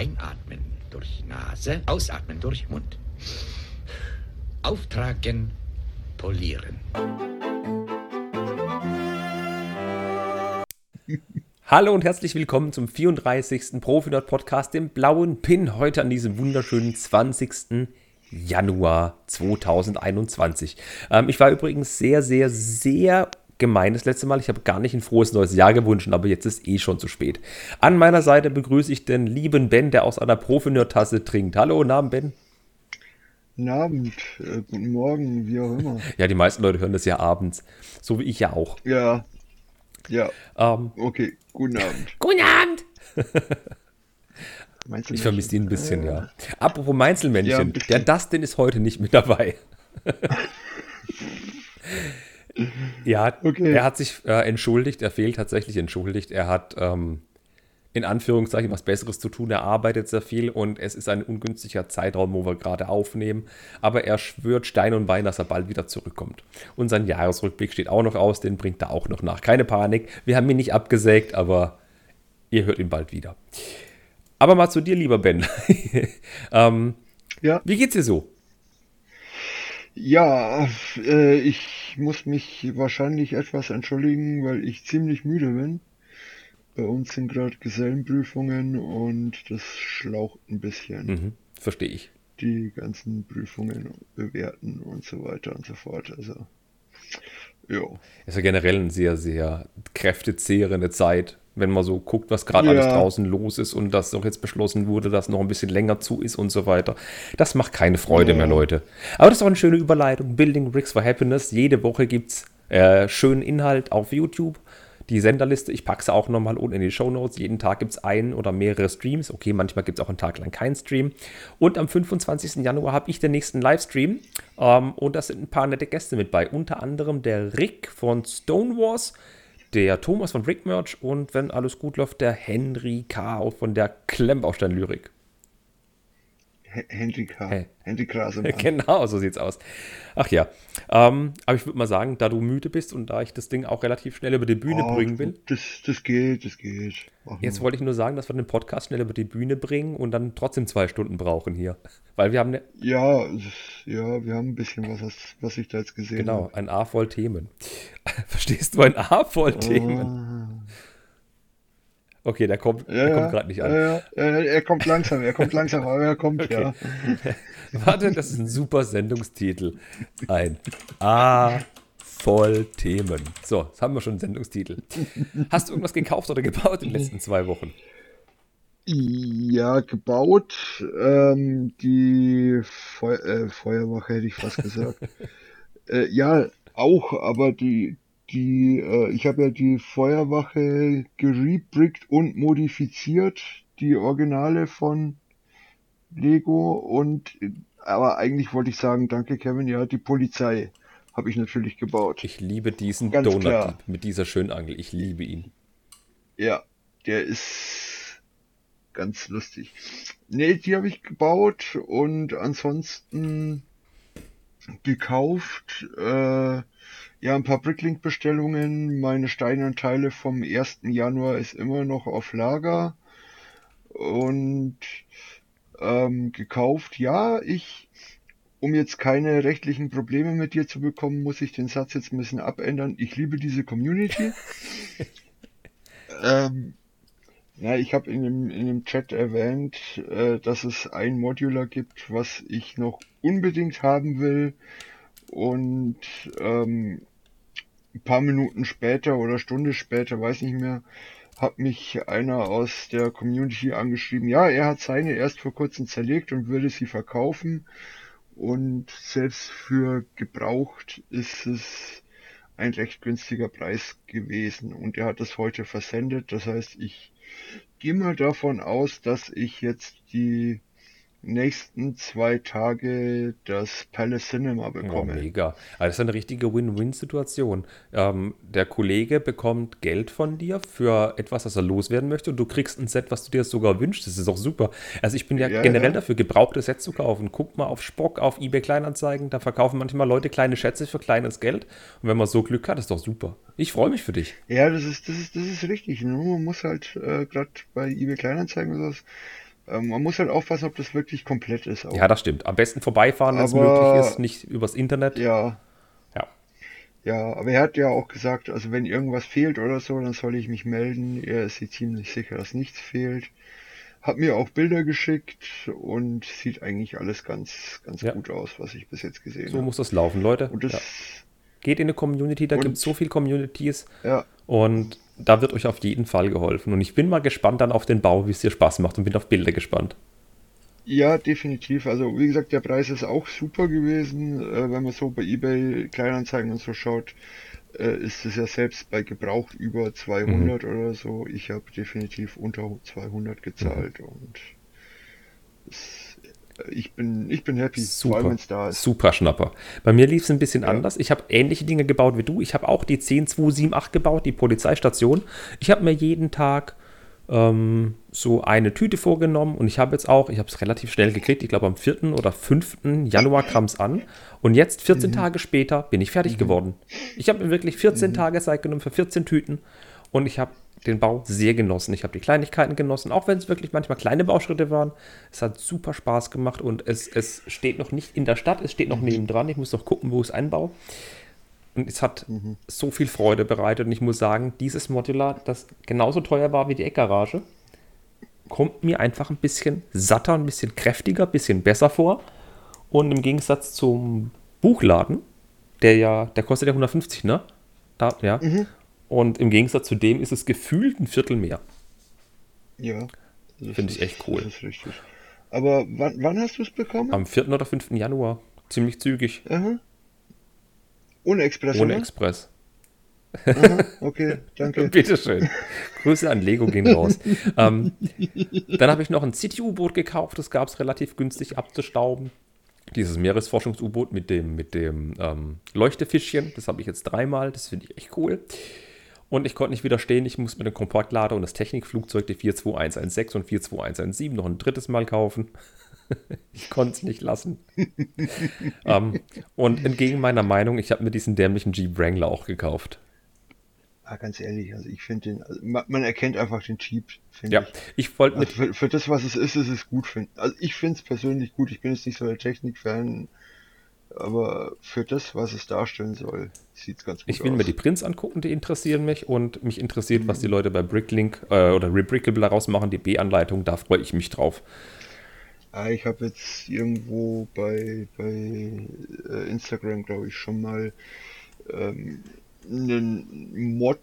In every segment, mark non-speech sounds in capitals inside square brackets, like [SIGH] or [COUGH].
Einatmen durch Nase, ausatmen durch Mund. Auftragen, polieren. Hallo und herzlich willkommen zum 34. Profinord Podcast, dem blauen Pin, heute an diesem wunderschönen 20. Januar 2021. Ähm, ich war übrigens sehr, sehr, sehr gemein das letzte Mal. Ich habe gar nicht ein frohes neues Jahr gewünscht, aber jetzt ist eh schon zu spät. An meiner Seite begrüße ich den lieben Ben, der aus einer Profineur-Tasse trinkt. Hallo, Namen Ben. Guten Abend, äh, guten Morgen, wie auch immer. Ja, die meisten Leute hören das ja abends, so wie ich ja auch. Ja, ja. Ähm, okay, guten Abend. [LAUGHS] Guten Abend! [LAUGHS] Ich vermisse ihn ein bisschen, Äh, ja. Apropos Meinzelmännchen, Ja, der Dustin ist heute nicht mit dabei. [LAUGHS] ja, Okay. er hat sich äh, entschuldigt, er fehlt tatsächlich entschuldigt. Er hat ähm, in Anführungszeichen was Besseres zu tun, er arbeitet sehr viel und es ist ein ungünstiger Zeitraum, wo wir gerade aufnehmen. Aber er schwört Stein und Bein, dass er bald wieder zurückkommt. Und sein Jahresrückblick steht auch noch aus, den bringt er auch noch nach. Keine Panik, wir haben ihn nicht abgesägt, aber ihr hört ihn bald wieder. Aber mal zu dir, lieber Ben. [LAUGHS] ähm, Ja, wie geht's dir so? ja äh, ich muss mich wahrscheinlich etwas entschuldigen, weil ich ziemlich müde bin. Bei uns sind gerade Gesellenprüfungen und das schlaucht ein bisschen. Mhm, verstehe ich. Die ganzen Prüfungen bewerten und so weiter und so fort. Also, jo. Ist ja generell eine sehr, sehr kräftezehrende Zeit, wenn man so guckt, was gerade Ja. alles draußen los ist und dass auch jetzt beschlossen wurde, dass noch ein bisschen länger zu ist und so weiter. Das macht keine Freude Ja. mehr, Leute. Aber das ist auch eine schöne Überleitung. Building Bricks for Happiness. Jede Woche gibt es äh, schönen Inhalt auf YouTube. Die Senderliste, ich packe sie auch nochmal unten in die Show Notes. Jeden Tag gibt es einen oder mehrere Streams. Okay, manchmal gibt es auch einen Tag lang keinen Stream. Und am 25. Januar habe ich den nächsten Livestream. Ähm, und da sind ein paar nette Gäste mit bei. Unter anderem der Rick von Stonewars, der Thomas von Rick Merch und wenn alles gut läuft, der Henry K. von der Klemmbaustein-Lyrik. Henry K. Hey. Henry Krasemann. [LAUGHS] Genau, so sieht's aus. Ach ja, ähm, aber ich würde mal sagen, da du müde bist und da ich das Ding auch relativ schnell über die Bühne Oh, bringen will, Das, das geht, das geht. Machen Jetzt wir. wollte ich nur sagen, dass wir den Podcast schnell über die Bühne bringen und dann trotzdem zwei Stunden brauchen hier. [LAUGHS] Weil wir haben eine, Ja, ja, wir haben ein bisschen was, was- ich da jetzt gesehen genau, ein A voll Themen. [LAUGHS] Verstehst du, ein A voll habe. Themen? Ah. Okay, der kommt, Ja, der kommt gerade nicht an. Ja, er kommt langsam, er kommt langsam, aber er kommt, Okay. ja. [LAUGHS] Warte, das ist ein super Sendungstitel. Ein A voll Themen. So, jetzt haben wir schon einen Sendungstitel. Hast du irgendwas gekauft oder gebaut in den letzten zwei Wochen? Ja, gebaut. Ähm, die Feu äh, Feuerwache hätte ich fast gesagt. [LAUGHS] äh, ja, auch, aber die, die, äh, ich habe ja die Feuerwache gerebrickt und modifiziert, die Originale von Lego und, aber eigentlich wollte ich sagen, danke Kevin, ja, die Polizei habe ich natürlich gebaut. Ich liebe diesen Ganz klar. Donut mit dieser Schönangel. Ich liebe ihn. Ja, der ist ganz lustig. Nee, die habe ich gebaut und ansonsten gekauft. Äh, ja, ein paar Bricklink-Bestellungen. Meine steinernen Teile vom 1. Januar ist immer noch auf Lager. Und ähm, gekauft. Ja, ich, um jetzt keine rechtlichen Probleme mit dir zu bekommen, muss ich den Satz jetzt ein bisschen abändern. Ich liebe diese Community. [LAUGHS] ähm, ja, ich habe in dem, in dem Chat erwähnt, äh, dass es ein Modular gibt, was ich noch unbedingt haben will. Und ähm, ein paar Minuten später oder Stunde später, weiß nicht mehr, hat mich einer aus der Community angeschrieben. Ja, er hat seine erst vor kurzem zerlegt und würde sie verkaufen. Und selbst für gebraucht ist es ein recht günstiger Preis gewesen. Und er hat es heute versendet. Das heißt, ich gehe mal davon aus, dass ich jetzt die nächsten zwei Tage das Palace Cinema Oh, bekomme. mega. Also das ist eine richtige Win-Win-Situation. Ähm, der Kollege bekommt Geld von dir für etwas, das er loswerden möchte und du kriegst ein Set, was du dir sogar wünschst. Das ist auch super. Also ich bin ja, Ja, generell ja. dafür, gebrauchte Sets zu kaufen. Guck mal auf Spock, auf eBay Kleinanzeigen. Da verkaufen manchmal Leute kleine Schätze für kleines Geld. Und wenn man so Glück hat, ist doch super. Ich freue mich für dich. Ja, das ist, das ist, das ist richtig. Man muss halt äh, gerade bei eBay Kleinanzeigen oder sowas, man muss halt aufpassen, ob das wirklich komplett ist. Auch. Ja, das stimmt. Am besten vorbeifahren, wenn es möglich ist, nicht übers Internet. ja, Ja. ja, aber er hat ja auch gesagt, also wenn irgendwas fehlt oder so, dann soll ich mich melden. Er ist sich ziemlich sicher, dass nichts fehlt. Hat mir auch Bilder geschickt und sieht eigentlich alles ganz, ganz Ja. gut aus, was ich bis jetzt gesehen So habe. muss das laufen, Leute. Und das, ja. Geht in eine Community, da gibt es so viele Communities ja, und da wird euch auf jeden Fall geholfen. Und ich bin mal gespannt dann auf den Bau, wie es dir Spaß macht und bin auf Bilder gespannt. Ja, definitiv. Also wie gesagt, der Preis ist auch super gewesen. Äh, wenn man so bei eBay Kleinanzeigen und so schaut, äh, ist es ja selbst bei Gebraucht über 200 oder so. Ich habe definitiv unter 200 gezahlt und es, ich bin ich bin happy, vor allem Super, wenn es da ist. super Schnapper. Bei mir lief es ein bisschen Ja. anders. Ich habe ähnliche Dinge gebaut wie du. Ich habe auch die 10278 gebaut, die Polizeistation. Ich habe mir jeden Tag ähm, so eine Tüte vorgenommen und ich habe jetzt auch, ich habe es relativ schnell gekriegt, ich glaube am 4. oder 5. Januar kam es an und jetzt, 14 Tage später, bin ich fertig geworden. Ich habe mir wirklich 14 Tage Zeit genommen für 14 Tüten und ich habe den Bau sehr genossen. Ich habe die Kleinigkeiten genossen, auch wenn es wirklich manchmal kleine Bauschritte waren. Es hat super Spaß gemacht und es, es steht noch nicht in der Stadt, es steht noch nebendran. Ich muss noch gucken, wo ich es einbaue. Und es hat so viel Freude bereitet. Und ich muss sagen, dieses Modular, das genauso teuer war wie die Eckgarage, kommt mir einfach ein bisschen satter, ein bisschen kräftiger, ein bisschen besser vor. Und im Gegensatz zum Buchladen, der ja, der kostet ja 150, ne? Da, ja. Und im Gegensatz zu dem ist es gefühlt ein Viertel mehr. Ja, Finde ich echt cool. Das ist richtig. Aber wann, wann hast du es bekommen? Am 4. oder 5. Januar. Ziemlich zügig. Aha. Ohne Express, Ohne oder? Express. Aha, okay, danke. [LAUGHS] Bitteschön. Grüße an Lego gehen raus. [LAUGHS] ähm, dann habe ich noch ein City-U-Boot gekauft. Das gab es relativ günstig abzustauben. Dieses Meeresforschungs-U-Boot mit dem, mit dem ähm, Leuchtefischchen. Das habe ich jetzt dreimal. Das finde ich echt cool. Und ich konnte nicht widerstehen. Ich muss mir den Kompaktlader und das Technikflugzeug, die 42116 und 42117, noch ein drittes Mal kaufen. [LAUGHS] ich konnte es nicht lassen. [LAUGHS] ähm, und entgegen meiner Meinung, ich habe mir diesen dämlichen Jeep Wrangler auch gekauft. Ah, ganz ehrlich, also ich finde den, also man, erkennt einfach den Jeep, finde Ja, ich. ich wollte Also für, für das, was es ist, ist es gut. Find. Also ich finde es persönlich gut. Ich bin jetzt nicht so der Technik-Fan, aber für das, was es darstellen soll, sieht es ganz gut Ich will aus. mir die Prints angucken, die interessieren mich und mich interessiert, was die Leute bei Bricklink äh, oder Rebrickable daraus machen, die B-Anleitung, da freue ich mich drauf. Ah, ich habe jetzt irgendwo bei, bei äh, Instagram, glaube ich, schon mal ähm, einen Mod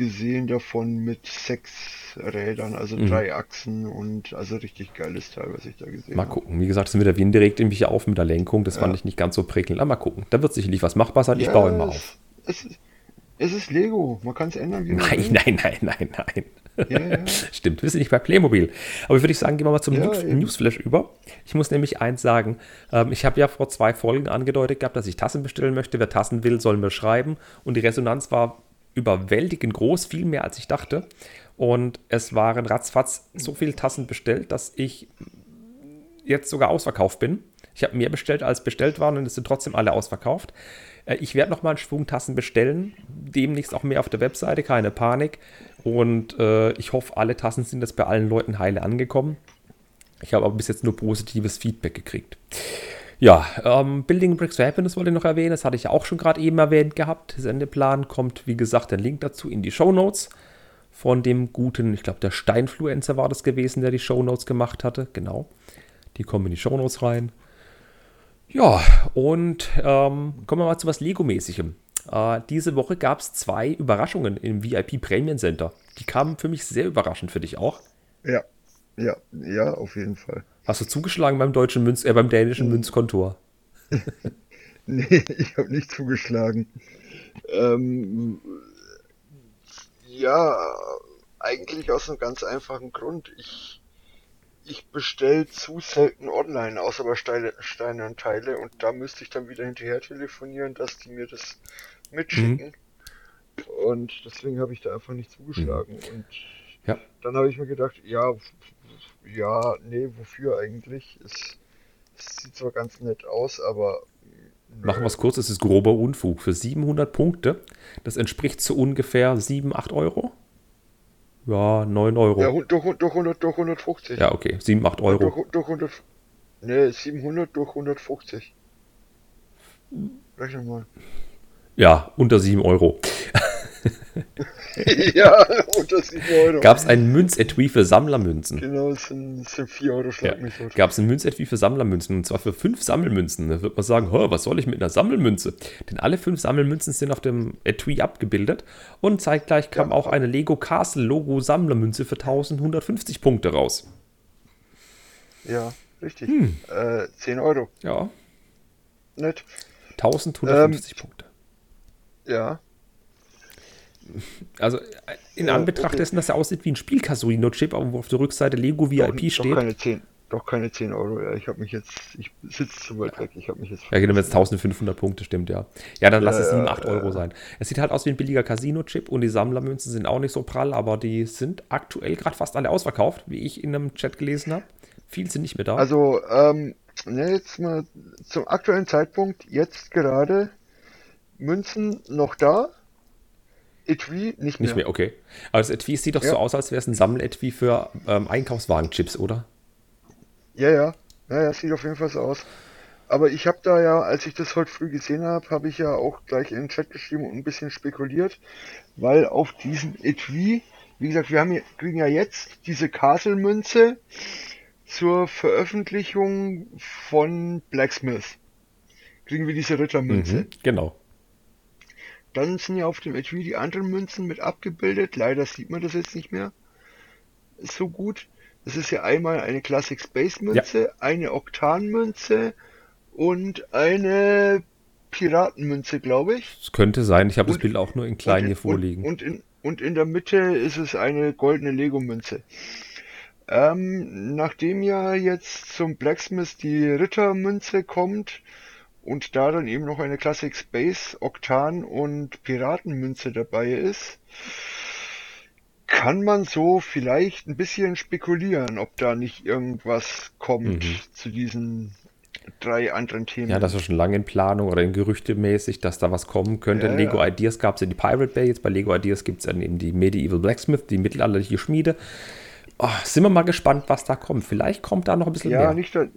gesehen davon mit sechs Rädern, also Mhm. drei Achsen und also richtig geiles Teil, was ich da gesehen Mal habe. gucken. Wie gesagt, es sind wieder Wind direkt irgendwie auf mit der Lenkung. Das fand Ja. ich nicht ganz so prickelnd. Aber mal gucken. Da wird sicherlich was machbar sein. Ich Ja, baue immer auf. Es, ist- es ist Lego, man kann es ändern, Nein, nein, nein, nein, nein. Ja, ja. [LAUGHS] Stimmt, wir sind nicht bei Playmobil. Aber würde ich sagen, gehen wir mal zum Ja, News eben. Newsflash über. Ich muss nämlich eins sagen. Ähm, ich habe ja vor zwei Folgen angedeutet gehabt, dass ich Tassen bestellen möchte. Wer Tassen will, soll mir schreiben. Und die Resonanz war überwältigend groß, viel mehr als ich dachte. Und es waren ratzfatz so viele Tassen bestellt, dass ich jetzt sogar ausverkauft bin. Ich habe mehr bestellt, als bestellt waren und es sind trotzdem alle ausverkauft. Äh, Ich werde noch mal einen Schwung Tassen bestellen, demnächst auch mehr auf der Webseite, keine Panik. Und äh, ich hoffe, alle Tassen sind jetzt bei allen Leuten heile angekommen. Ich habe aber bis jetzt nur positives Feedback gekriegt. Ja, ähm, Building Bricks for Happiness wollte ich noch erwähnen. Das hatte ich ja auch schon gerade eben erwähnt gehabt. Sendeplan kommt, wie gesagt, der Link dazu in die Show Notes von dem guten, ich glaube, der Steinfluencer war das gewesen, der die Show Notes gemacht hatte. Genau. Die kommen in die Show Notes rein. Ja, und ähm, kommen wir mal zu was Lego-mäßigem. Äh, diese Woche gab es zwei Überraschungen im VIP Premium Center. Die kamen für mich sehr überraschend, für dich auch. Ja, ja, ja, auf jeden Fall. Hast du zugeschlagen beim deutschen Münz, äh, beim dänischen Münzkontor? [LAUGHS] Nee, ich habe nicht zugeschlagen. Ähm, ja, eigentlich aus einem ganz einfachen Grund. Ich, ich bestelle zu selten online, außer bei Steine, Steine und Teile, und da müsste ich dann wieder hinterher telefonieren, dass die mir das mitschicken. Und deswegen habe ich da einfach nicht zugeschlagen. Und Ja. dann habe ich mir gedacht, ja, ja, nee, wofür eigentlich? Es, es sieht zwar ganz nett aus, aber. Machen wir es kurz, es ist grober Unfug. Für 700 Punkte, das entspricht zu ungefähr 7, 8 Euro. Ja, 9 Euro. Ja, Ja, durch, durch, 100, durch 150. okay. 7, 8 Euro. Durch, durch 100. Ne, 700 durch 150. Rechne mal. Ja, unter 7 Euro. [LAUGHS] ja, unter 7 Euro. Gab es ein Münzetui für Sammlermünzen? Genau, es sind, es sind 4 Euro, Ja. schlag mich tot. Gab es ein Münzetui für Sammlermünzen und zwar für fünf Sammelmünzen. Da wird man sagen, "Hä, was soll ich mit einer Sammelmünze? Denn alle fünf Sammelmünzen sind auf dem Etui abgebildet und zeitgleich kam auch eine Lego Castle Logo Sammlermünze für 1150 Punkte raus. Ja, richtig. Hm. Äh, 10 Euro. Ja, Nett. 1150 Punkte. Ja. Also äh, in Ja, Anbetracht okay. dessen, dass er aussieht wie ein Spielcasino-Chip, aber wo auf der Rückseite Lego Doch, VIP doch steht. keine 10. Doch keine 10 Euro. Ja, ich habe mich jetzt. Ich sitze zu weit weg. Ich habe mich jetzt. Ja, genau, wenn es 1500 Punkte stimmt, ja. Ja, dann lass Ja, es 7, ja, 8 ja, Euro sein. Es sieht halt aus wie ein billiger Casino-Chip und die Sammlermünzen sind auch nicht so prall, aber die sind aktuell gerade fast alle ausverkauft, wie ich in einem Chat gelesen habe. Viel sind nicht mehr da. Also, ähm, ne, jetzt mal zum aktuellen Zeitpunkt, jetzt gerade Münzen noch da, Etui nicht mehr. nicht mehr, okay. Aber das Etui sieht doch Ja. so aus, als wäre es ein Sammeletui für ähm, Einkaufswagenchips, oder? Ja, ja, ja, ja, sieht auf jeden Fall so aus. Aber ich habe da ja, als ich das heute früh gesehen habe, habe ich ja auch gleich in den Chat geschrieben und ein bisschen spekuliert, weil auf diesen Etui, wie gesagt, wir haben hier, kriegen ja jetzt diese Castle-Münze zur Veröffentlichung von Blacksmith. Kriegen wir diese Rittermünze. Mhm, genau. Dann sind ja auf dem Etui die anderen Münzen mit abgebildet. Leider sieht man das jetzt nicht mehr so gut. Das ist ja einmal eine Classic Space Münze, eine Oktan Münze und eine Piratenmünze, glaube ich. Es könnte sein, ich habe das Bild auch nur in klein hier vorliegen. Und, und, in, und in der Mitte ist es eine goldene Lego-Münze. Ähm, nachdem ja jetzt zum Blacksmith die Rittermünze kommt und da dann eben noch eine Classic Space, Oktan und Piratenmünze dabei ist, kann man so vielleicht ein bisschen spekulieren, ob da nicht irgendwas kommt Mhm. zu diesen drei anderen Themen. Ja, das ist schon lange in Planung oder in Gerüchte mäßig, dass da was kommen könnte. Ja, in Lego ja. Ideas gab es ja die Pirate Bay, jetzt bei Lego Ideas gibt es dann eben die Medieval Blacksmith, die mittelalterliche Schmiede. Oh, sind wir mal gespannt, was da kommt. Vielleicht kommt da noch ein bisschen Ja, mehr. nicht, da-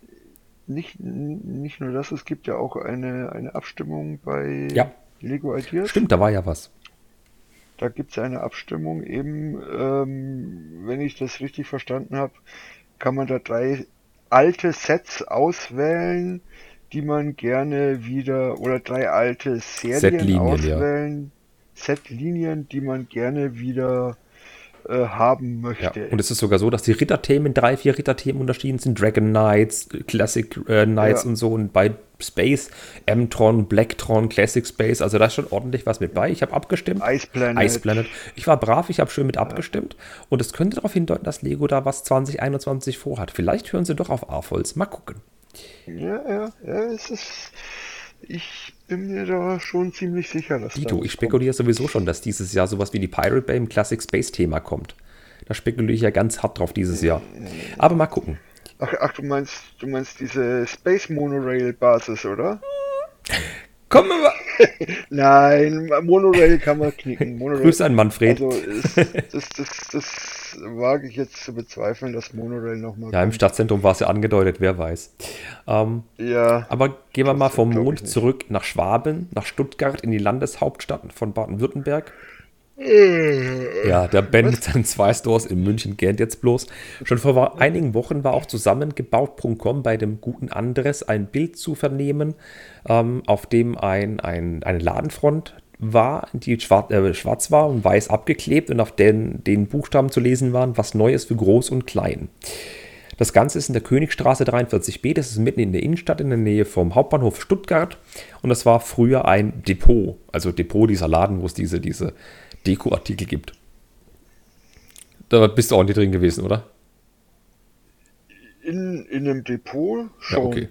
nicht, nicht nur das, es gibt ja auch eine, eine Abstimmung bei Ja. Lego Ideas. Stimmt, da war ja was. Da gibt es eine Abstimmung eben, ähm, wenn ich das richtig verstanden habe, kann man da drei alte Sets auswählen, die man gerne wieder, oder drei alte Serien ja. auswählen, Setlinien, die man gerne wieder äh, haben Ja. möchte. Und es ist sogar so, dass die Ritterthemen, drei, vier Ritterthemen unterschieden sind. Dragon Knights, Classic äh, Knights Ja. und so. Und bei Space, M-Tron, Blacktron, Classic Space. Also da ist schon ordentlich was mit bei. Ich habe abgestimmt. Ice Planet. Ice Planet. Ich war brav, ich habe schön mit abgestimmt. Und es könnte darauf hindeuten, dass Lego da was 2021 vorhat. Vielleicht hören sie doch auf AFOLs. Mal gucken. Ja, ja, ja, es ist. Ich bin mir da schon ziemlich sicher, dass da Dito, ich spekuliere sowieso schon, dass dieses Jahr sowas wie die Pirate Bay im Classic Space Thema kommt. Da spekuliere ich ja ganz hart drauf dieses Jahr. Aber mal gucken. Ach, ach, du meinst, du meinst diese Space Monorail Basis, oder? [LAUGHS] Wir mal. [LAUGHS] Nein, Monorail kann man knicken. Monorail, Grüße an Manfred. Also ist, das, das, das wage ich jetzt zu bezweifeln, dass Monorail nochmal Ja, im Stadtzentrum war es ja angedeutet, wer weiß. Ähm, Ja, aber gehen wir mal vom Mond zurück nach Schwaben, nach Stuttgart, in die Landeshauptstadt von Baden-Württemberg. Äh. Ja, der Ben mit seinen zwei Stores in München gähnt jetzt bloß. Schon vor einigen Wochen war auch zusammengebaut.com bei dem guten Andres ein Bild zu vernehmen, ähm, auf dem ein, ein, eine Ladenfront war, die schwarz, äh, schwarz war und weiß abgeklebt und auf den, den Buchstaben zu lesen waren, was Neues für groß und klein. Das Ganze ist in der Königstraße 43b, das ist mitten in der Innenstadt in der Nähe vom Hauptbahnhof Stuttgart und das war früher ein Depot, also Depot dieser Laden, wo es diese, diese Dekoartikel gibt. Da bist du auch nicht drin gewesen, oder? in, in einem Depot schon. okay.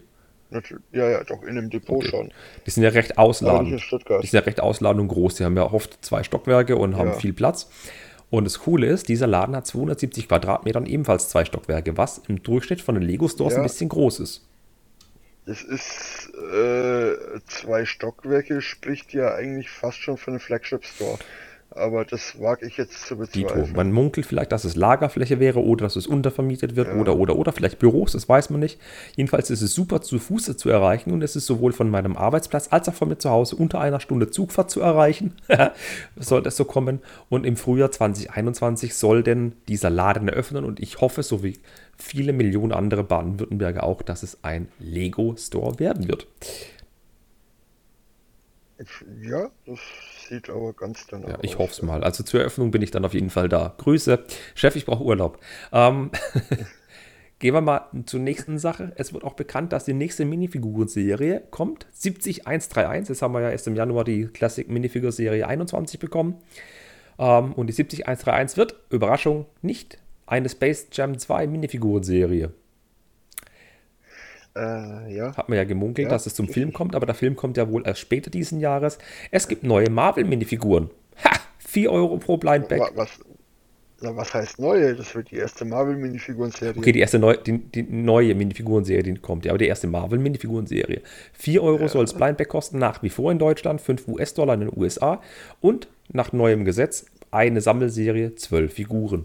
Natür- Ja, ja, doch, in einem Depot Okay. schon. Die sind ja recht ausladend. Die sind ja recht ausladend und groß. Die haben ja oft zwei Stockwerke und haben Ja. viel Platz. Und das Coole ist, dieser Laden hat 270 Quadratmeter und ebenfalls zwei Stockwerke, was im Durchschnitt von den Lego-Stores Ja. ein bisschen groß ist. Es ist äh, zwei Stockwerke, spricht ja eigentlich fast schon für einen Flagship Store. Aber das wage ich jetzt zu bezweifeln. Dito. Man munkelt vielleicht, dass es Lagerfläche wäre oder dass es untervermietet wird ja. oder, oder, oder. Vielleicht Büros, das weiß man nicht. Jedenfalls ist es super zu Fuße zu erreichen und es ist sowohl von meinem Arbeitsplatz als auch von mir zu Hause unter einer Stunde Zugfahrt zu erreichen. soll [LAUGHS] das so kommen. Und im Frühjahr 2021 soll denn dieser Laden eröffnen und ich hoffe, so wie viele Millionen andere Baden-Württemberger auch, dass es ein Lego-Store werden wird. Ja, das sieht aber ganz danach ja, Ich hoffe es mal. Also zur Eröffnung bin ich dann auf jeden Fall da. Grüße. Chef, ich brauche Urlaub. Ähm, [LAUGHS] gehen wir mal zur nächsten Sache. Es wird auch bekannt, dass die nächste Minifiguren-Serie kommt. 70131. Jetzt haben wir ja erst im Januar die Classic Minifigure-Serie 21 bekommen. Ähm, und die 70131 wird, Überraschung, nicht eine Space Jam 2 Minifiguren-Serie. Äh, ja. Hat man ja gemunkelt, ja, dass es zum. Film kommt, aber der Film kommt ja wohl erst später diesen Jahres. Es gibt neue Marvel-Minifiguren. Ha! 4 Euro pro Blindback. Was, na, was heißt neue? Das wird die erste Marvel-Minifiguren-Serie. Okay, die erste neu, die, die neue Minifiguren-Serie, die kommt. Ja, aber die erste Marvel-Minifiguren-Serie. 4 Euro ja. soll es Blindback kosten, nach wie vor in Deutschland, 5 US-Dollar in den USA und nach neuem Gesetz eine Sammelserie, 12 Figuren.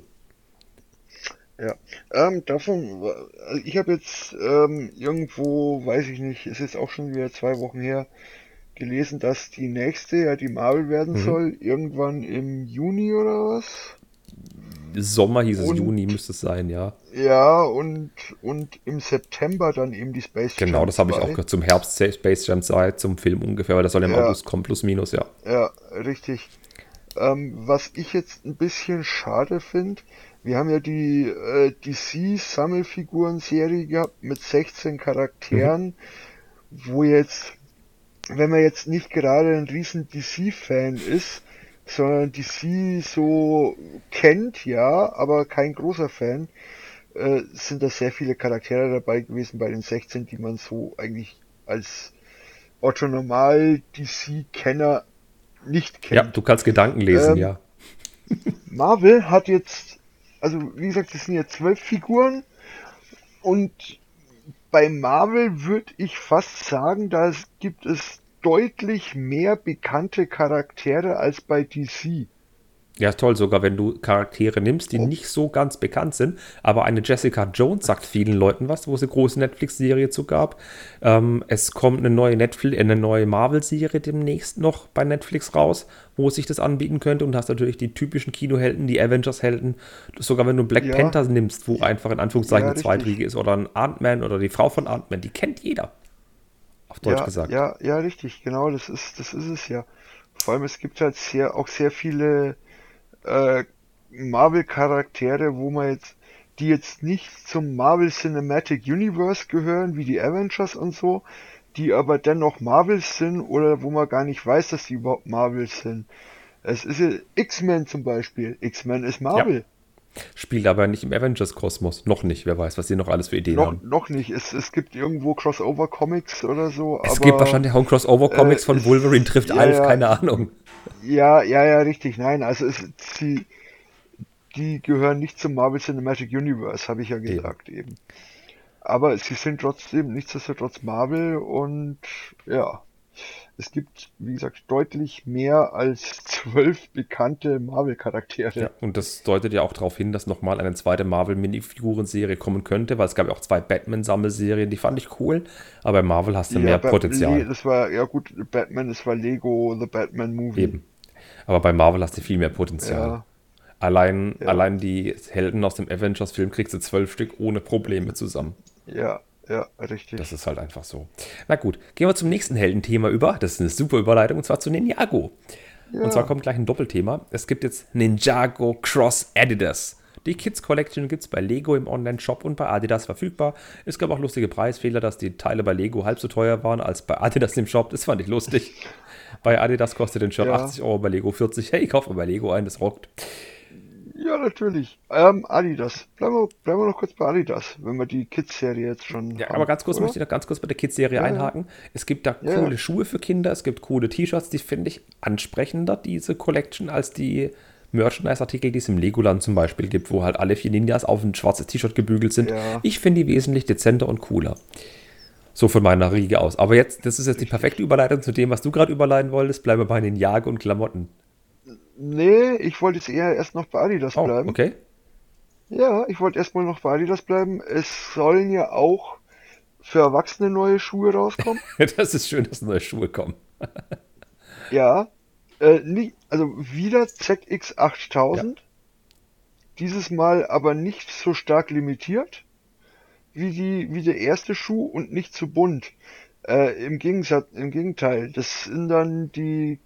Ja, ähm, davon, also ich habe jetzt ähm, irgendwo, weiß ich nicht, ist jetzt auch schon wieder zwei Wochen her, gelesen, dass die nächste ja die Marvel werden mhm. soll, irgendwann im Juni oder was? Sommer hieß es, und, Juni müsste es sein, ja. Ja, und, und im September dann eben die Space Jam. Genau, das habe ich auch gehört, zum Herbst Space Jam 2, zum Film ungefähr, weil das soll im ja. August kommen, plus minus, ja. Ja, richtig. Ähm, was ich jetzt ein bisschen schade finde, wir haben ja die äh, DC-Sammelfiguren-Serie gehabt mit 16 Charakteren, mhm. wo jetzt, wenn man jetzt nicht gerade ein riesen DC-Fan ist, sondern DC so kennt, ja, aber kein großer Fan, äh, sind da sehr viele Charaktere dabei gewesen bei den 16, die man so eigentlich als Otto Normal DC-Kenner nicht kennt. Ja, du kannst Gedanken lesen, ähm, ja. Marvel hat jetzt also wie gesagt, das sind ja zwölf Figuren und bei Marvel würde ich fast sagen, da gibt es deutlich mehr bekannte Charaktere als bei DC. Ja, toll, sogar wenn du Charaktere nimmst, die oh. nicht so ganz bekannt sind, aber eine Jessica Jones sagt vielen Leuten was, wo es eine große Netflix-Serie zu gab. Ähm, es kommt eine neue Netflix, eine neue Marvel-Serie demnächst noch bei Netflix raus, wo sich das anbieten könnte und hast natürlich die typischen Kinohelden, die Avengers-Helden. Sogar wenn du Black ja. Panther nimmst, wo einfach in Anführungszeichen ja, eine Zweitriege ist oder ein Ant-Man oder die Frau von Ant-Man, die kennt jeder. Auf Deutsch ja, gesagt. Ja, ja, richtig, genau, das ist, das ist es ja. Vor allem, es gibt halt sehr, auch sehr viele äh, Marvel-Charaktere, wo man jetzt, die jetzt nicht zum Marvel Cinematic Universe gehören, wie die Avengers und so, die aber dennoch Marvels sind oder wo man gar nicht weiß, dass die überhaupt Marvels sind. Es ist ja X-Men zum Beispiel. X-Men ist Marvel. Ja. Spielt aber nicht im Avengers-Kosmos. Noch nicht. Wer weiß, was die noch alles für Ideen noch, haben. Noch nicht. Es, es gibt irgendwo Crossover-Comics oder so. Es aber, gibt wahrscheinlich auch Crossover-Comics äh, von Wolverine trifft ja, Alf, keine Ahnung. Ja, ja, ja, richtig. Nein, also es, sie, die gehören nicht zum Marvel Cinematic Universe, habe ich ja gesagt eben. eben. Aber sie sind trotzdem nichtsdestotrotz Marvel und ja, es gibt, wie gesagt, deutlich mehr als [LAUGHS] zwölf bekannte Marvel-Charaktere. Ja, und das deutet ja auch darauf hin, dass nochmal eine zweite Marvel-Minifiguren-Serie kommen könnte, weil es gab ja auch zwei Batman-Sammelserien, die fand ich cool, aber bei Marvel hast du ja, mehr Potenzial. Das war, ja gut, Batman, das war Lego, The Batman Movie. Eben. Aber bei Marvel hast du viel mehr Potenzial. Ja. Allein, ja. allein die Helden aus dem Avengers-Film kriegst du zwölf Stück ohne Probleme zusammen. Ja, ja, richtig. Das ist halt einfach so. Na gut, gehen wir zum nächsten Heldenthema über. Das ist eine super Überleitung und zwar zu Ninjago. Ja. Und zwar kommt gleich ein Doppelthema. Es gibt jetzt Ninjago Cross Adidas. Die Kids Collection gibt es bei Lego im Online-Shop und bei Adidas verfügbar. Es gab auch lustige Preisfehler, dass die Teile bei Lego halb so teuer waren als bei Adidas im Shop. Das fand ich lustig. [LAUGHS] bei Adidas kostet den Shop ja. 80 Euro, bei Lego 40. Hey, ich kaufe bei Lego ein, das rockt. Ja, natürlich. Ähm, Adidas. Bleiben wir, bleiben wir noch kurz bei Adidas, wenn wir die Kids-Serie jetzt schon. Ja, haben, aber ganz kurz oder? möchte ich noch ganz kurz bei der Kids-Serie ja, einhaken. Es gibt da ja, coole Schuhe für Kinder, es gibt coole T-Shirts, die finde ich ansprechender, diese Collection, als die Merchandise-Artikel, die es im Legoland zum Beispiel gibt, wo halt alle vier Ninjas auf ein schwarzes T-Shirt gebügelt sind. Ich finde die wesentlich dezenter und cooler. So von meiner Riege aus. Aber jetzt, das ist jetzt die perfekte Überleitung zu dem, was du gerade überleiten wolltest. Bleibe bei Ninjago und Klamotten. Nee, ich wollte jetzt eher erst noch bei Adidas Oh, bleiben. okay. Ja, ich wollte erstmal noch bei Adidas bleiben. Es sollen ja auch für Erwachsene neue Schuhe rauskommen. [LAUGHS] Das ist schön, dass neue Schuhe kommen. [LAUGHS] Ja, äh, nie, also wieder ZX8000. Dieses Mal aber nicht so stark limitiert wie die, wie der erste Schuh und nicht zu bunt. Äh, im Gegensatz, im Gegenteil, das sind dann die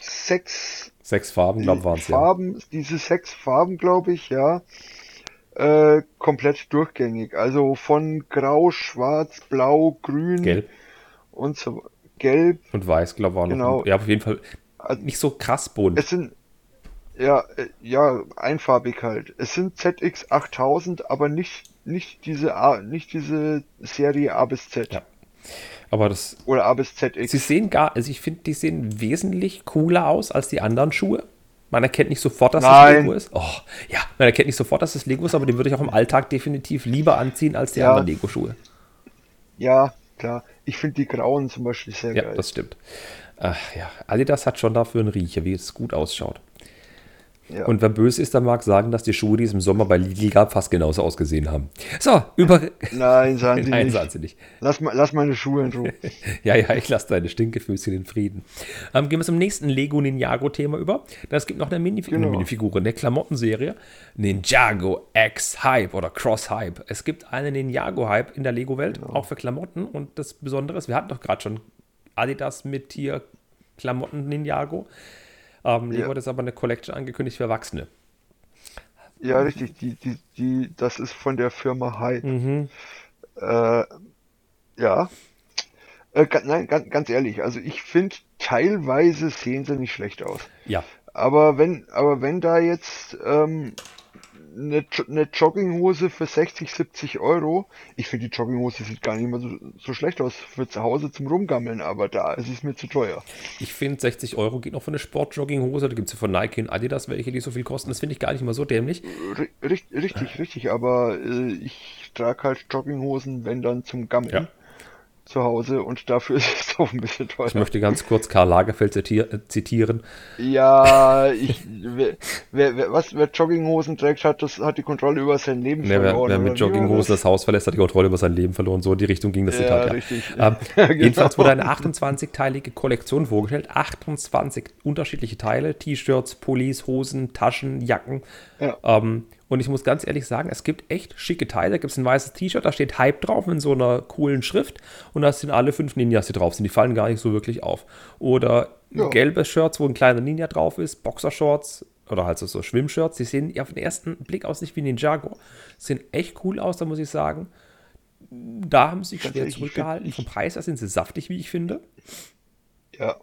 sechs Sechs Farben, glaube ich, waren es ja. Farben, diese sechs Farben, glaube ich, ja, äh, komplett durchgängig. Also von Grau, Schwarz, Blau, Grün Gelb und so Gelb. und Weiß, glaube ich, war noch. Genau. Ja, auf jeden Fall nicht so krass bunt. Es sind ja, äh, ja, einfarbig halt. Es sind ZX 8000, aber nicht nicht diese A, nicht diese Serie A bis Z Ja. Aber das, oder A bis ZX. sie sehen gar, also ich finde, die sehen wesentlich cooler aus als die anderen Schuhe. Man erkennt nicht sofort, dass das Nein. Lego ist. Oh, ja, man erkennt nicht sofort, dass das Lego ist, aber die würde ich auch im Alltag definitiv lieber anziehen als die Ja. anderen Lego-Schuhe. Ja, klar. Ich finde die grauen zum Beispiel sehr Ja, geil. das stimmt. Ach, ja, Adidas hat schon dafür einen Riecher, wie es gut ausschaut. Ja. Und wer böse ist, der mag sagen, dass die Schuhe, die es im Sommer bei Lidl gab, fast genauso ausgesehen haben. So, über. Nein, sagen [LAUGHS] sie Nein, nicht. sagen sie nicht. Lass, mal, lass meine Schuhe in Ruhe. [LAUGHS] Ja, ja, ich lasse deine Stinkefüßchen in Frieden. Ähm, gehen wir zum nächsten Lego Ninjago-Thema über. Es gibt noch eine, Minif Genau. eine Minifigur, eine Klamottenserie. Ninjago X Hype oder Cross Hype. Es gibt einen Ninjago Hype in der Lego-Welt, Genau. auch für Klamotten. Und das Besondere ist, wir hatten doch gerade schon Adidas mit hier Klamotten Ninjago. Ähm, Lego Ja. hat jetzt aber eine Collection angekündigt für Erwachsene. Ja, richtig. Die, die, die, das ist von der Firma Hype. Mhm. Äh, ja. Äh, nein, ganz, ganz ehrlich, also ich finde, teilweise sehen sie nicht schlecht aus. Ja, Aber wenn, aber wenn da jetzt ähm, eine, eine Jogginghose für 60, 70 Euro, ich finde die Jogginghose sieht gar nicht mal so, so schlecht aus für zu Hause zum Rumgammeln, aber da ist es mir zu teuer. ich finde 60 Euro geht noch für eine Sportjogginghose. Da gibt es ja von Nike und Adidas welche, die so viel kosten. Das finde ich gar nicht mal so dämlich. Ri- richt- Richtig, richtig, aber äh, ich trage halt Jogginghosen, wenn dann zum Gammeln Ja. Zu Hause und dafür [LAUGHS] ist es auch ein bisschen teuer. Ich möchte ganz kurz Karl Lagerfeld äh, zitieren. Ja, ich, wer, wer, wer, was, wer Jogginghosen trägt, hat, das, hat die Kontrolle über sein Leben Ne, wer, verloren. wer oder mit Jogginghosen das? das Haus verlässt, hat die Kontrolle über sein Leben verloren. So in die Richtung ging das Zitat. Ja. richtig. Ähm, [LAUGHS] genau. Jedenfalls wurde eine 28-teilige Kollektion vorgestellt. 28 unterschiedliche Teile. T-Shirts, Pullis, Hosen, Taschen, Jacken. Ja. Ähm, und ich muss ganz ehrlich sagen, es gibt echt schicke Teile. Da gibt es ein weißes T-Shirt, da steht Hype drauf in so einer coolen Schrift. Und da sind alle fünf Ninjas, die drauf sind. Die fallen gar nicht so wirklich auf. Oder Ja. gelbe Shirts, wo ein kleiner Ninja drauf ist. Boxershorts oder halt so, so Schwimmshirts. Die sehen auf den ersten Blick aus nicht wie Ninjago. Sehen echt cool aus, da muss ich sagen. Da haben sie sich schwer zurückgehalten. Vom Preis her sind sie saftig, wie ich finde. Ja,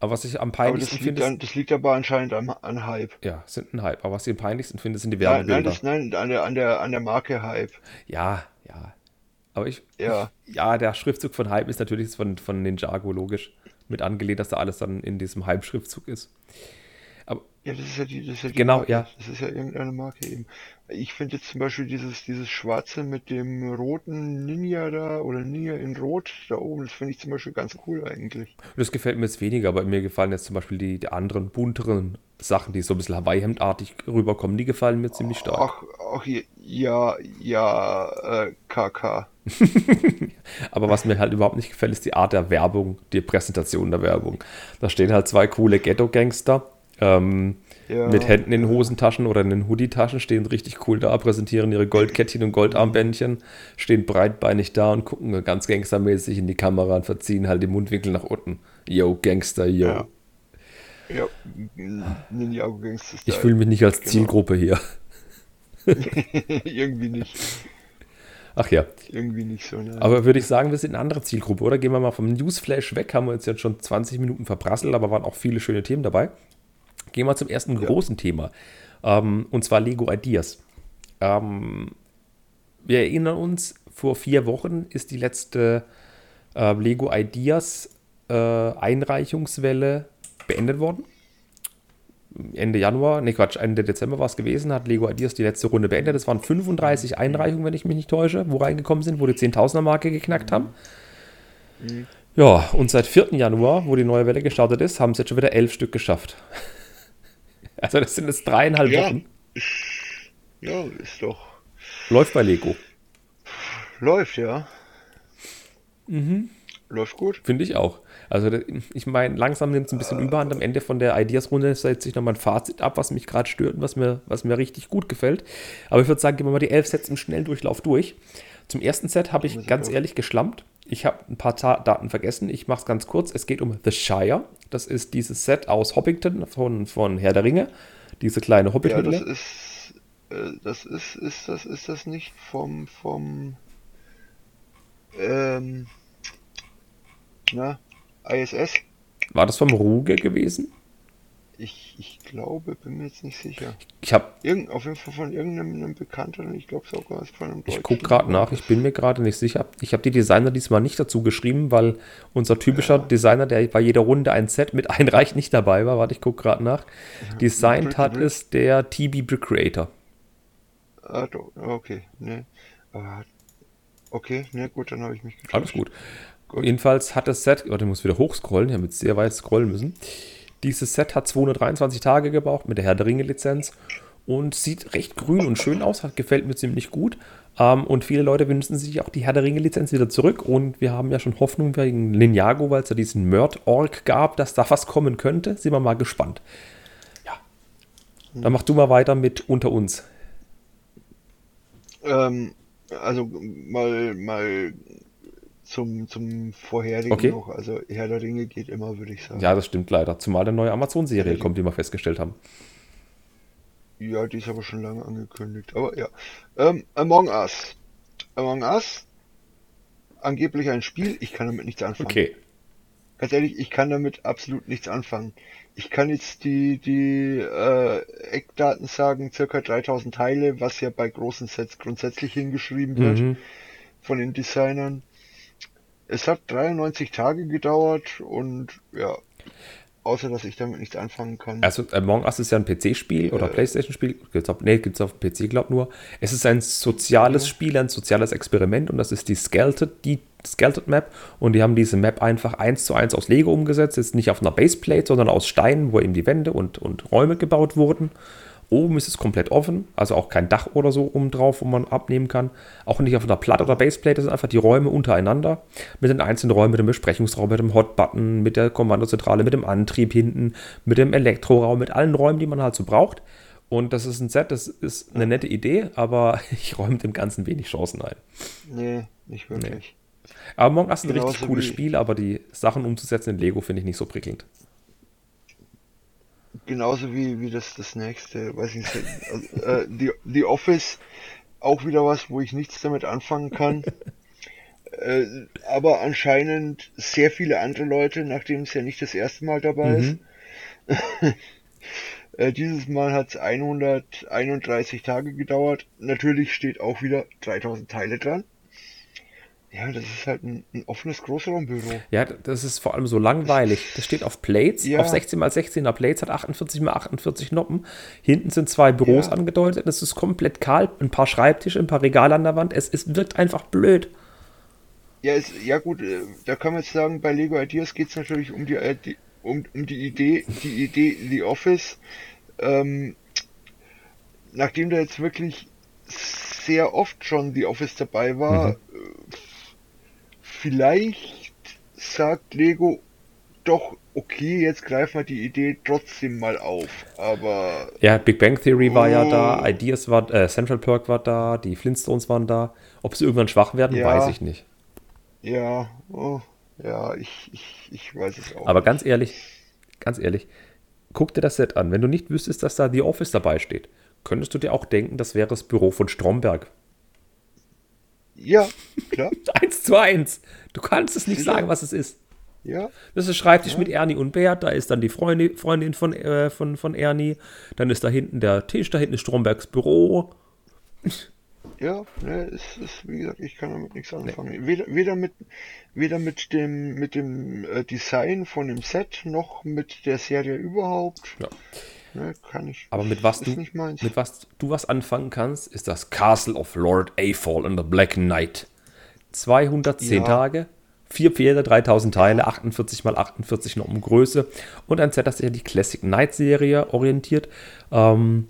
Aber was ich am peinlichsten finde, an, das liegt aber anscheinend an, an Hype. ja, sind ein Hype. Aber was ich am peinlichsten finde, sind die Nein, nein, Werbebilder. das, nein, an der, an der, an der Marke Hype. Ja, ja. Aber ich, Ja. ja, der Schriftzug von Hype ist natürlich von, von Ninjago logisch. Mit angelehnt, dass da alles dann in diesem Hype-Schriftzug ist. Aber Ja, das ist ja die, das ist ja die Genau, Marke. ja. Das ist ja irgendeine Marke eben. Ich finde jetzt zum Beispiel dieses, dieses Schwarze mit dem roten Ninja da oder Ninja in Rot da oben, das finde ich zum Beispiel ganz cool eigentlich. das gefällt mir jetzt weniger, aber mir gefallen jetzt zum Beispiel die, die anderen, bunteren Sachen, die so ein bisschen Hawaii-Hemdartig rüberkommen, die gefallen mir ziemlich stark. Ach, ach ja, ja, äh, KK. [LAUGHS] Aber was mir halt überhaupt nicht gefällt, ist die Art der Werbung, die Präsentation der Werbung. Da stehen halt zwei coole Ghetto-Gangster ähm, Ja. mit Händen in Hosentaschen oder in den Hoodie-Taschen, stehen richtig cool da, präsentieren ihre Goldkettchen und Goldarmbändchen, stehen breitbeinig da und gucken ganz gangstermäßig in die Kamera und verziehen halt die Mundwinkel nach unten. Yo, Gangster, yo. Ja. Ja, Ninjago Gangster Ich fühle mich nicht als Genau. Zielgruppe hier. [LAUGHS] irgendwie nicht. Ach ja. Irgendwie nicht so, ne? Aber würde ich sagen, wir sind eine andere Zielgruppe, oder? Gehen wir mal vom Newsflash weg, haben wir uns jetzt schon 20 Minuten verprasselt, aber waren auch viele schöne Themen dabei. Gehen wir zum ersten großen Thema. Ähm, und zwar Lego Ideas. Ähm, wir erinnern uns, vor vier Wochen ist die letzte äh, Lego Ideas äh, Einreichungswelle beendet worden. Ende Januar, ne Quatsch, Ende Dezember war es gewesen, hat Lego Ideas die letzte Runde beendet. Es waren 35 Einreichungen, wenn ich mich nicht täusche, wo reingekommen sind, wo die 10.000er Marke geknackt haben. Ja, und seit 4. Januar, wo die neue Welle gestartet ist, haben es jetzt schon wieder elf Stück geschafft. Also das sind jetzt dreieinhalb Ja. Wochen. Ja, ist doch. Läuft bei Lego. Läuft, ja. Mhm. Läuft gut. Finde ich auch. Also ich meine, langsam nimmt es ein bisschen überhand. Am Ende von der Ideas-Runde setze ich nochmal ein Fazit ab, was mich gerade stört und was mir, was mir richtig gut gefällt. Aber ich würde sagen, gehen wir mal die elf Sets im Schnelldurchlauf durch. Zum ersten Set habe ich ganz ehrlich geschlampt. Ich habe ein paar Ta Daten vergessen. Ich mache es ganz kurz. Es geht um The Shire. Das ist dieses Set aus Hobbiton von, von Herr der Ringe. Diese kleine Ja, das ist. Äh, das ist, ist das, ist das nicht vom, vom, ähm, na, ISS? War das vom Ruge gewesen? Ich, ich glaube, bin mir jetzt nicht sicher. Ich habe auf jeden Fall von irgendeinem einem Bekannten, ich glaube sogar von einem Ich Deutschen. gucke gerade nach, ich bin mir gerade nicht sicher. Ich habe die Designer diesmal nicht dazu geschrieben, weil unser typischer Designer, der bei jeder Runde ein Set mit [LAUGHS] einreicht, nicht dabei war. Warte, ich gucke gerade nach. Designt hat es der TB Brick Creator. Ah, doch, okay, ne. Aber, okay, ne, gut, dann habe ich mich getäuscht. Alles gut. Gut. Jedenfalls hat das Set, warte, ich muss wieder hochscrollen, ich habe jetzt sehr weit scrollen müssen. Dieses Set hat 223 Tage gebraucht mit der Herr der Ringe Lizenz und sieht recht grün und schön aus, gefällt mir ziemlich gut. Ähm, und viele Leute wünschen sich auch die Herr der Ringe Lizenz wieder zurück und wir haben ja schon Hoffnung wegen Ninjago, weil es ja diesen Mörd-Org gab, dass da was kommen könnte. Sind wir mal gespannt. Ja. Dann mach du mal weiter mit unter uns. Ähm, also mal, mal zum, zum vorherigen Okay. noch. Also Herr der Ringe geht immer, würde ich sagen. Ja, das stimmt leider. Zumal eine neue Amazon-Serie kommt, die wir festgestellt haben. Ja, die ist aber schon lange angekündigt. Aber ja. Ähm, Among Us. Among Us. Angeblich ein Spiel. Ich kann damit nichts anfangen. Okay. Ganz ehrlich, ich kann damit absolut nichts anfangen. Ich kann jetzt die, die äh, Eckdaten sagen, circa 3000 Teile, was ja bei großen Sets grundsätzlich hingeschrieben wird Mhm. von den Designern. Es hat 93 Tage gedauert und ja, außer dass ich damit nichts anfangen kann. Also Among Us ist ja ein PC-Spiel oder Playstation-Spiel. Gibt's auf, nee, gibt es auf dem PC, glaube nur. Es ist ein soziales Spiel, ein soziales Experiment und das ist die Skelted, die Skelted Map. Und die haben diese Map einfach eins zu eins aus Lego umgesetzt. Jetzt nicht auf einer Baseplate, sondern aus Steinen, wo eben die Wände und, und Räume gebaut wurden. Oben ist es komplett offen, also auch kein Dach oder so oben drauf, wo man abnehmen kann. Auch nicht auf einer Platte oder Baseplate, das sind einfach die Räume untereinander. Mit den einzelnen Räumen, mit dem Besprechungsraum, mit dem Hotbutton, mit der Kommandozentrale, mit dem Antrieb hinten, mit dem Elektroraum, mit allen Räumen, die man halt so braucht. Und das ist ein Set, das ist eine nette Idee, aber [LAUGHS] ich räume dem Ganzen wenig Chancen ein. nee, nicht wirklich. Aber Among Us ist ein richtig cooles Spiel, aber die Sachen umzusetzen in Lego finde ich nicht so prickelnd. Genauso wie, wie das, das nächste, weiß ich nicht, also, äh, die, die Office, auch wieder was, wo ich nichts damit anfangen kann. [LAUGHS] äh, aber anscheinend sehr viele andere Leute, nachdem es ja nicht das erste Mal dabei ist. [LAUGHS] äh, dieses Mal hat es 131 Tage gedauert. Natürlich steht auch wieder 3000 Teile dran. Ja, das ist halt ein, ein offenes Großraumbüro. Ja, das ist vor allem so langweilig. Das steht auf Plates, Ja. auf 16 x 16er Plates, hat 48 x 48 Noppen. Hinten sind zwei Büros Ja. angedeutet. Es ist komplett kahl, ein paar Schreibtische, ein paar Regale an der Wand. Es, es wirkt einfach blöd. Ja, es, ja gut, äh, da kann man jetzt sagen, bei Lego Ideas geht es natürlich um die, äh, die um, um die Idee, die Idee The Office. Ähm, nachdem da jetzt wirklich sehr oft schon The Office dabei war, äh, vielleicht sagt Lego doch, okay, jetzt greifen wir die Idee trotzdem mal auf. Aber Ja, Big Bang Theory war ja da, Ideas war, äh, Central Perk war da, die Flintstones waren da. Ob sie irgendwann schwach werden, Ja. weiß ich nicht. ja, oh, ja, ich, ich, ich weiß es auch. Aber nicht. ganz ehrlich, ganz ehrlich, guck dir das Set an. Wenn du nicht wüsstest, dass da The Office dabei steht, könntest du dir auch denken, das wäre das Büro von Stromberg. Ja, klar, [LAUGHS] Eins zu eins. Du kannst es nicht Sicher. sagen, was es ist. ja. Das ist Schreibtisch mit Ernie und Bert. Da ist dann die Freundin, Freundin von, äh, von, von Ernie. Dann ist da hinten der Tisch. Da hinten ist Strombergs Büro. [LAUGHS] Ja, ne, es ist, wie gesagt, ich kann damit nichts anfangen. Weder, weder mit, weder mit dem, mit dem äh, Design von dem Set noch mit der Serie überhaupt. Ja. Ne, kann ich. Aber mit was, du, mit was du was anfangen kannst, ist das Castle of Lord Athol and the Black Knight. 210 Ja. Tage, Vier Pferde, 3000 Teile, 48 x 48 Normen Größe und ein Set, das sich an die Classic Knight Serie orientiert. Ähm,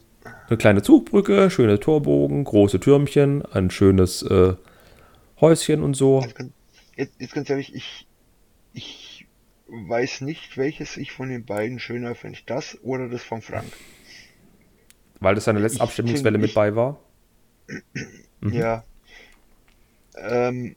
eine kleine Zugbrücke, schöne Torbogen, große Türmchen, ein schönes äh, Häuschen und so. Also ganz- Jetzt, jetzt ganz ehrlich, ich, ich weiß nicht, welches ich von den beiden schöner finde. Das oder das von Frank. Weil das seine letzte Ich Abstimmungswelle mit bei war. [CLEARS THROAT] Ja. Ähm,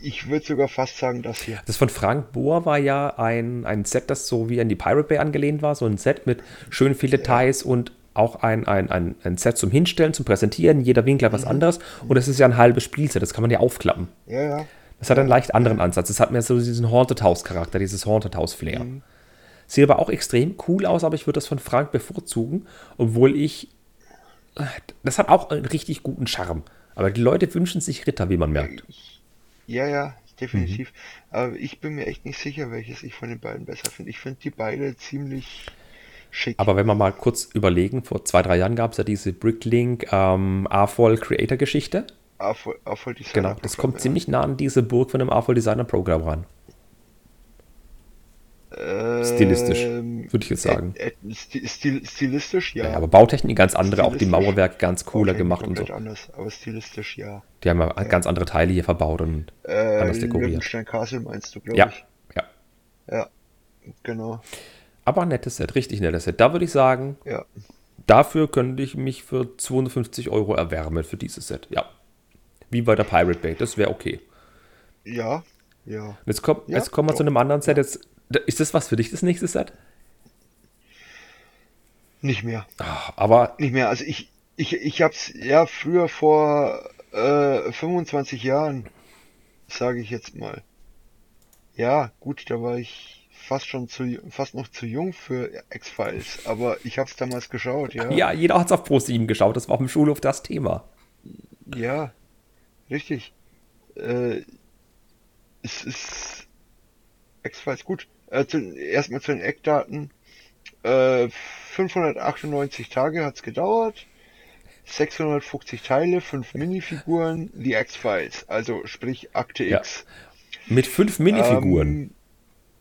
ich- würde sogar fast sagen, das hier. Das von Frank Bohr war ja ein, ein Set, das so wie an die Pirate Bay angelehnt war. So ein Set mit schön viel Details und auch ein, ein, ein, ein Set zum Hinstellen, zum Präsentieren. Jeder Winkel hat was anderes. Und es ist ja ein halbes Spielset. Das kann man ja aufklappen. Ja, ja. Das hat einen leicht anderen Ansatz. Es hat mehr so diesen Haunted House-Charakter, dieses Haunted House-Flair. Sieht aber auch extrem cool aus, aber ich würde das von Frank bevorzugen, obwohl ich. Das hat auch einen richtig guten Charme. Aber die Leute wünschen sich Ritter, wie man merkt. Ja, ja, definitiv. Mhm. Aber ich bin mir echt nicht sicher, welches ich von den beiden besser finde. Ich finde die beide ziemlich schick. Aber wenn wir mal kurz überlegen, vor zwei, drei Jahren gab es ja diese Bricklink ähm, AFOL Creator Geschichte. Erfol Erfolg Designer Genau, das Programm, kommt ziemlich nah an diese Burg von dem AFOL Designer Program ran. ja. stilistisch, Ähm, würde ich jetzt sagen. Äh, äh, sti- stil, stilistisch, ja. Ja, aber Bautechnik ganz andere, auch die. Mauerwerke ganz cooler gemacht und so. anders, aber stilistisch, ja. Die haben ja ganz andere Teile hier verbaut und Äh, anders dekoriert. Löwenstein Castle meinst du, glaube Ja, ich. ja. Ja, genau. Aber ein nettes Set, richtig nettes Set. Da würde ich sagen, Ja. dafür könnte ich mich für 250 Euro erwärmen für dieses Set. Ja. Wie bei der Pirate Bay, das wäre okay. Ja, ja. Jetzt, kommt, Ja, jetzt kommen wir doch. zu einem anderen Set. Jetzt, ist das was für dich, das nächste Set? Nicht mehr. Ah, Aber Nicht mehr. Also ich, ich, ich hab's ja früher vor äh, 25 Jahren, sage ich jetzt mal. Ja, gut, da war ich fast schon zu, fast noch zu jung für X-Files, aber ich hab's damals geschaut, ja. ja, jeder hat es auf Pro 7 geschaut. Das war auf dem Schulhof das Thema. Ja, richtig. Äh, es ist X-Files gut. Äh, zu, erstmal zu den Eckdaten. Äh, 598 Tage hat's gedauert. 650 Teile, 5 Minifiguren, die X-Files, also sprich Akte Ja. X. Mit fünf Minifiguren. Ähm,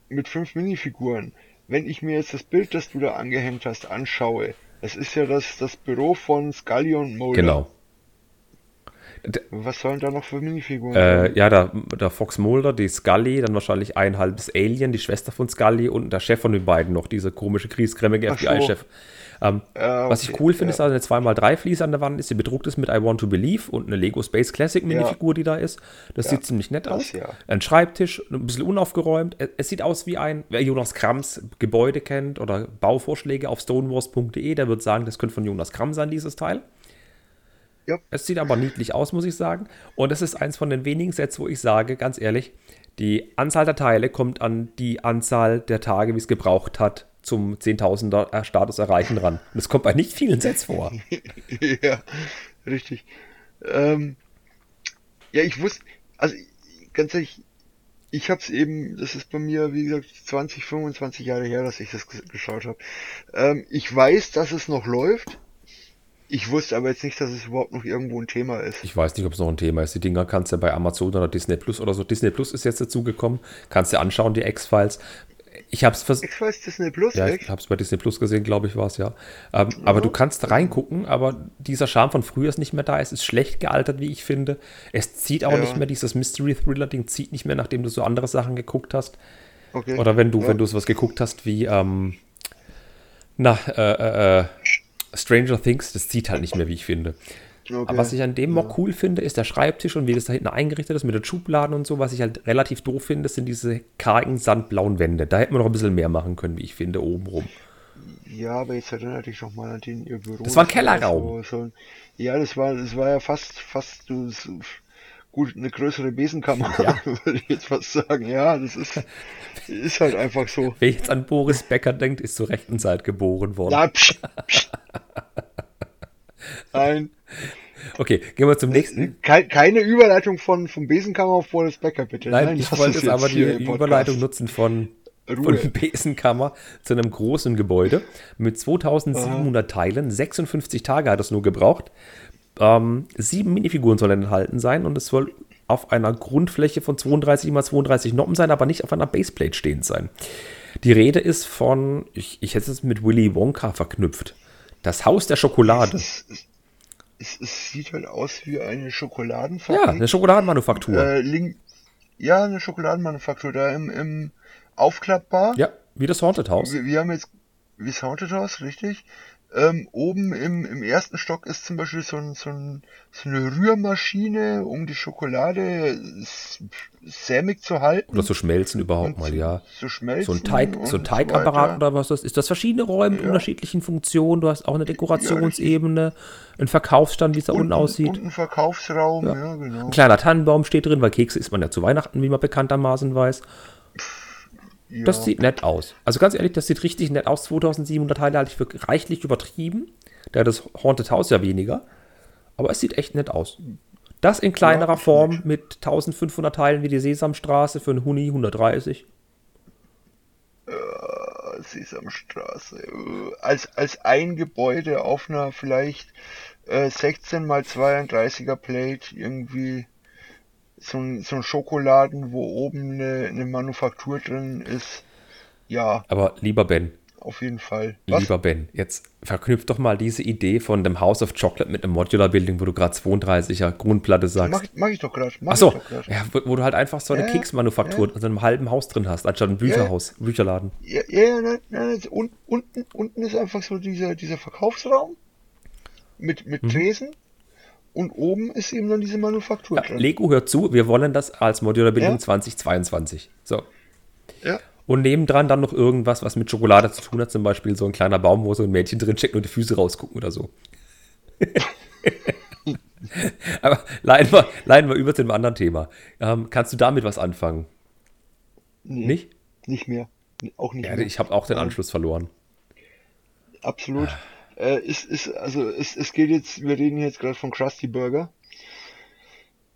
mit fünf Minifiguren. Wenn ich mir jetzt das Bild, das du da angehängt hast, anschaue, das ist ja das, das Büro von Scully und Mulder. genau. Was sollen da noch für Minifiguren Äh, sein? ja, der, der Fox Mulder, die Scully, dann wahrscheinlich ein halbes Alien, die Schwester von Scully und der Chef von den beiden noch, dieser komische, so. FBI-Chef. Ähm, Ja, Was ich okay, cool finde, ja. ist, dass eine 2x3-Fliese an der Wand ist, die bedruckt ist mit I Want to Believe und eine Lego Space Classic Minifigur, die da ist. Das Ja, sieht ziemlich nett das aus. ja. Ein Schreibtisch, ein bisschen unaufgeräumt. Es, sieht aus wie ein, wer Jonas Krams Gebäude kennt oder Bauvorschläge auf stonewars.de, der wird sagen, das könnte von Jonas Kramm sein, dieses Teil. Ja. Es sieht aber niedlich aus, muss ich sagen. Und es ist eins von den wenigen Sets, wo ich sage, ganz ehrlich, die Anzahl der Teile kommt an die Anzahl der Tage, wie es gebraucht hat, zum 10.000er Status erreichen ran. Und das kommt bei nicht vielen Sets vor. [LAUGHS] ja, richtig. Ähm, ja, ich wusste, also ganz ehrlich, ich hab's eben, das ist bei mir, wie gesagt, 20, 25 Jahre her, dass ich das ges- geschaut habe. Ähm, ich weiß, dass es noch läuft. Ich wusste aber jetzt nicht, dass es überhaupt noch irgendwo ein Thema ist. Ich weiß nicht, ob es noch ein Thema ist. Die Dinger kannst du bei Amazon oder Disney Plus oder so. Disney Plus ist jetzt dazugekommen. Kannst du anschauen, die X-Files. Ich habe es vers X-Files Disney Plus, ja, ich es bei Disney Plus gesehen, glaube ich, war es ja. Ähm, Aber du kannst reingucken, aber dieser Charme von früher ist nicht mehr da. Es ist schlecht gealtert, wie ich finde. Es zieht auch Ja. nicht mehr, dieses Mystery-Thriller-Ding zieht nicht mehr, nachdem du so andere Sachen geguckt hast. Okay. Oder wenn du, ja. wenn du sowas geguckt hast wie, ähm, na, äh, äh, äh, Stranger Things, das zieht halt nicht mehr, wie ich finde. Okay. Aber was ich an dem Mock cool finde, ist der Schreibtisch und wie das da hinten eingerichtet ist mit den Schubladen und so. Was ich halt relativ doof finde, sind diese kargen, sandblauen Wände. Da hätten wir noch ein bisschen mehr machen können, wie ich finde, obenrum. Ja, aber jetzt erinnere dich doch mal an den ihr Büro. Das war ein Kellerraum. So, so, ein- ja, das war, das war ja fast, fast so, gut eine größere Besenkammer, Ja. [LAUGHS] würde ich jetzt fast sagen. Ja, das ist, ist halt einfach so. Wer jetzt an Boris Becker denkt, ist zur rechten Zeit geboren worden. Na, psch, psch. Nein, Okay, gehen wir zum nächsten. kei- keine Überleitung von vom Besenkammer auf Boris Becker, bitte. Nein, ich das wollte jetzt aber die. Überleitung nutzen von, Ruhe. von Besenkammer zu einem großen Gebäude mit 2700 Teilen. 56 Tage hat es nur gebraucht. Ähm, sieben Minifiguren sollen enthalten sein und es soll auf einer Grundfläche von 32 mal 32 Noppen sein, aber nicht auf einer Baseplate stehend sein. Die Rede ist von, ich, ich hätte es mit Willy Wonka verknüpft. Das Haus der Schokolade. Es, es, es, es sieht halt aus wie eine Ja, Schokoladenfabrik. eine Schokoladenmanufaktur. Äh, link, ja, eine Schokoladenmanufaktur da im, im aufklappbar. ja, wie das Haunted House. Wir, wir haben jetzt, wie Sounded House, richtig? Ähm, oben im, im ersten Stock ist zum Beispiel so, ein, so, ein, so eine Rührmaschine, um die Schokolade sämig zu halten. Oder zu schmelzen überhaupt mal, ja. Zu schmelzen. So ein, Teig, so ein Teigapparat weiter. oder was das ist. Das verschiedene Räume mit Ja. unterschiedlichen Funktionen. Du hast auch eine Dekorationsebene, einen Verkaufsstand, wie es da unten aussieht. Und ein Verkaufsraum, Ja. ja, genau. Ein kleiner Tannenbaum steht drin, weil Kekse isst man ja zu Weihnachten, wie man bekanntermaßen weiß. Ja. Das sieht nett aus. Also ganz ehrlich, das sieht richtig nett aus. 2700 Teile halte ich für reichlich übertrieben. Da hat das Haunted House ja weniger. Aber es sieht echt nett aus. Das in kleinerer Ja, Form nett. mit 1500 Teilen wie die Sesamstraße für einen Huni 130. Äh, Sesamstraße. Äh, Als, als ein Gebäude auf einer vielleicht äh, 16 mal 32er Plate irgendwie so ein, so ein Schokoladen, wo oben eine, eine Manufaktur drin ist. Ja, Aber lieber Ben, auf jeden Fall. Was? lieber Ben, jetzt verknüpft doch mal diese Idee von dem House of Chocolate mit einem Modular Building, wo du gerade 32er Grundplatte sagst. Mach, mach ich doch gerade. Achso, ja, wo, wo du halt einfach so eine Ja, Keksmanufaktur in so einem halben Haus drin hast, anstatt ein Bücherhaus, Bücherladen. Ja, ja, ja nein, nein, nein, un, unten, unten ist einfach so dieser, dieser Verkaufsraum mit, mit Tresen und oben ist eben dann diese Manufaktur Ja, drin. Lego hört zu, wir wollen das als Modular Building Ja. 2022. So. Ja, Und nebendran dann noch irgendwas, was mit Schokolade zu tun hat, zum Beispiel so ein kleiner Baum, wo so ein Mädchen drin steckt und die Füße rausgucken oder so. [LAUGHS] Aber leiden wir, leiden wir über zu einem anderen Thema. Ähm, kannst du damit was anfangen? nee, Nicht? Nicht mehr. Auch nicht Ja, mehr. ich habe auch den Nein. Anschluss verloren. Absolut. Äh, ist, ist, also es, es geht jetzt, wir reden jetzt gerade von Krusty Burger.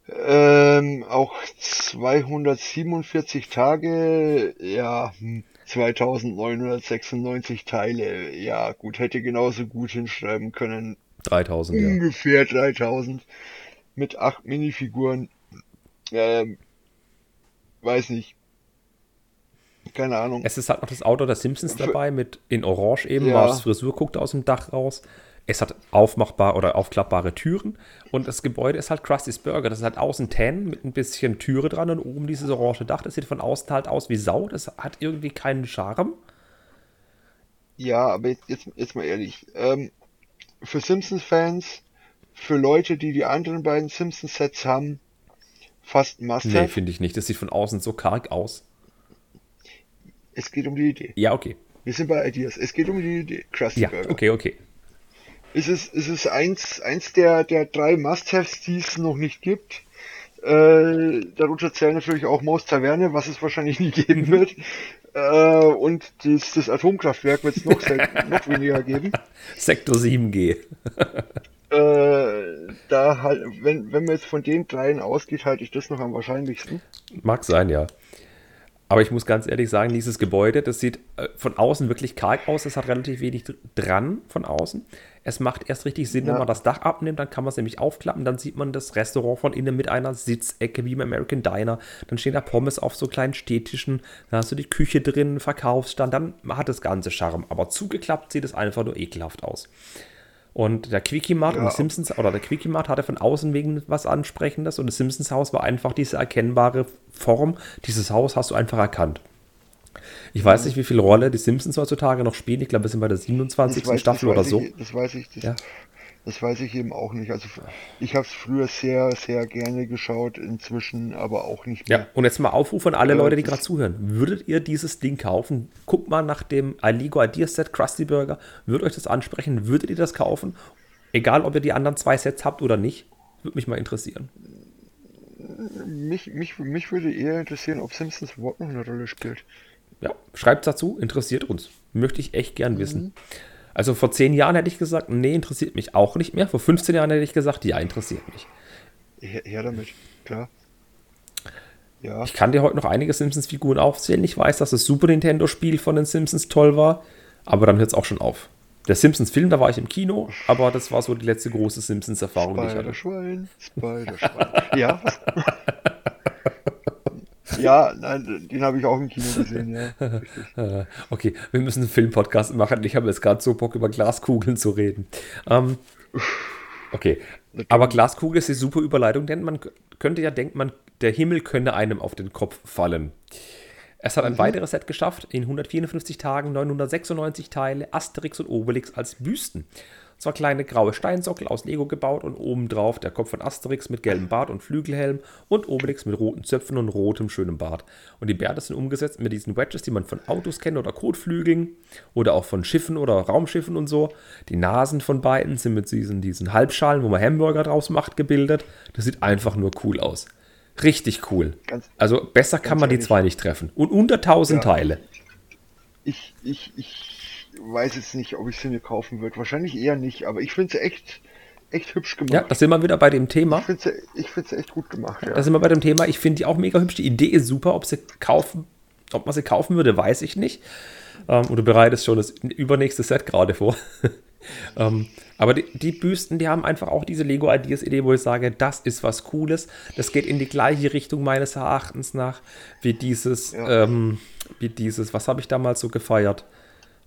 Ähm, auch 247 Tage, ja, hm, 2996 Teile. Ja, gut, hätte genauso gut hinschreiben können. 3000, ja. Ungefähr 3000 mit acht Minifiguren. Ähm, weiß nicht. Keine Ahnung. Es ist halt noch das Auto der Simpsons dabei, mit in Orange eben. Ja. Mars Frisur guckt aus dem Dach raus. Es hat aufmachbar oder aufklappbare Türen. Und das Gebäude ist halt Krusty's Burger. Das ist halt außen Tan mit ein bisschen Türe dran und oben dieses orange Dach. Das sieht von außen halt aus wie Sau. Das hat irgendwie keinen Charme. Ja, aber jetzt, jetzt, jetzt mal ehrlich. Ähm, für Simpsons-Fans, für Leute, die die anderen beiden Simpsons-Sets haben, fast ein Nee, Must-Have. finde ich nicht. Das sieht von außen so karg aus. Es geht um die Idee. Ja, okay. Wir sind bei Ideas. Es geht um die Idee. Krusty Ja, Burger. okay, okay. Es ist, es ist eins, eins der, der drei Must-Haves, die es noch nicht gibt. Äh, darunter zählen natürlich auch Maus Taverne, was es wahrscheinlich [LAUGHS] nie geben wird. Äh, und das, das Atomkraftwerk wird es noch, [LAUGHS] noch weniger geben. Sektor 7G. Äh, da halt, wenn, wenn man jetzt von den dreien ausgeht, halte ich das noch am wahrscheinlichsten. Mag sein, ja. Aber ich muss ganz ehrlich sagen, dieses Gebäude, das sieht äh, von außen wirklich karg aus. Es hat relativ wenig dr- dran von außen. Es macht erst richtig Sinn, wenn Ja. man das Dach abnimmt, dann kann man es nämlich aufklappen. Dann sieht man das Restaurant von innen mit einer Sitzecke wie im American Diner. Dann stehen da Pommes auf so kleinen Stehtischen. Dann hast du die Küche drin, Verkaufsstand. Dann hat das ganze Charme. Aber zugeklappt sieht es einfach nur ekelhaft aus. Und der Quickie Mart und Ja. das Simpsons, oder der Quickie Mart hatte von außen wegen was Ansprechendes und das Simpsons Haus war einfach diese erkennbare Form. Dieses Haus hast du einfach erkannt. Ich weiß nicht, wie viel Rolle die Simpsons heutzutage noch spielen. Ich glaube, wir sind bei der 27. Das weiß- Staffel oder so. Ich, das weiß ich, das, Ja. Das weiß ich eben auch nicht. Also ich habe es früher sehr, sehr gerne geschaut, inzwischen aber auch nicht mehr. Ja, und jetzt mal Aufruf an alle Äh, Leute, die gerade zuhören. Würdet ihr dieses Ding kaufen? Guckt mal nach dem Aligo Ideas Set Krusty Burger. Würde euch das ansprechen? Würdet ihr das kaufen? Egal, ob ihr die anderen zwei Sets habt oder nicht. Würde mich mal interessieren. Mich, mich, mich würde eher interessieren, ob Simpsons überhaupt noch eine Rolle spielt. Ja, schreibt dazu, interessiert uns. Möchte ich echt gern wissen. Also vor zehn Jahren hätte ich gesagt, nee, interessiert mich auch nicht mehr. Vor 15 Jahren hätte ich gesagt, ja, interessiert mich. Her, her damit, klar. Ja, Ich kann dir heute noch einige Simpsons-Figuren aufzählen. Ich weiß, dass das Super Nintendo-Spiel von den Simpsons toll war, aber dann hört es auch schon auf. Der Simpsons-Film, da war ich im Kino, aber das war so die letzte große Simpsons-Erfahrung, die ich hatte. Spider-Schwein, Spider-Schwein. ja? [LAUGHS] [LAUGHS] Ja, nein, den habe ich auch im Kino gesehen, ja. [LAUGHS] Okay, wir müssen einen Filmpodcast machen. Ich habe jetzt gerade so Bock, über Glaskugeln zu reden. Ähm, okay, aber Glaskugel ist eine super Überleitung, denn man könnte ja denken, man, der Himmel könne einem auf den Kopf fallen. Es hat ein mhm. weiteres Set geschafft, in 154 Tagen 996 Teile, Asterix und Obelix als Büsten. Zwar kleine graue Steinsockel aus Lego gebaut und obendrauf der Kopf von Asterix mit gelbem Bart und Flügelhelm und Obelix mit roten Zöpfen und rotem schönem Bart. Und die Bärte sind umgesetzt mit diesen Wedges, die man von Autos kennt oder Kotflügeln oder auch von Schiffen oder Raumschiffen und so. Die Nasen von beiden sind mit diesen, diesen Halbschalen, wo man Hamburger draus macht, gebildet. Das sieht einfach nur cool aus. Richtig cool. Ganz, also besser kann man ehrlich. die zwei nicht treffen. Und unter 1000 ja. Teile. Ich, ich, ich weiß jetzt nicht, ob ich sie mir kaufen würde. Wahrscheinlich eher nicht, aber ich finde sie echt, echt hübsch gemacht. Ja, das sind wir wieder bei dem Thema. Ich finde sie, ich find sie echt gut gemacht. Ja. Da sind wir bei dem Thema. Ich finde die auch mega hübsch. Die Idee ist super. Ob sie kaufen, ob man sie kaufen würde, weiß ich nicht. Ähm, und du bereitest schon das übernächste Set gerade vor. [LAUGHS] ähm, aber die, die, Büsten, die haben einfach auch diese Lego Ideas Idee, wo ich sage, das ist was Cooles. Das geht in die gleiche Richtung meines Erachtens nach wie dieses, ja. ähm, wie dieses, was habe ich damals so gefeiert?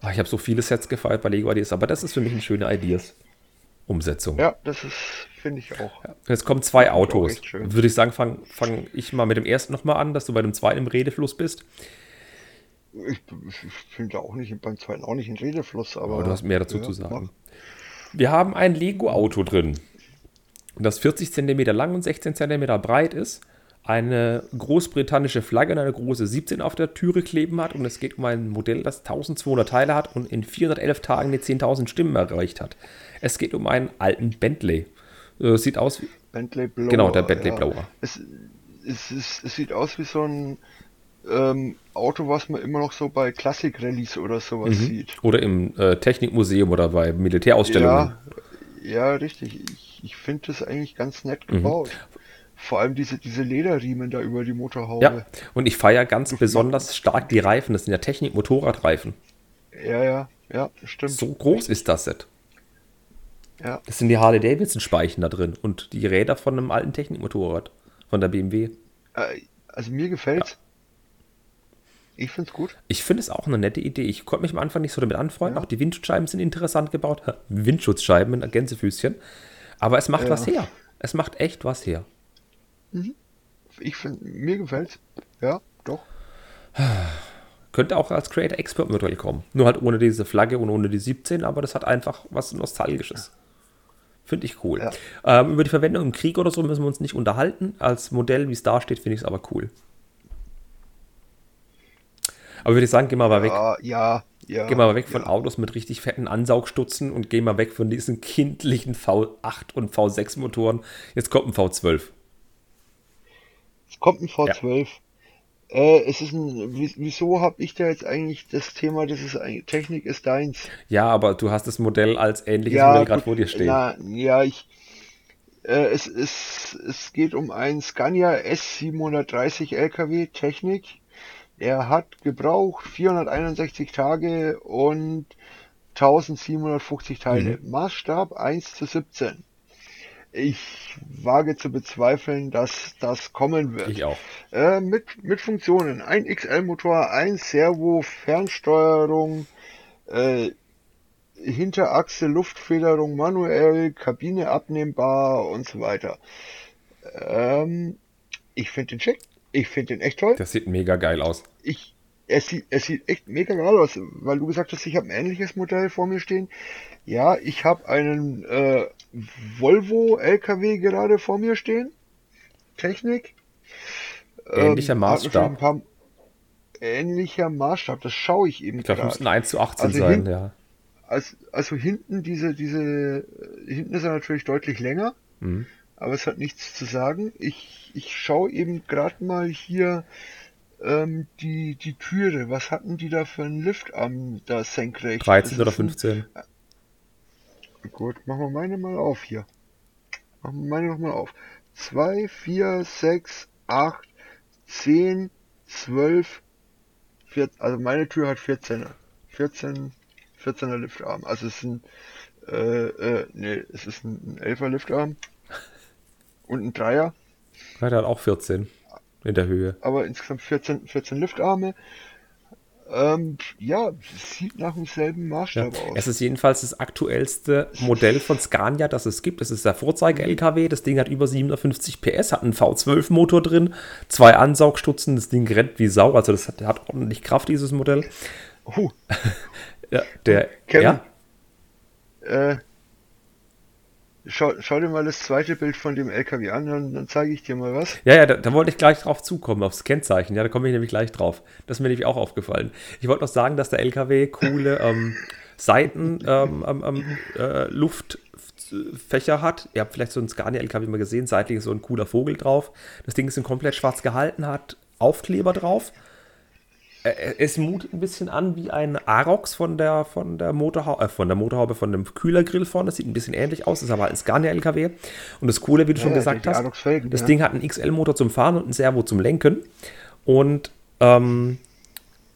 Ach, ich habe so viele Sets gefeiert bei Lego Ideas, aber das ist für mich eine schöne Ideas-Umsetzung. Ja, das ist, finde ich auch. Ja, jetzt kommen zwei Autos. Würde ich sagen, fange fang ich mal mit dem ersten nochmal an, dass du bei dem zweiten im Redefluss bist. Ich, ich bin da auch nicht beim zweiten auch nicht in Redefluss, aber. aber du hast mehr dazu ja, zu sagen. Mach. Wir haben ein Lego-Auto drin, das 40 cm lang und 16 cm breit ist eine großbritannische Flagge und eine große 17 auf der Türe kleben hat. Und es geht um ein Modell, das 1200 Teile hat und in 411 Tagen die 10.000 Stimmen erreicht hat. Es geht um einen alten Bentley. Äh, sieht aus wie. Bentley Blower. Genau, der Bentley ja. Blower. Es, es, es, es, sieht aus wie so ein ähm, Auto, was man immer noch so bei Klassik-Rallyes oder sowas mhm. sieht. Oder im äh, Technikmuseum oder bei Militärausstellungen. Ja, ja richtig. Ich, ich finde das eigentlich ganz nett mhm. gebaut. Mhm. Vor allem diese, diese Lederriemen da über die Motorhaube. Ja, und ich feiere ganz besonders stark die Reifen. Das sind ja Technik-Motorradreifen. Ja, ja, ja, stimmt. So groß ist das Set. Ja. Das sind die Harley-Davidson-Speichen da drin und die Räder von einem alten Technikmotorrad von der BMW. Äh, also mir gefällt's. Ja. Ich finde es gut. Ich finde es auch eine nette Idee. Ich konnte mich am Anfang nicht so damit anfreunden. Ja. Auch die Windschutzscheiben sind interessant gebaut. [LAUGHS] Windschutzscheiben mit Gänsefüßchen. Aber es macht ja. was her. Es macht echt was her. Mhm. Ich finde, mir gefällt's. Ja, doch. [SIGHS] Könnte auch als Creator Expert Modell kommen. Nur halt ohne diese Flagge und ohne die 17, aber das hat einfach was Nostalgisches. Finde ich cool. Ja. Ähm, über die Verwendung im Krieg oder so müssen wir uns nicht unterhalten. Als Modell, wie es da steht, finde ich es aber cool. Aber würde ich sagen, geh mal, mal weg. Ja, ja. Geh mal weg von ja. Autos mit richtig fetten Ansaugstutzen und geh mal weg von diesen kindlichen V8 und V6 Motoren. Jetzt kommt ein V12. Es kommt ein V12. Ja. Äh, es ist ein, wieso habe ich da jetzt eigentlich das Thema, das ist Technik ist deins? Ja, aber du hast das Modell als ähnliches ja, Modell gerade vor dir stehen. Na, ja, ich, äh, es, es, es geht um einen Scania S730 LKW Technik. Er hat gebraucht 461 Tage und 1750 Teile. Mhm. Maßstab 1 zu 17. Ich wage zu bezweifeln, dass das kommen wird. Ich auch. Äh, mit, mit Funktionen. Ein XL-Motor, ein Servo, Fernsteuerung, äh, Hinterachse, Luftfederung manuell, Kabine abnehmbar und so weiter. Ähm, ich finde den schick. Ich finde den echt toll. Das sieht mega geil aus. Ich, es sieht, es sieht echt mega geil aus, weil du gesagt hast, ich habe ein ähnliches Modell vor mir stehen. Ja, ich habe einen äh, Volvo LKW gerade vor mir stehen. Technik. Ähnlicher ähm, Maßstab. Paar, ähnlicher Maßstab, das schaue ich eben Ich glaube, muss ein 1 zu 18 also sein, hin, ja. Also, also hinten diese, diese, hinten ist er natürlich deutlich länger, mhm. aber es hat nichts zu sagen. Ich, ich schaue eben gerade mal hier ähm, die, die Türe. Was hatten die da für einen Liftarm da senkrecht? 13 oder 15? Ein, Gut, machen wir meine mal auf hier. Machen wir meine nochmal auf. 2, 4, 6, 8, 10, 12, 14, also meine Tür hat 14er. 14, 14er Liftarm. Also es ist ein, äh, äh, nee, es ist ein 11er Liftarm. [LAUGHS] Und ein Dreier. Ja, der hat auch 14. in der Höhe. aber insgesamt 14, 14 Liftarme. Ähm, ja, sieht nach demselben Ja. Maßstab aus. Es ist jedenfalls das aktuellste Modell von Scania, das es gibt. Es ist der Vorzeige-LKW. Das Ding hat über 750 PS, hat einen V12-Motor drin, zwei Ansaugstutzen. Das Ding rennt wie Sau. Also, das hat, hat ordentlich Kraft, dieses Modell. Huh, [LAUGHS] Ja, der, Kevin? ja, äh, schau, schau dir mal das zweite Bild von dem LKW an, dann, dann zeige ich dir mal was. Ja, ja, da, da wollte ich gleich drauf zukommen, aufs Kennzeichen. Ja, da komme ich nämlich gleich drauf. Das ist mir nämlich auch aufgefallen. Ich wollte noch sagen, dass der LKW coole [LAUGHS] ähm, Seiten ähm, ähm, äh, Luftfächer hat. Ihr habt vielleicht so einen Scania-LKW mal gesehen. Seitlich ist so ein cooler Vogel drauf. Das Ding ist in komplett schwarz gehalten, hat Aufkleber drauf. Äh, Es mutet ein bisschen an wie ein Arox von der, von der, Motorhaube, äh, von der Motorhaube, von dem Kühlergrill vorne. Das sieht ein bisschen ähnlich aus, ist aber ein Scania-LKW. Und das Coole, wie du schon ja, gesagt die hast, das ja. Ding hat einen XL-Motor zum Fahren und einen Servo zum Lenken. Und ähm,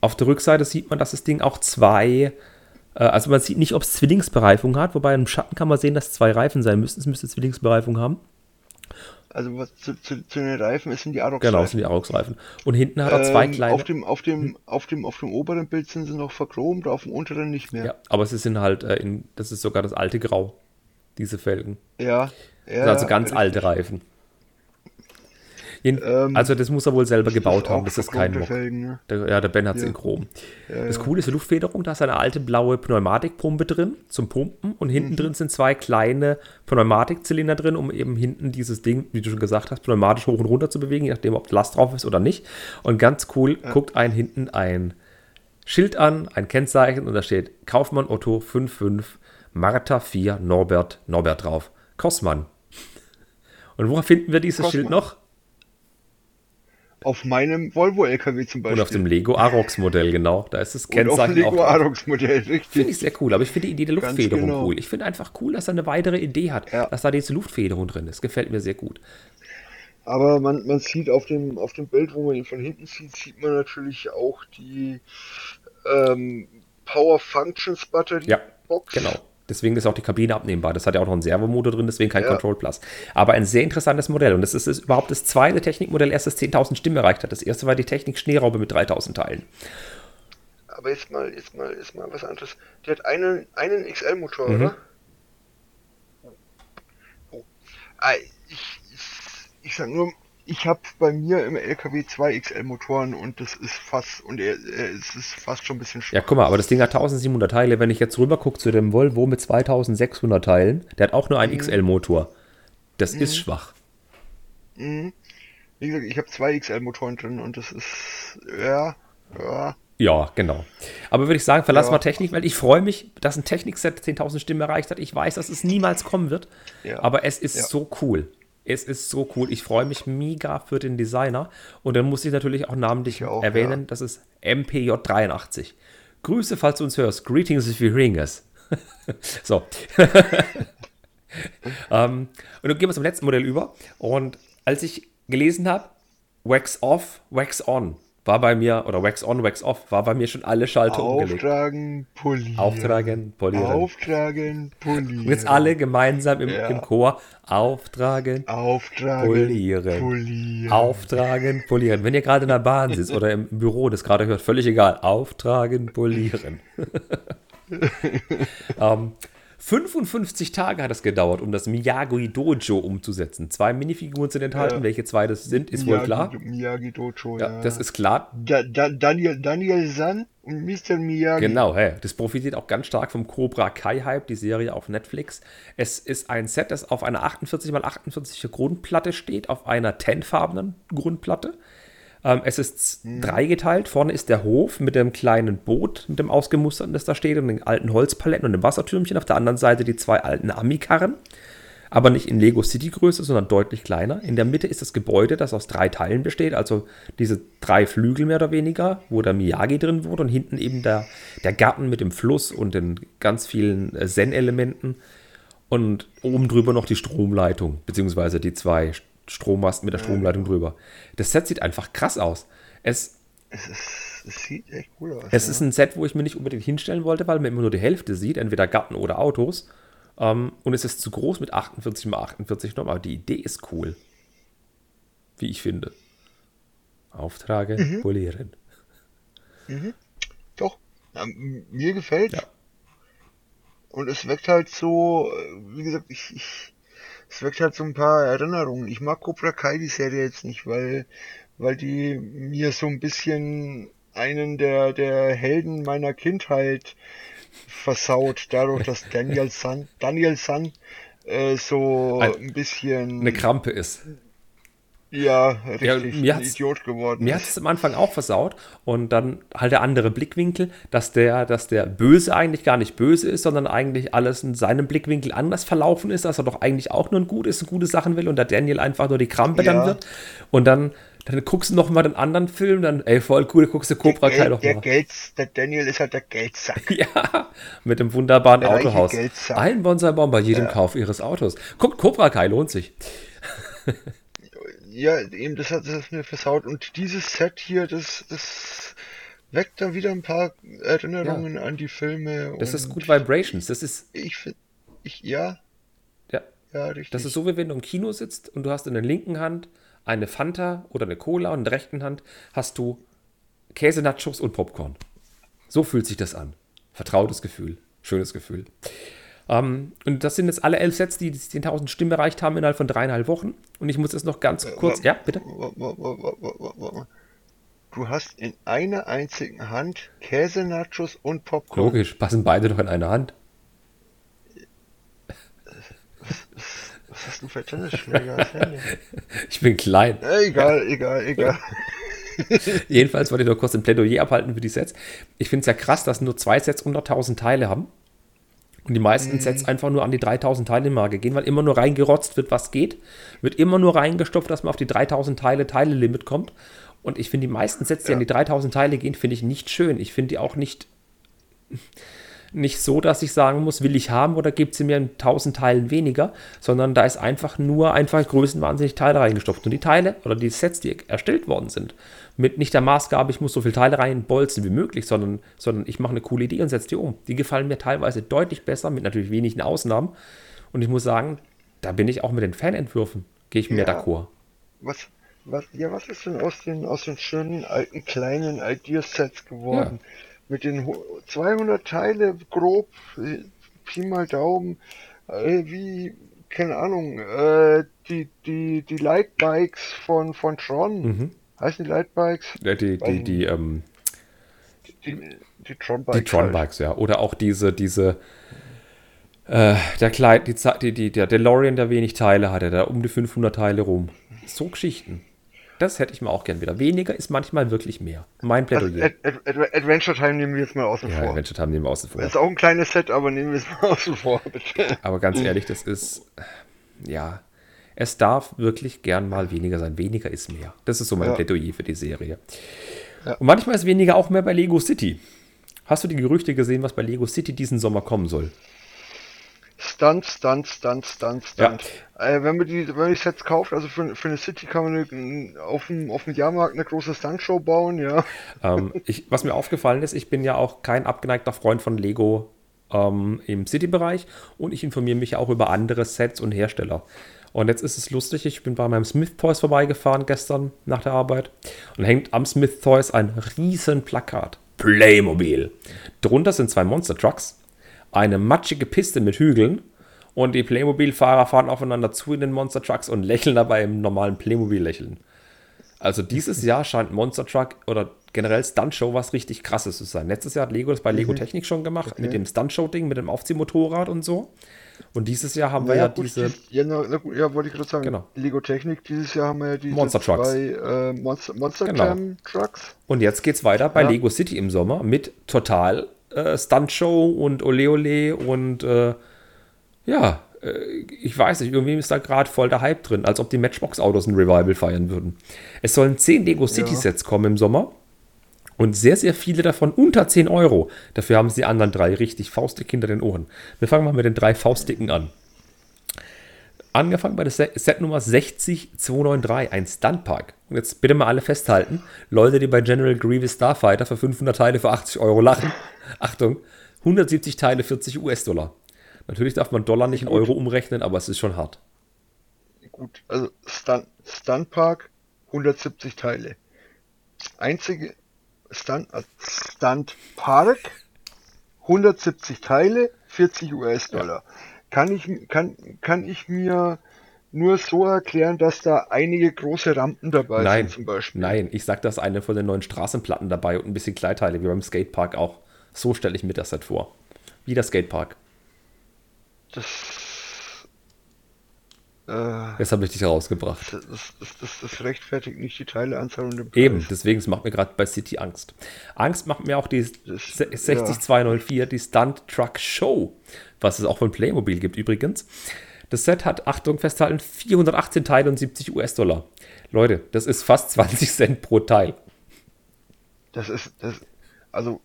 auf der Rückseite sieht man, dass das Ding auch zwei, äh, also man sieht nicht, ob es Zwillingsbereifung hat, wobei im Schatten kann man sehen, dass es zwei Reifen sein müssten. Es müsste Zwillingsbereifung haben. Also was zu, zu, zu den Reifen ist sind die Arox. Genau, das sind die Arox-Reifen. Und hinten hat er zwei Ähm, kleine. Auf dem, auf, dem, auf, dem, auf dem oberen Bild sind sie noch verchromt, auf dem unteren nicht mehr. ja, aber sie sind halt, äh, in, das ist sogar das alte Grau, diese Felgen. Ja. Das sind also ganz alte Reifen. Ähm, also das muss er wohl selber Das gebaut haben, das ist kein Mock. Felgen, ne? Der, ja, der Ben hat es Ja. in Chrom. Ja, das ja. Coole ist die Luftfederung, da ist eine alte blaue Pneumatikpumpe drin zum Pumpen und hinten Mhm. drin sind zwei kleine Pneumatikzylinder drin, um eben hinten dieses Ding, wie du schon gesagt hast, pneumatisch hoch und runter zu bewegen, je nachdem, ob Last drauf ist oder nicht. Und ganz cool, guckt einen hinten ein Schild an, ein Kennzeichen und da steht Kaufmann Otto 55 Martha 4 Norbert Norbert drauf. Kossmann. Und woher finden wir dieses Kossmann. Schild noch? Auf meinem Volvo LKW zum Beispiel. Und auf dem Lego Arox Modell, genau. Da ist das Und auf dem Kennzeichen Lego auch drauf. Arox Modell, Finde richtig. ich sehr cool, aber ich finde die Idee der Luftfederung genau. cool. Ich finde einfach cool, dass er eine weitere Idee hat, Ja. dass da diese Luftfederung drin ist. Gefällt mir sehr gut. Aber man, man sieht auf dem, auf dem Bild, wo man ihn von hinten sieht, sieht man natürlich auch die ähm, Power Functions Batterie Ja, Box. Genau. Deswegen ist auch die Kabine abnehmbar. Das hat ja auch noch einen Servomotor drin, deswegen kein Ja. Control Plus. Aber ein sehr interessantes Modell. Und das ist, ist überhaupt das zweite Technikmodell, erst das 10.000 Stimmen erreicht hat. Das erste war die Technik Schneeraube mit 3.000 Teilen. Aber jetzt mal, jetzt mal, jetzt mal was anderes. Der hat einen, einen XL-Motor, Mhm. oder? Oh. Ah, ich, ich, ich sag nur, ich habe bei mir im LKW zwei XL-Motoren und das ist fast, und er, er, es ist fast schon ein bisschen Ja, schwach. guck mal, aber das Ding hat 1700 Teile. Wenn ich jetzt rüber gucke zu dem Volvo mit 2600 Teilen, der hat auch nur einen XL-Motor. Das ist schwach. Mhm. Wie gesagt, ich habe zwei XL-Motoren drin und das ist, ja, ja, Ja, genau. Aber würde ich sagen, verlass Ja. mal Technik, weil ich freue mich, dass ein Technikset 10.000 Stimmen erreicht hat. Ich weiß, dass es niemals kommen wird, Ja. aber es ist Ja. so cool. Es ist so cool. Ich freue mich mega für den Designer. Und dann muss ich natürlich auch namentlich Ich auch, erwähnen, ja. das ist MPJ83. Grüße, falls du uns hörst. Greetings if you're hearing us. [LAUGHS] so. [LAUGHS] ähm, und dann gehen wir zum letzten Modell über. Und als ich gelesen habe, Wax off, Wax on, war bei mir, oder Wax on, Wax off, war bei mir schon alle Schalter umgelegt. auftragen, polieren. Auftragen, polieren. Auftragen, polieren. Und jetzt alle gemeinsam im, Ja. im Chor auftragen, Auftragen, polieren. polieren. Auftragen, polieren. Wenn ihr gerade in der Bahn [LAUGHS] sitzt oder im Büro das gerade hört, völlig egal. Auftragen, polieren. [LAUGHS] ähm, 55 Tage hat es gedauert, um das Miyagi Dojo umzusetzen. Zwei Minifiguren sind enthalten. Ja. Welche zwei das sind, ist wohl Miyagi- klar. Miyagi Dojo, Ja, ja. das ist klar. Da, da, Daniel, Daniel San und Mr. Miyagi. Genau, hey, das profitiert auch ganz stark vom Cobra Kai Hype, die Serie auf Netflix. Es ist ein Set, das auf einer 48x48 Grundplatte steht, auf einer tenfarbenen Grundplatte. Ähm, es ist dreigeteilt. Vorne ist der Hof mit dem kleinen Boot, mit dem ausgemusterten, das da steht, und den alten Holzpaletten und dem Wassertürmchen. Auf der anderen Seite die zwei alten Ami-Karren. Aber nicht in Lego City Größe, sondern deutlich kleiner. In der Mitte ist das Gebäude, das aus drei Teilen besteht, also diese drei Flügel mehr oder weniger, wo der Miyagi drin wurde und hinten eben der, der Garten mit dem Fluss und den ganz vielen äh, Zen-Elementen und oben drüber noch die Stromleitung, beziehungsweise die zwei Strommasten mit der Stromleitung drüber. Das Set sieht einfach krass aus. Es, Es, ist, es sieht echt cool aus. es ja. ist ein Set, wo ich mir nicht unbedingt hinstellen wollte, weil man immer nur die Hälfte sieht, entweder Garten oder Autos. Ähm, und es ist zu groß mit 48 x 48 Norm, aber die Idee ist cool. Wie ich finde. Auftrage Mhm. polieren. Doch, ja, mir gefällt. Und es weckt halt so, äh, wie gesagt, ich, ich, es weckt halt so ein paar Erinnerungen. Ich mag Cobra Kai die Serie jetzt nicht, weil, weil die mir so ein bisschen einen der, der Helden meiner Kindheit versaut, dadurch, dass Daniel San, Daniel San äh, so Ein- ein bisschen, Eine Krampe ist. Ja, Ja, richtig, mir ein hat's- Idiot geworden Mir hat ist. es am Anfang auch versaut und dann halt der andere Blickwinkel, dass der, dass der Böse eigentlich gar nicht böse ist, sondern eigentlich alles in seinem Blickwinkel anders verlaufen ist, dass er doch eigentlich auch nur ein Gutes und gute Sachen will und der Daniel einfach nur die Krampe dann Ja. wird und dann, dann guckst du noch mal den anderen Film, dann, ey, voll cool, guckst du Cobra Kai der, noch der mal. Geld, der Daniel ist halt der Geldsack. [LAUGHS] Ja, mit dem wunderbaren Der Autohaus. Ein Bonsai-Baum bei jedem Kauf ihres Autos. Guckt, Cobra Kai lohnt sich. [LAUGHS] Ja, eben, das hat das mir versaut. Und dieses Set hier, das, das weckt dann wieder ein paar Erinnerungen an die Filme. Das ist gut Vibrations. Das ist, Ich finde, ich, ja, ja, ja, richtig. Das ist so, wie wenn du im Kino sitzt und du hast in der linken Hand eine Fanta oder eine Cola und in der rechten Hand hast du Käsenachos und Popcorn. So fühlt sich das an. Vertrautes Gefühl. Schönes Gefühl. Ähm, und das sind jetzt alle elf Sets, die die 10.000 Stimmen erreicht haben innerhalb von dreieinhalb Wochen. Und ich muss jetzt noch ganz kurz. Ja, bitte. Du hast in einer einzigen Hand Käse-Nachos und Popcorn. Logisch, passen beide doch in eine Hand. Was hast du für Tennisschläger? [LAUGHS] Ich bin klein. Äh, egal, egal, egal. [LAUGHS] Jedenfalls wollte ich noch kurz ein Plädoyer abhalten für die Sets. Ich finde es ja krass, dass nur zwei Sets 100.000 Teile haben. Und die meisten Sets einfach nur an die 3000 Teile Marke gehen, weil immer nur reingerotzt wird, was geht. Wird immer nur reingestopft, dass man auf die 3000 Teile Teile-Limit kommt. Und ich finde die meisten Sets, die an die 3000 Teile gehen, finde ich nicht schön. Ich finde die auch nicht, nicht so, dass ich sagen muss, will ich haben oder gibt sie mir in 1000 Teilen weniger, sondern da ist einfach nur einfach größenwahnsinnig Teile reingestopft. Und die Teile oder die Sets, die erstellt worden sind, mit nicht der Maßgabe, ich muss so viele Teile reinbolzen wie möglich, sondern, sondern ich mache eine coole Idee und setze die um. Die gefallen mir teilweise deutlich besser, mit natürlich wenigen Ausnahmen. Und ich muss sagen, da bin ich auch mit den Fanentwürfen, gehe ich mir Ja. d'accord. Was, was, ja, was ist denn aus den, aus den schönen alten kleinen Ideasets geworden? Mit den ho- 200 Teile grob, Pi mal Daumen, äh, wie, keine Ahnung, äh, die, die, die Lightbikes von, von Tron. Mhm. Heißen die Lightbikes? Ja, Die, die, die, ähm, Die, die Tron-Bikes. Die Tron-Bikes, ja. Oder auch diese, diese, äh, der Kleid, die, die, die, der DeLorean, der wenig Teile hatte, da um die 500 Teile rum. So Geschichten. Das hätte ich mir auch gern wieder. Weniger ist manchmal wirklich mehr. Mein Also, Plädoyer. Ad, Ad, Ad, Adventure Time nehmen wir jetzt mal außen Ja, vor. Adventure Time nehmen wir außen vor. Ist auch ein kleines Set, aber nehmen wir es mal außen vor, bitte. Aber ganz ehrlich, das ist, ja, es darf wirklich gern mal weniger sein. Weniger ist mehr. Das ist so mein Ja. Plädoyer für die Serie. Ja. Und manchmal ist weniger auch mehr bei Lego City. Hast du die Gerüchte gesehen, was bei Lego City diesen Sommer kommen soll? Stunt, Stunt, Stunt, Stunt, Stunt. Äh, wenn man die, wenn man die Sets kauft, also für, für eine City kann man eine, auf dem, auf dem Jahrmarkt eine große Stuntshow bauen, ja. ähm, [LAUGHS] ich, was mir aufgefallen ist, ich bin ja auch kein abgeneigter Freund von Lego ähm, im City-Bereich und ich informiere mich auch über andere Sets und Hersteller. Und jetzt ist es lustig, ich bin bei meinem Smith Toys vorbeigefahren gestern nach der Arbeit und hängt am Smith Toys ein riesen Plakat. Playmobil. Drunter sind zwei Monster Trucks, eine matschige Piste mit Hügeln und die Playmobil-Fahrer fahren aufeinander zu in den Monster Trucks und lächeln dabei im normalen Playmobil-Lächeln. Also dieses Jahr scheint Monster Truck oder generell Stunt Show was richtig krasses zu sein. Letztes Jahr hat Lego das bei Lego Technik schon gemacht, mit dem Stunt Show Ding, mit dem Aufziehmotorrad und so. Und dieses Jahr haben wir ja, gut, diese dies- ja, na, na ja, wollte ich gerade sagen. Genau. Lego Technik, dieses Jahr haben wir ja diese Monster Trucks. zwei äh, Monster, Monster Genau. Jam Trucks. und jetzt geht's weiter bei Ja. Lego City im Sommer mit total äh, Stunt Show und Ole Ole und äh, ja, äh, ich weiß nicht, irgendwie ist da gerade voll der Hype drin, als ob die Matchbox Autos ein Revival feiern würden. Es sollen 10 Lego City Sets kommen im Sommer und sehr, sehr viele davon unter 10 Euro. Dafür haben sie die anderen drei richtig faustdick hinter den Ohren. Wir fangen mal mit den drei Faustdicken an. Angefangen bei der Set, Set Nummer 60293, ein Stuntpark. Und jetzt bitte mal alle festhalten, Leute, die bei General Grievous Starfighter für 500 Teile für 80 Euro lachen. Achtung, 170 Teile 40 US-Dollar. Natürlich darf man Dollar nicht in Euro umrechnen, aber es ist schon hart. Gut, also Stunt, Stunt Park, 170 Teile. einzige Stunt, Stunt Park, 170 Teile, 40 US-Dollar. Kann ich, kann, kann ich mir nur so erklären, dass da einige große Rampen dabei Nein, sind zum Beispiel. nein, ich sag, da ist eine von den neuen Straßenplatten dabei und ein bisschen Kleidteile, wie beim Skatepark auch. So stelle ich mir das halt vor. Wie der Skatepark. Das, äh, Jetzt habe ich dich rausgebracht. das, das, das, das rechtfertigt nicht die Teileanzahl und den Preis. Eben, deswegen, es macht mir gerade bei City Angst. Angst macht mir auch die Das- 60204, die Stunt Truck Show, was es auch von Playmobil gibt übrigens. Das Set hat, Achtung, festhalten, 418 Teile und 70 US-Dollar. Leute, das ist fast 20 Cent pro Teil. Das ist, das, also,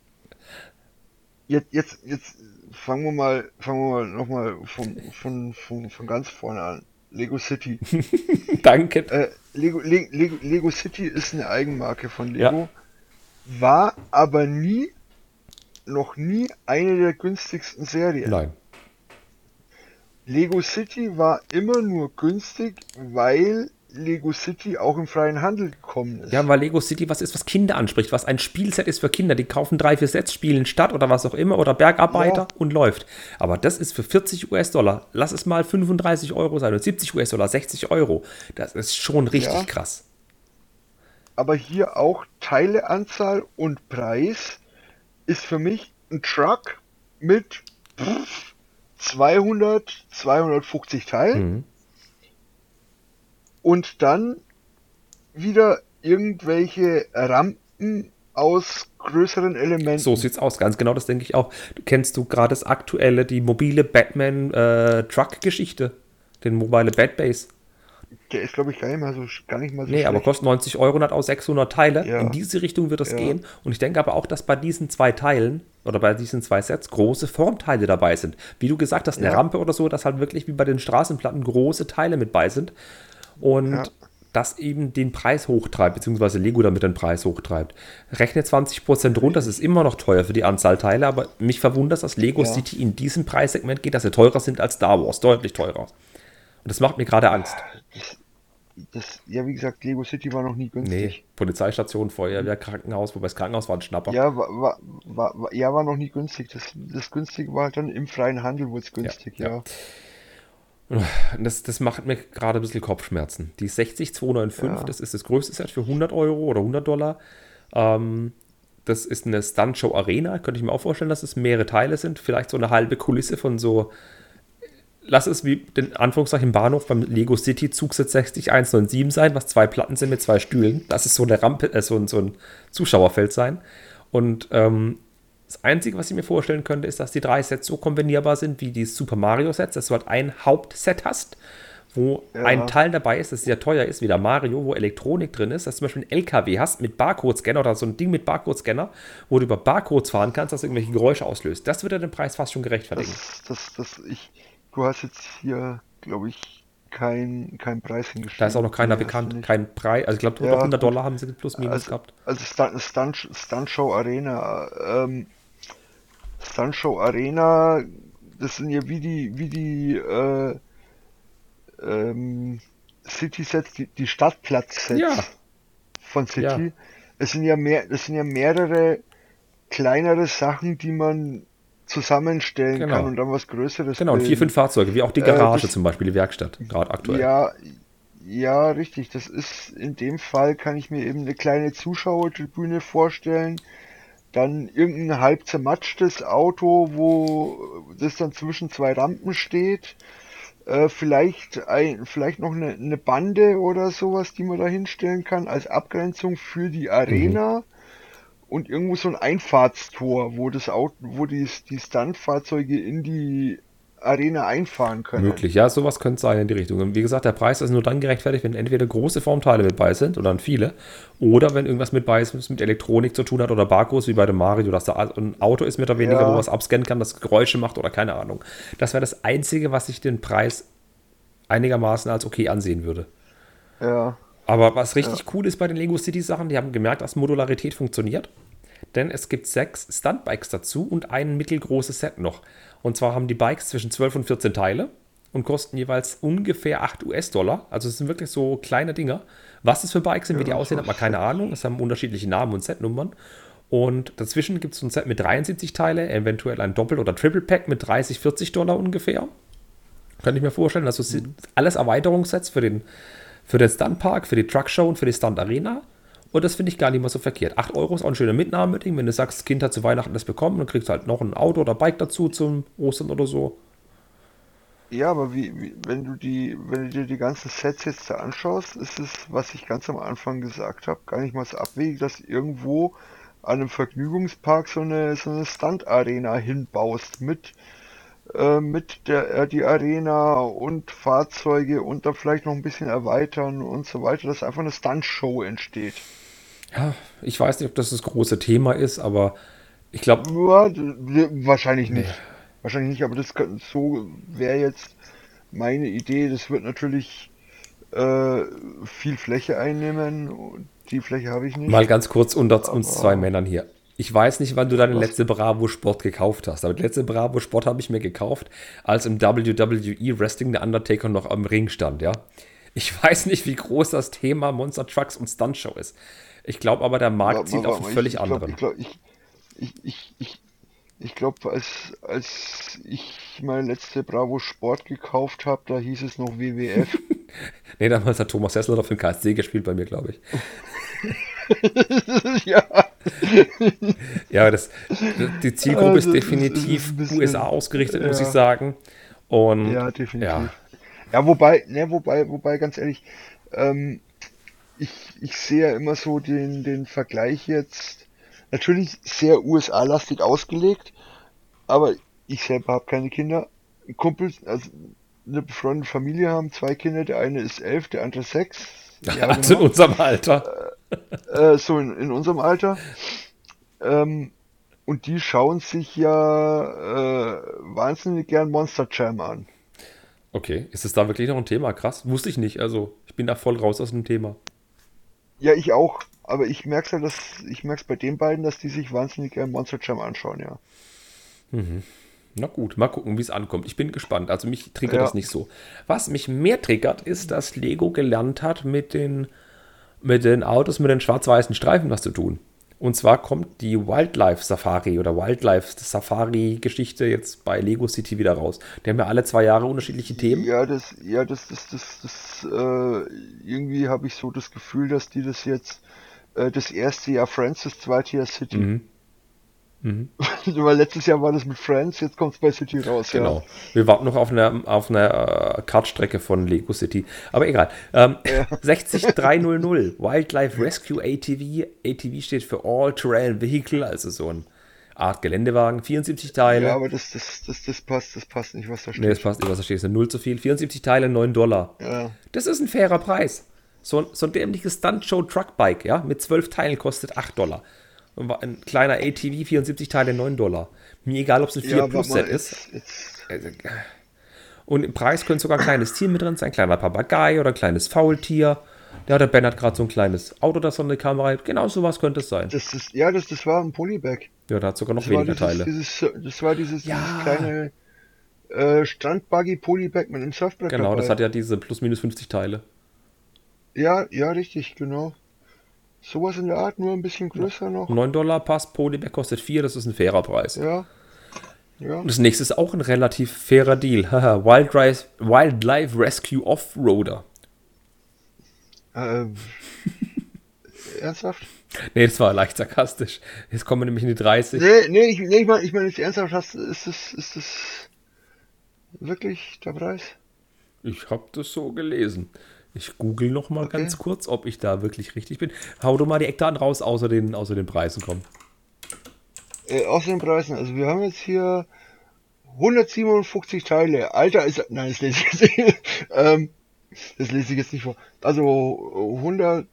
jetzt, jetzt, jetzt fangen wir mal, fangen wir mal nochmal von, von, von, von ganz vorne an. Lego City. [LAUGHS] Danke. Äh, Lego, Le, Lego, Lego City ist eine Eigenmarke von Ja. Lego, war aber nie, noch nie eine der günstigsten Serien. Nein. Lego City war immer nur günstig, weil Lego City auch im freien Handel gekommen ist. Ja, weil Lego City was ist, was Kinder anspricht, was ein Spielset ist für Kinder. Die kaufen drei, vier Sets, spielen Stadt oder was auch immer oder Bergarbeiter Ja. und läuft. Aber das ist für 40 US-Dollar. Lass es mal 35 Euro sein oder 70 US-Dollar, 60 Euro. Das ist schon richtig Ja. krass. aber hier auch Teileanzahl und Preis ist für mich ein Truck mit pff, 200, 250 Teilen Mhm. Und dann wieder irgendwelche Rampen aus größeren Elementen. So sieht's aus, ganz genau, das denke ich auch. Kennst du gerade das aktuelle, die mobile Batman-Truck-Geschichte? Den mobile Batbase? Der ist glaube ich gar nicht mal so gar nicht mal so Nee, aber schlecht. kostet 90 Euro und hat auch 600 Teile. Ja. In diese Richtung wird es Ja. gehen. Und ich denke aber auch, dass bei diesen zwei Teilen oder bei diesen zwei Sets große Formteile dabei sind. Wie du gesagt hast, eine Ja. Rampe oder so, dass halt wirklich wie bei den Straßenplatten große Teile mit bei sind. Und Ja. das eben den Preis hochtreibt, beziehungsweise Lego damit den Preis hochtreibt. Rechne 20% runter, das ist immer noch teuer für die Anzahl Teile, aber mich verwundert, dass Lego Ja. City in diesem Preissegment geht, dass sie teurer sind als Star Wars, deutlich teurer. Und das macht mir gerade Angst. das ja wie gesagt Lego City war noch nie Nee, günstig. Polizeistation, Feuerwehr, Krankenhaus, wobei das Krankenhaus war ein Schnapper. Ja, war, war, war, war, ja, war noch nie günstig. Das, das günstige war halt dann im freien Handel wurde es günstig, ja. ja. Und Das, das macht mir gerade ein bisschen Kopfschmerzen. Die 60295, Ja. das ist das größte Set für 100 Euro oder 100 Dollar. Ähm, das ist eine Stunt-Show Arena. Könnte ich mir auch vorstellen, dass es mehrere Teile sind. Vielleicht so eine halbe Kulisse von so. Lass es wie den Anführungszeichen Bahnhof beim Lego City Zugset 60197 sein, was zwei Platten sind mit zwei Stühlen. Das ist so eine Rampe, äh, so, ein- so ein Zuschauerfeld sein. Und ähm, das Einzige, was ich mir vorstellen könnte, ist, dass die drei Sets so kombinierbar sind wie die Super Mario Sets, dass du halt ein Hauptset hast, wo Ja. ein Teil dabei ist, das sehr teuer ist, wie der Mario, wo Elektronik drin ist, dass du zum Beispiel einen LKW hast mit Barcode-Scanner oder so ein Ding mit Barcode-Scanner, wo du über Barcodes fahren kannst, das irgendwelche Geräusche auslöst. Das würde den Preis fast schon gerechtfertigen. Das, das, das, ich, du hast jetzt hier, glaube ich, kein, kein Preis hingestellt. Da ist auch noch keiner Nee, bekannt, kein Preis. Also ich glaube, Ja, 100 gut. Dollar haben sie plus minus Also, gehabt. also Stunt, Stunt, Stunt Show Arena, ähm, Show Arena, das sind ja wie die, wie die, äh, ähm, City Sets, die, die Stadtplatz Sets Ja. von City. Ja. Es sind ja mehr, das sind ja mehrere kleinere Sachen, die man zusammenstellen Genau. kann und dann was Größeres Genau, und vier, bilden. fünf Fahrzeuge, wie auch die Äh, Garage das- zum Beispiel, die Werkstatt, gerade aktuell. Ja, ja, richtig. Das ist in dem Fall kann ich mir eben eine kleine Zuschauertribüne vorstellen. Dann irgendein halb zermatschtes Auto, wo das dann zwischen zwei Rampen steht. Äh, vielleicht ein, vielleicht noch eine, eine Bande oder sowas, die man da hinstellen kann als Abgrenzung für die Arena. Und irgendwo so ein Einfahrtstor, wo das Auto, wo die, die Stuntfahrzeuge in die Arena einfahren können. Möglich, ja, sowas könnte sein in die Richtung. Und wie gesagt, der Preis ist nur dann gerechtfertigt, wenn entweder große Formteile mit bei sind oder dann viele, oder wenn irgendwas mit bei ist, was mit Elektronik zu tun hat oder Barcodes wie bei dem Mario, dass da ein Auto ist mehr oder weniger, Ja. wo was abscannen kann, das Geräusche macht oder keine Ahnung. Das wäre das Einzige, was ich den Preis einigermaßen als okay ansehen würde. Ja. Aber was richtig cool ist bei den Lego City Sachen, die haben gemerkt, dass Modularität funktioniert. Denn es gibt sechs Stuntbikes dazu und ein mittelgroßes Set noch. Und zwar haben die Bikes zwischen 12 und 14 Teile. und kosten jeweils ungefähr 8 US-Dollar. Also es sind wirklich so kleine Dinger. Was das für Bikes sind, wie die aussehen, hat man keine Ahnung. Es haben unterschiedliche Namen und Setnummern. Und dazwischen gibt es ein Set mit 73 Teile, eventuell ein Doppel- oder Triple-Pack mit 30, 40 Dollar ungefähr. Könnte ich mir vorstellen. Also es sind alles Erweiterungssets für den, für den Stuntpark, für die Truckshow und für die Stunt Arena. Und das finde ich gar nicht mal so verkehrt. 8 Euro ist auch ein schöner Mitnahmeding. Wenn du sagst, das Kind hat zu Weihnachten das bekommen, dann kriegst du halt noch ein Auto oder Bike dazu zum Ostern oder so. Ja, aber wie, wie, wenn du die, wenn du dir die ganzen Sets jetzt da anschaust, ist es, was ich ganz am Anfang gesagt habe, gar nicht mal so abwegig, dass irgendwo an einem Vergnügungspark so eine, so eine Stunt-Arena hinbaust mit, äh, mit der, äh, die Arena und Fahrzeuge und dann vielleicht noch ein bisschen erweitern und so weiter, dass einfach eine Stunt-Show entsteht. Ja, ich weiß nicht, ob das das große Thema ist, aber ich glaube. Ja, wahrscheinlich nicht. Nee. Wahrscheinlich nicht, aber das so wäre jetzt meine Idee. Das wird natürlich äh, viel Fläche einnehmen. Die Fläche habe ich nicht. Mal ganz kurz unter uns zwei Männern hier. Ich weiß nicht, wann du deine letzte Bravo Sport gekauft hast, aber die letzte Bravo Sport habe ich mir gekauft, als im WWE Wrestling der Undertaker noch am Ring stand, ja. Ich [LAUGHS] weiß nicht, wie groß das Thema Monster Trucks und Stunt Show ist. Ich glaube aber, der Markt zieht auf einen völlig ich, anderen. Ich, glaub, ich, ich, ich, ich, ich glaube, als, als ich meine letzte Bravo Sport gekauft habe, da hieß es noch WWF. [LAUGHS] nee, damals hat Thomas Hessler auf dem KSC gespielt bei mir, glaube ich. [LAUGHS] ja. [LAUGHS] ja, das, die Zielgruppe also, ist definitiv ist bisschen, USA ausgerichtet, ja. muss ich sagen. Und, ja, definitiv. Ja, ja wobei, ne, wobei, wobei, ganz ehrlich, ähm, ich, ich sehe ja immer so den, den Vergleich jetzt Natürlich sehr USA-lastig ausgelegt, aber ich selber habe keine Kinder. Kumpels, also eine befreundete Familie haben zwei Kinder, der eine ist elf, der andere sechs. Also in unserem Alter. Äh, äh, so in, in unserem Alter. Ähm, und die schauen sich ja äh, wahnsinnig gern Monster Jam an. Okay, ist es da wirklich noch ein Thema? Krass, wusste ich nicht. Also ich bin da voll raus aus dem Thema. Ja, ich auch. Aber ich merke ja, dass ich merke es bei den beiden, dass die sich wahnsinnig gerne Monster Jam anschauen, ja. Mhm. Na gut, mal gucken, wie es ankommt. Ich bin gespannt. Also mich triggert ja. das nicht so. Was mich mehr triggert, ist, dass Lego gelernt hat, mit den, mit den Autos mit den schwarz-weißen Streifen was zu tun. Und zwar kommt die Wildlife Safari oder Wildlife Safari Geschichte jetzt bei Lego City wieder raus. Die haben ja alle zwei Jahre unterschiedliche Themen. Ja, das, ja, das, das, das, das, äh, irgendwie habe ich so das Gefühl, dass die das jetzt äh, das erste Jahr Friends, das zweite Jahr City. Mhm. Mhm. [LAUGHS] Weil letztes Jahr war das mit Friends, jetzt kommt es bei City raus. Genau. Ja. Wir warten noch auf eine, auf eine äh, Kartstrecke von Lego City. Aber egal. Ähm, ja. [LAUGHS] 60300 Wildlife Rescue ATV. ATV steht für All Terrain Vehicle, also so ein Art Geländewagen. 74 Teile. Ja, aber das, das, das, das, passt, das passt nicht, was da steht. Nee, das passt nicht, was da steht. Das ist null zu viel. 74 Teile, 9 Dollar. Ja. Das ist ein fairer Preis. So, so ein dämliches Stunt-Show-Truckbike, ja, mit 12 Teilen kostet 8 Dollar. Ein kleiner ATV, 74 Teile, 9 Dollar. Mir egal, ob es ein 4 ja, Plus Set ist. Also, und im Preis könnte sogar ein kleines Tier mit drin sein, ein kleiner Papagei oder ein kleines Faultier. Ja, der Ben hat gerade so ein kleines Auto, das so eine Kamera hat. Genau sowas könnte es sein. Das ist, ja, das, das war ein Polybag. Ja, da hat sogar noch das weniger dieses, Teile. Dieses, das war dieses, ja. dieses kleine äh, Strandbuggy Polybag mit einem Surfbrett. Genau, dabei. das hat ja diese plus minus 50 Teile. Ja, ja, richtig, genau. Sowas in der Art, nur ein bisschen größer noch. 9 Dollar Pass, Polybag kostet 4, das ist ein fairer Preis. Ja. ja. Das nächste ist auch ein relativ fairer Deal. [LAUGHS] Wildlife, Wildlife Rescue Offroader. Ähm, [LAUGHS] ernsthaft? Nee, das war leicht sarkastisch. Jetzt kommen wir nämlich in die 30. Nee, nee, ich, nee, ich meine, ich mein, jetzt ernsthaft, hast, ist das, ist das wirklich der Preis? Ich habe das so gelesen. Ich google noch mal okay. ganz kurz, ob ich da wirklich richtig bin. Hau du mal die Eckdaten raus, außer den, außer den Preisen kommen. Äh, außer den Preisen. Also wir haben jetzt hier 157 Teile. Alter ist... Nein, das lese ich jetzt, [LAUGHS] ähm, das lese ich jetzt nicht vor. Also 100,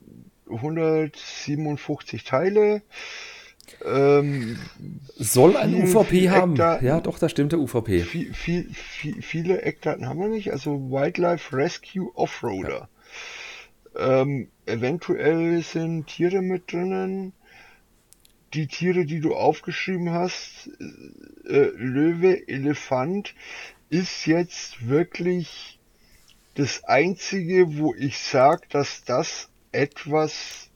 157 Teile. Ähm, Soll ein UVP haben. Eckdaten, ja, doch, da stimmt der UVP. Viel, viel, viel, viele Eckdaten haben wir nicht. Also Wildlife Rescue Offroader. Ja. Ähm, eventuell sind Tiere mit drinnen. Die Tiere, die du aufgeschrieben hast, äh, Löwe, Elefant, ist jetzt wirklich das Einzige, wo ich sage, dass das etwas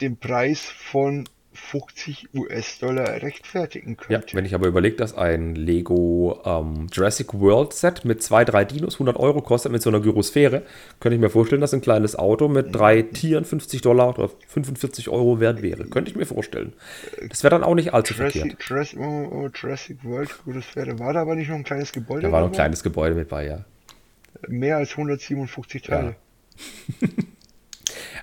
den Preis von 50 US-Dollar rechtfertigen Ja, könnte. wenn ich aber überlege, dass ein Lego ähm, Jurassic World Set mit zwei, drei Dinos 100 Euro kostet mit so einer Gyrosphäre, könnte ich mir vorstellen, dass ein kleines Auto mit drei Tieren 50 Dollar oder 45 Euro wert wäre. Könnte ich mir vorstellen. Das wäre dann auch nicht allzu verkehrt. Jurassic, Jurassic, oh, oh, Jurassic World, wäre, war da aber nicht noch ein kleines Gebäude? Da war noch ein kleines Gebäude mit bei, ja. Mehr als 157 Teile. [LAUGHS]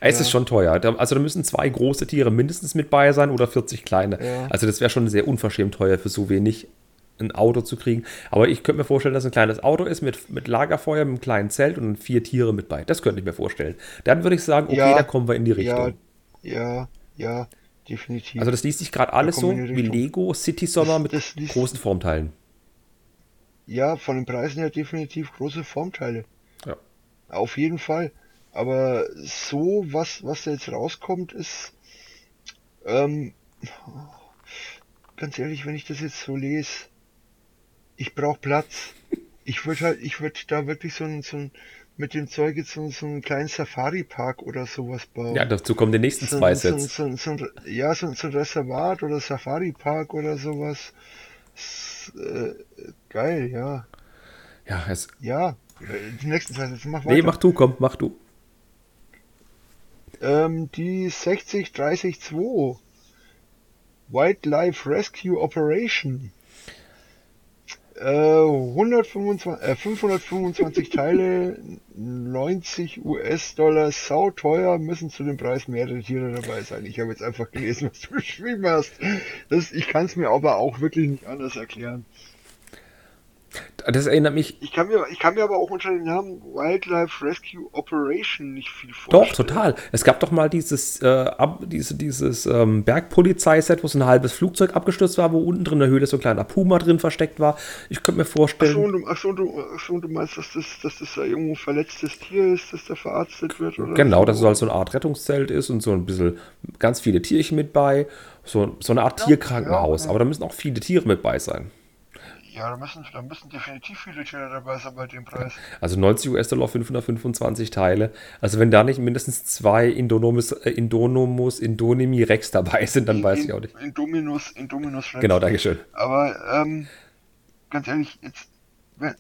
Es ist schon teuer. Also da müssen zwei große Tiere mindestens mit bei sein oder 40 kleine. Ja. Also das wäre schon sehr unverschämt teuer für so wenig ein Auto zu kriegen. Aber ich könnte mir vorstellen, dass ein kleines Auto ist mit, mit Lagerfeuer, mit einem kleinen Zelt und vier Tiere mit bei. Das könnte ich mir vorstellen. Dann würde ich sagen, okay, Ja. da kommen wir in die Richtung. Ja, ja, ja, definitiv. Also das liest sich gerade alles so wie. Lego City Sommer mit das großen Formteilen. ja, von den Preisen her definitiv große Formteile. Ja. Auf jeden Fall. Aber so, was, was da jetzt rauskommt, ist, ähm, ganz ehrlich, wenn ich das jetzt so lese, ich brauche Platz. Ich würde halt, ich würde da wirklich so ein, so ein, mit dem Zeug jetzt so, so einen kleinen Safari-Park oder sowas bauen. Ja, dazu kommen die nächsten so, zwei Sets. so, so, ja, so, ein Reservat oder Safari-Park oder sowas. S äh, geil, ja. Ja, es, Ja, äh, die nächsten zwei Sätze, mach weiter. nee, mach du, komm, mach du. Ähm, die 60362 Wildlife Rescue Operation. Äh, 125, äh, 525 Teile, 90 US-Dollar, sauteuer, müssen zu dem Preis mehrere Tiere dabei sein. Ich habe jetzt einfach gelesen, was du [LAUGHS] geschrieben hast. Das, ich kann es mir aber auch wirklich nicht anders erklären. Das erinnert mich Ich kann mir, ich kann mir aber auch unter dem Namen Wildlife Rescue Operation nicht viel Doch, vorstellen. total. Es gab doch mal dieses, äh, ab, diese, dieses ähm, Bergpolizeiset, wo so ein halbes Flugzeug abgestürzt war, wo unten drin in der Höhle so ein kleiner Puma drin versteckt war. Ich könnte mir Ach so, vorstellen, und du, ach so, du, ach so, du meinst, dass das, dass das da irgendwo ein verletztes Tier ist, das da verarztet wird? Oder genau, so? dass es halt so eine Art Rettungszelt ist und so ein bisschen ganz viele Tierchen mit bei. So, so eine Art Tierkrankenhaus. ja, ja. Aber da müssen auch viele Tiere mit bei sein. Ja, da müssen, da müssen definitiv viele Tiere dabei sein bei dem Preis. Also 90 US-Dollar, 525 Teile. Also wenn da nicht mindestens zwei Indonomus, äh, Indonomus, Indonimi Rex dabei sind, dann weiß in, ich auch nicht. In Dominus, in Dominus Rex. Genau, Dankeschön. Aber, ähm, ganz ehrlich, jetzt, wenn,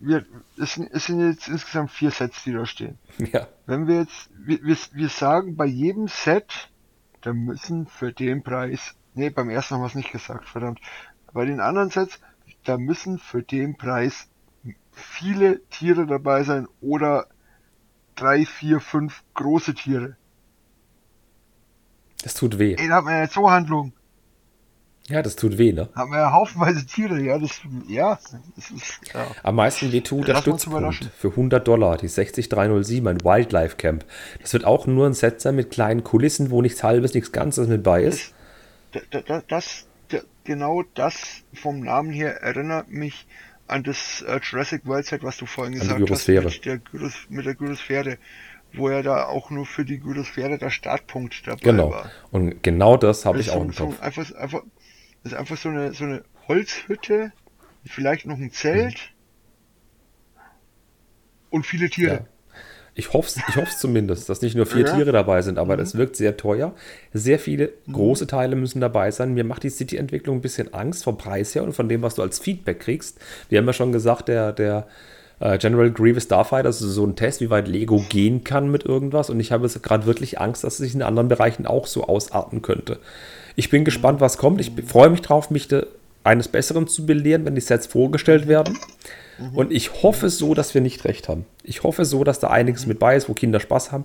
wir, es, sind- es sind jetzt insgesamt vier Sets, die da stehen. [LAUGHS] Ja. Wenn wir jetzt, wir, wir, wir sagen bei jedem Set, da müssen für den Preis, nee, beim ersten haben wir es nicht gesagt, verdammt. Bei den anderen Sets, da müssen für den Preis viele Tiere dabei sein oder drei, vier, fünf große Tiere. Das tut weh. Ey, da haben wir ja Zoohandlung. Ja, das tut weh, ne? Da haben wir ja haufenweise Tiere, ja, das, ja, das ist, ja. Am meisten wehtut der Lass uns Stützpunkt für 100 Dollar, die 60307, ein Wildlife Camp. Das wird auch nur ein Set sein mit kleinen Kulissen, wo nichts Halbes, nichts Ganzes mit bei ist. Da- da- da- das, da- genau das vom Namen her erinnert mich an das äh, Jurassic World Set, was du vorhin die gesagt hast, Gyrosphäre. mit der, Gyros, mit der Gyrosphäre, wo ja da auch nur für die Gyrosphäre der Startpunkt dabei Genau. war. Und genau das habe ich ist auch so, im so Kopf. einfach, einfach, das ist einfach so eine, so eine Holzhütte, vielleicht noch ein Zelt und viele Tiere. Ja. Ich hoffe es ich hoff's zumindest, dass nicht nur vier Ja. Tiere dabei sind, aber das wirkt sehr teuer. Sehr viele Mhm. große Teile müssen dabei sein. Mir macht die City-Entwicklung ein bisschen Angst vom Preis her und von dem, was du als Feedback kriegst. Wir haben ja schon gesagt, der, der äh, General Grievous Starfighter ist so ein Test, wie weit Lego gehen kann mit irgendwas. Und ich habe jetzt gerade wirklich Angst, dass es sich in anderen Bereichen auch so ausarten könnte. Ich bin gespannt, was kommt. Ich freue mich drauf, mich de, eines Besseren zu belehren, wenn die Sets vorgestellt werden. Und ich hoffe so, dass wir nicht recht haben. Ich hoffe so, dass da einiges mit bei ist, wo Kinder Spaß haben.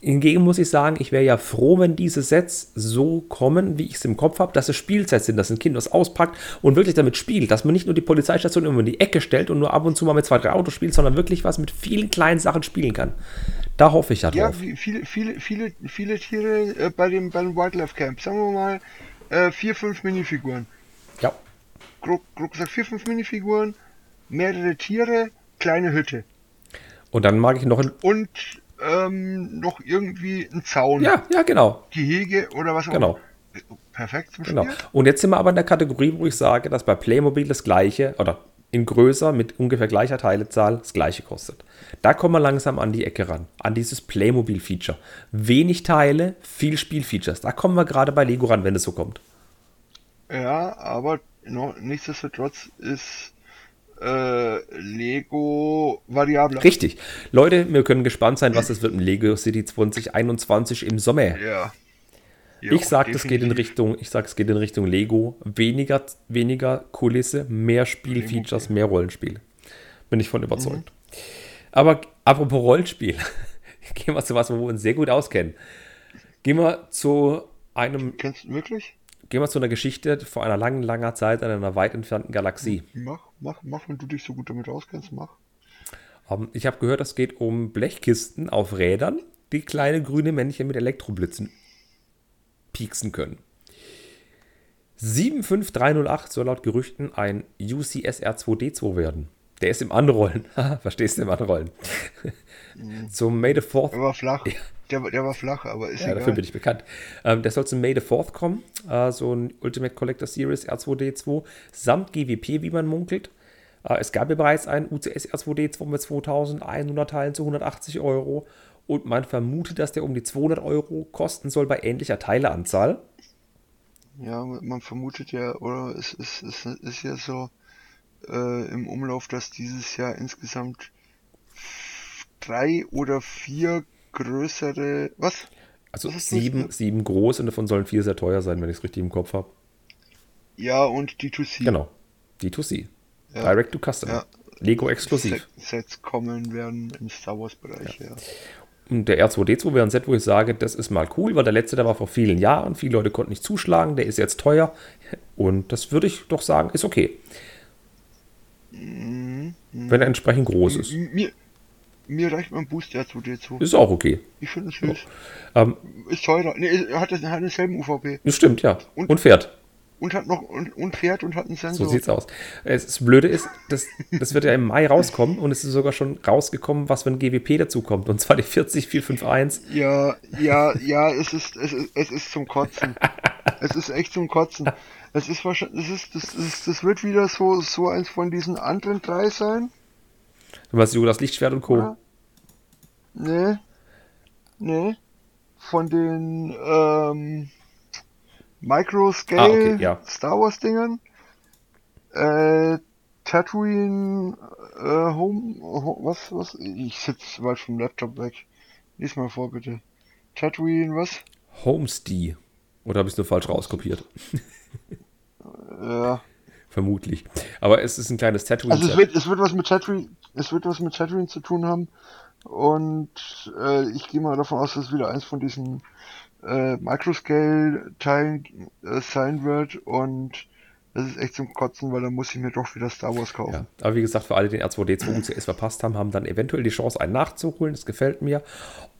Hingegen muss ich sagen, ich wäre ja froh, wenn diese Sets so kommen, wie ich es im Kopf habe, dass es Spielsets sind, dass ein Kind was auspackt und wirklich damit spielt, dass man nicht nur die Polizeistation immer in die Ecke stellt und nur ab und zu mal mit zwei, drei Autos spielt, sondern wirklich was mit vielen kleinen Sachen spielen kann. Da hoffe ich ja Ja, viele, viele, viele, viele Tiere äh, bei dem, beim Wildlife Camp. Sagen wir mal, äh, vier, fünf Minifiguren. Ja, Grob, grob gesagt, vier, fünf Minifiguren, mehrere Tiere, kleine Hütte. und dann mag ich noch ein. Und ähm, noch irgendwie ein Zaun. Ja, ja, genau. Gehege oder was auch Genau. immer. Perfekt zum Genau. Spiel. Und jetzt sind wir aber in der Kategorie, wo ich sage, dass bei Playmobil das gleiche, oder in größer mit ungefähr gleicher Teilezahl das gleiche kostet. Da kommen wir langsam an die Ecke ran, an dieses Playmobil-Feature. Wenig Teile, viel Spielfeatures. Da kommen wir gerade bei Lego ran, wenn es so kommt. Ja, aber noch, nichtsdestotrotz ist äh, Lego variabler. Richtig. Leute, wir können gespannt sein, was es wird im Lego City 2021 im Sommer. Ja. Ja, ich sag, das geht in Richtung, ich sag, es geht in Richtung Lego. Weniger, weniger Kulisse, mehr Spielfeatures, mehr Rollenspiel. Bin ich von überzeugt. Mhm. Aber apropos Rollenspiel, [LAUGHS] gehen wir zu was, wo wir uns sehr gut auskennen. Gehen wir zu einem. Kennst du wirklich? Gehen wir zu einer Geschichte vor einer langen, langer Zeit in einer weit entfernten Galaxie. Mach, mach, mach, wenn du dich so gut damit auskennst, mach. Um, ähm, ich habe gehört, es geht um Blechkisten auf Rädern, die kleine grüne Männchen mit Elektroblitzen pieksen können. 75308 soll laut Gerüchten ein UCS R2D2 werden. Der ist im Anrollen. [LAUGHS] Verstehst du im Anrollen? zum May the 4th. Der war flach. Ja. Der, der, war flach, aber ist ja, egal. dafür bin ich bekannt. Ähm, der soll zum May the 4th kommen. Äh, so ein Ultimate Collector Series R2D2 samt GWP, wie man munkelt. Äh, es gab ja bereits einen UCS R2D2 mit 2100 Teilen zu 180 Euro und man vermutet, dass der um die 200 Euro kosten soll bei ähnlicher Teileanzahl. Ja, man vermutet ja, oder es ist, es ist ja so äh, im Umlauf, dass dieses Jahr insgesamt drei oder vier größere, was? Also was sieben, sieben groß und davon sollen vier sehr teuer sein, wenn ich es richtig im Kopf habe. Ja, und die 2C. Genau, die 2C. Ja. Direct to Customer. Ja. Lego exklusiv. Sets kommen werden im Star Wars Bereich, ja. ja. Und der R2D2 wäre ein Set, wo ich sage, das ist mal cool, weil der letzte, der war vor vielen Jahren. Viele Leute konnten nicht zuschlagen, der ist jetzt teuer. Und das würde ich doch sagen, ist okay. Mhm. Wenn er entsprechend groß ist. Mir, mir reicht mein Boost R2D2. Ist auch okay. Ich finde es süß. Ähm, ist teurer. Nee, er hat, hat denselben UVP. Das stimmt, ja. Und, und fährt und hat noch und, und fährt und hat einen Sensor. So sieht's aus. Das Blöde ist, das, das wird ja im Mai rauskommen und es ist sogar schon rausgekommen, was ein GWP dazu kommt. Und zwar die 40451. Ja, ja, ja, es ist, es ist, es ist zum Kotzen. [LAUGHS] es ist echt zum Kotzen. Es ist wahrscheinlich, das ist, das ist, das wird wieder so, so eins von diesen anderen drei sein. Du meinst das Lichtschwert und Co. Ja. Nee. Nee. Von den, ähm, Microscale ah, okay, ja. Star Wars Dingern. Äh, Tatooine äh, Home, was, was? Ich sitze weit vom Laptop weg. Lies mal vor, bitte. Tatooine, was? Homestead. Oder habe ich es nur falsch rauskopiert? [LAUGHS] ja. Vermutlich. Aber es ist ein kleines Tatooine. Also es wird, es wird was mit Tatooine, es wird was mit Tatooine zu tun haben. Und äh, ich gehe mal davon aus, dass es wieder eins von diesen äh, Microscale-Teilen äh, sein wird und das ist echt zum Kotzen, weil dann muss ich mir doch wieder Star Wars kaufen. Ja, aber wie gesagt, für alle, die den R2D2 UCS verpasst haben, haben dann eventuell die Chance, einen nachzuholen. Das gefällt mir.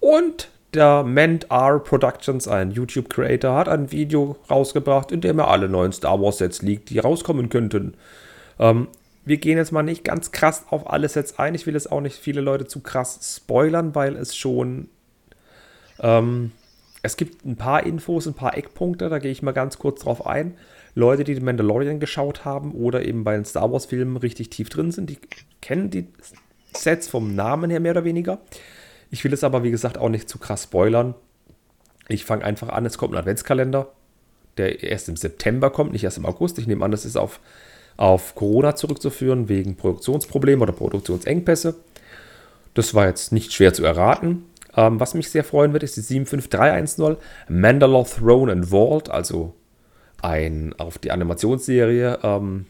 Und der Ment R Productions, ein YouTube-Creator, hat ein Video rausgebracht, in dem er alle neuen Star Wars-Sets liegt, die rauskommen könnten. Ähm, wir gehen jetzt mal nicht ganz krass auf alle Sets ein. Ich will jetzt auch nicht viele Leute zu krass spoilern, weil es schon ähm, es gibt ein paar Infos, ein paar Eckpunkte, da gehe ich mal ganz kurz drauf ein. Leute, die den Mandalorian geschaut haben oder eben bei den Star Wars-Filmen richtig tief drin sind, die kennen die Sets vom Namen her mehr oder weniger. Ich will es aber, wie gesagt, auch nicht zu krass spoilern. Ich fange einfach an, es kommt ein Adventskalender, der erst im September kommt, nicht erst im August. Ich nehme an, das ist auf, auf Corona zurückzuführen, wegen Produktionsproblemen oder Produktionsengpässe. Das war jetzt nicht schwer zu erraten. Ähm, was mich sehr freuen wird, ist die 75310 Mandalore Throne and Vault, also ein auf die Animationsserie ähm,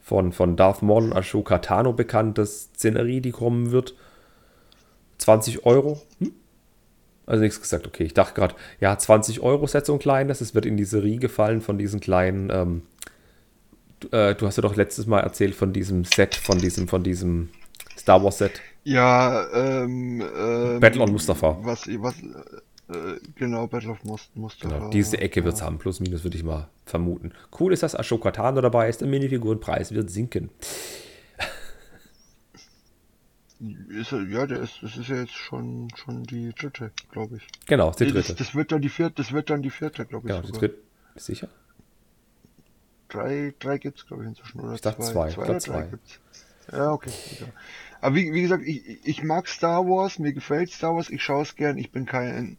von, von Darth Maul und Ashoka Tano bekannte Szenerie, die kommen wird. 20 Euro. Hm? Also nichts gesagt, okay. Ich dachte gerade, ja, 20 Euro Set so ein kleines. Es wird in diese Riege fallen von diesen kleinen. Ähm, du, äh, du hast ja doch letztes Mal erzählt von diesem Set, von diesem, von diesem Star Wars Set. Ja, ähm, ähm, Battle on Mustafa. Was, was, äh, genau, Battle of Mustafa. Genau, diese Ecke wird es haben, plus minus würde ich mal vermuten. Cool ist, dass Ashoka Tano dabei ist, der Minifigurenpreis wird sinken. Ist, ja, der ist, das ist ja jetzt schon, schon die dritte, glaube ich. Genau, die dritte. Das, das, wird dann die vierte, das wird dann die vierte, glaube ich. Genau, die dritte. Sicher? drei, drei gibt's glaube ich inzwischen oder Ich dachte zwei, zwei, drei zwei. gibt's. Ja, okay. Ja. Aber wie, wie gesagt, ich, ich mag Star Wars, mir gefällt Star Wars, ich schaue es gern, ich bin kein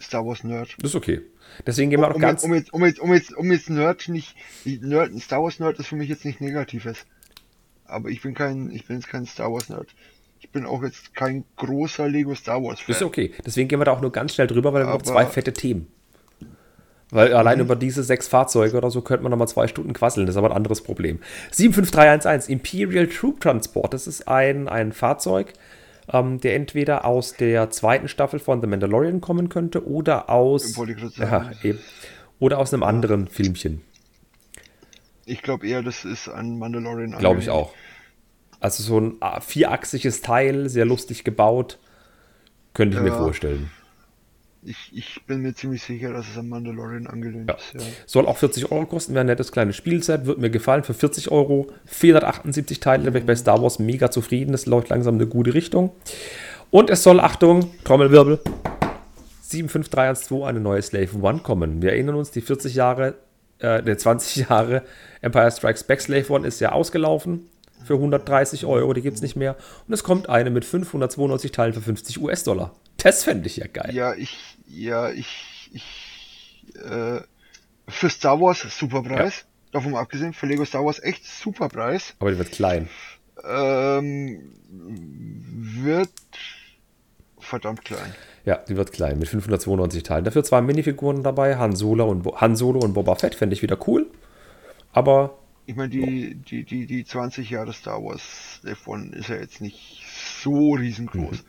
Star Wars Nerd. Das ist okay. Deswegen gehen wir auch Um, ganz. jetzt, um, jetzt, um, jetzt, um, jetzt, um jetzt Nerd nicht, Nerd, Star Wars Nerd ist für mich jetzt nicht negatives. Aber ich bin kein, ich bin jetzt kein Star Wars Nerd. Ich bin auch jetzt kein großer Lego Star Wars Fan. Ist okay. Deswegen gehen wir da auch nur ganz schnell drüber, weil wir haben noch zwei fette Themen. Weil allein über diese sechs Fahrzeuge oder so könnte man noch mal zwei Stunden quasseln. Das ist aber ein anderes Problem. 75311 Imperial Troop Transport. Das ist ein, ein Fahrzeug, ähm, der entweder aus der zweiten Staffel von The Mandalorian kommen könnte oder aus, ja, eben, oder aus einem anderen Filmchen. Ich glaube eher, das ist an Mandalorian. Glaube ich auch. Also so ein vierachsiges Teil, sehr lustig gebaut. Könnte ich mir Ja. vorstellen. Ich, ich bin mir ziemlich sicher, dass es an Mandalorian angelehnt Ja. ist. Ja. Soll auch 40 Euro kosten, wäre ein nettes kleines Spielset, wird mir gefallen. Für 40 Euro, 478 Teile, da wäre ich bei Star Wars mega zufrieden. Das läuft langsam in eine gute Richtung. Und es soll, Achtung, Trommelwirbel, 75312, eine neue Slave One kommen. Wir erinnern uns, die 40 Jahre, äh, der 20 Jahre Empire Strikes Back Slave One ist ja ausgelaufen für 130 Euro, die gibt es nicht mehr. Und es kommt eine mit 592 Teilen für 50 US-Dollar. Das fände ich ja geil. Ja, ich, ja, ich, ich, äh, für Star Wars super Preis. Davon mal abgesehen, für Lego Star Wars echt super Preis. Aber die wird klein. Ähm, wird verdammt klein. Ja, die wird klein mit 592 Teilen. Dafür zwei Minifiguren dabei, Han Solo und, Bo Han Solo und Boba Fett, fände ich wieder cool. Aber Ich meine, die, die, die, die 20 Jahre Star Wars davon ist ja jetzt nicht so riesengroß.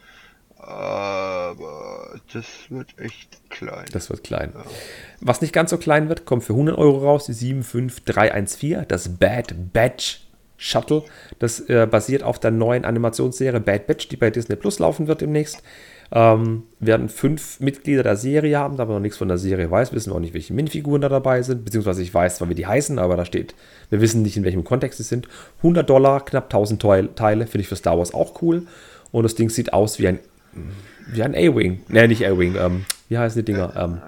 Aber das wird echt klein. das wird klein. Was nicht ganz so klein wird, kommt für 100 Euro raus, die 75314, das Bad Batch Shuttle. Das äh, basiert auf der neuen Animationsserie Bad Batch, die bei Disney Plus laufen wird demnächst. Ähm, werden fünf Mitglieder der Serie haben, da man noch nichts von der Serie weiß, wissen wir auch nicht, welche Minifiguren da dabei sind, beziehungsweise ich weiß zwar, wie die heißen, aber da steht, wir wissen nicht, in welchem Kontext sie sind. 100 Dollar, knapp 1000 Teil- Teile, finde ich für Star Wars auch cool. Und das Ding sieht aus wie ein, wie ein A-Wing. Ne, nicht A-Wing, ähm, wie heißen die Dinger? Ähm,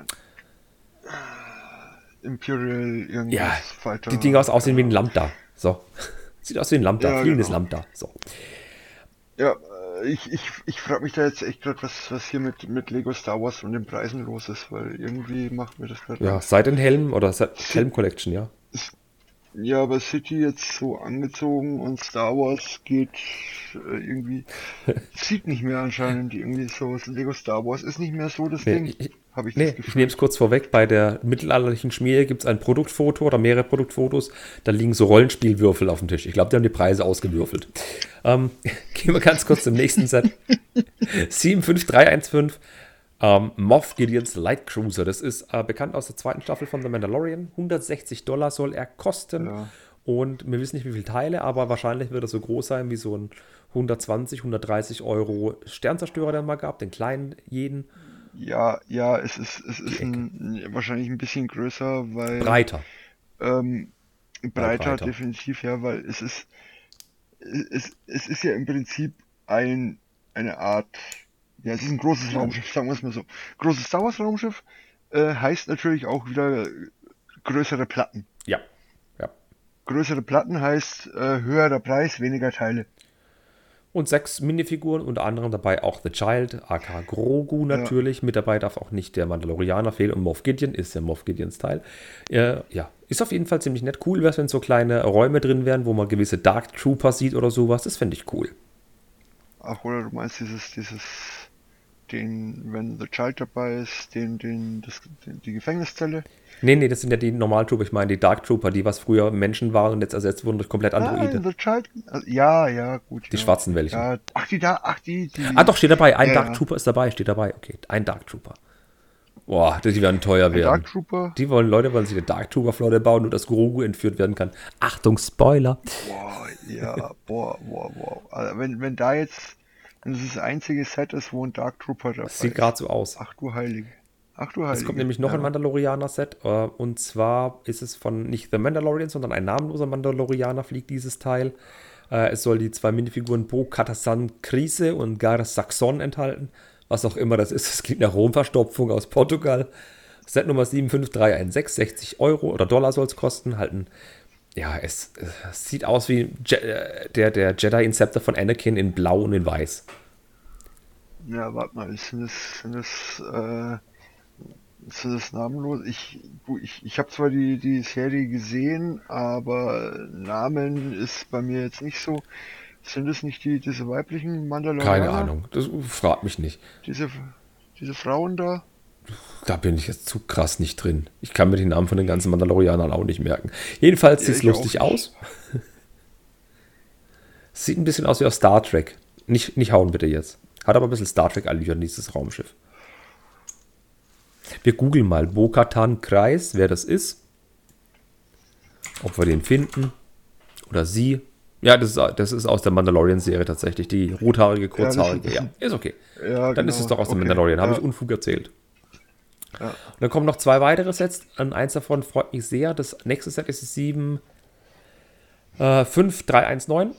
Imperial irgendwas ja, Fighter. die Dinger aus- aussehen wie ein Lambda. So. [LAUGHS] Sieht aus wie ein Lambda, Ja, fliegendes genau. Lambda. So. Ja, ich, ich, ich frage mich da jetzt echt gerade, was, was hier mit, mit Lego Star Wars und den Preisen los ist, weil irgendwie macht mir das gerade. Ja, den Helm oder Helm Collection, ja. Ja, aber City jetzt so angezogen und Star Wars geht äh, irgendwie, [LAUGHS] zieht nicht mehr anscheinend irgendwie so. Lego Star Wars ist nicht mehr so das Nee, Ding, ich- ich Nee, ich nehme es kurz vorweg. Bei der mittelalterlichen Schmiede gibt es ein Produktfoto oder mehrere Produktfotos. Da liegen so Rollenspielwürfel auf dem Tisch. Ich glaube, die haben die Preise ausgewürfelt. Ähm, [LAUGHS] gehen wir ganz kurz zum nächsten Set. [LAUGHS] 75315. Ähm, Moff Gideons Light Cruiser. Das ist äh, bekannt aus der zweiten Staffel von The Mandalorian. 160 Dollar soll er kosten. Ja. Und wir wissen nicht, wie viele Teile, aber wahrscheinlich wird er so groß sein wie so ein 120, 130 Euro Sternzerstörer, den man gab, den kleinen jeden. Ja, ja, es ist, es ist ein, wahrscheinlich ein bisschen größer, weil Breiter. ähm, breiter, breiter. definitiv, ja, weil es ist, es, es ist ja im Prinzip ein, eine Art, ja, es ist ein großes Raumschiff, sagen wir es mal so. Großes Star Wars Raumschiff äh, heißt natürlich auch wieder größere Platten. Ja. Ja. Größere Platten heißt äh, höherer Preis, weniger Teile. Und sechs Minifiguren, unter anderem dabei auch The Child, aka Grogu natürlich. Mit dabei darf auch nicht der Mandalorianer fehlen und Moff Gideon ist ja Moff Gideons Teil. Äh, ja, ist auf jeden Fall ziemlich nett. Cool wäre es, wenn so kleine Räume drin wären, wo man gewisse Dark Trooper sieht oder sowas. Das fände ich cool. Ach, oder du meinst dieses, dieses, den, wenn The Child dabei ist, den, den, das, den, die Gefängniszelle? Nee, nee, das sind ja die Normaltrooper. Ich meine die Dark Trooper, die was früher Menschen waren und jetzt ersetzt wurden durch komplett Androide. Nein, The Child, also, ja, ja, gut. Die ja. schwarzen welchen. Ja, ach, die da, ach, die, die. Ah, doch, steht dabei. Ein Ja, Dark. Trooper ist dabei, steht dabei. Okay, ein Dark Trooper. Boah, die werden teuer werden. Dark Trooper. Die wollen, Leute wollen sich eine Dark Trooper Flotte bauen, nur dass Grogu entführt werden kann. Achtung, Spoiler. Boah, ja, boah, boah, boah. Also wenn, wenn da jetzt, das das einzige Set ist, wo ein Dark Trooper dabei Sieht ist. gerade so aus. Ach du Heilige. Ach du Heilige. Es kommt nämlich noch ja. ein Mandalorianer-Set. Äh, und zwar ist es von nicht The Mandalorian, sondern ein namenloser Mandalorianer fliegt dieses Teil. Äh, es soll die zwei Minifiguren Bo Katasan Krise und Gar Saxon enthalten. Was auch immer das ist. Es klingt nach Romverstopfung aus Portugal. Set Nummer 75316, 60 Euro oder Dollar soll es kosten. Halt ein, ja, es, es, sieht aus wie Je äh, der, der Jedi Inceptor von Anakin in Blau und in Weiß. Ja, warte mal, sind das, sind das, äh, sind das namenlos? Ich, ich, ich habe zwar die, die Serie gesehen, aber Namen ist bei mir jetzt nicht so. Sind es nicht die, diese weiblichen Mandalorianer? Keine Ahnung, das fragt mich nicht. Diese, diese Frauen da? Da bin ich jetzt zu krass nicht drin. Ich kann mir die Namen von den ganzen Mandalorianern auch nicht merken. Jedenfalls sieht es lustig aus. [LAUGHS] Sieht ein bisschen aus wie aus Star Trek. Nicht, nicht hauen bitte jetzt. Hat aber ein bisschen Star Trek-Allüren, dieses Raumschiff. Wir googeln mal Bokatan Kreis, wer das ist. Ob wir den finden. Oder sie. Ja, das ist, das ist aus der Mandalorian-Serie tatsächlich. Die rothaarige, kurzhaarige. Ja, ist, okay. Ja, Dann genau. ist es doch aus okay. der Mandalorian. Habe ja. ich Unfug erzählt. Ja. Und dann kommen noch zwei weitere Sets. An eins davon freut mich sehr. Das nächste Set ist 7 äh, 5319.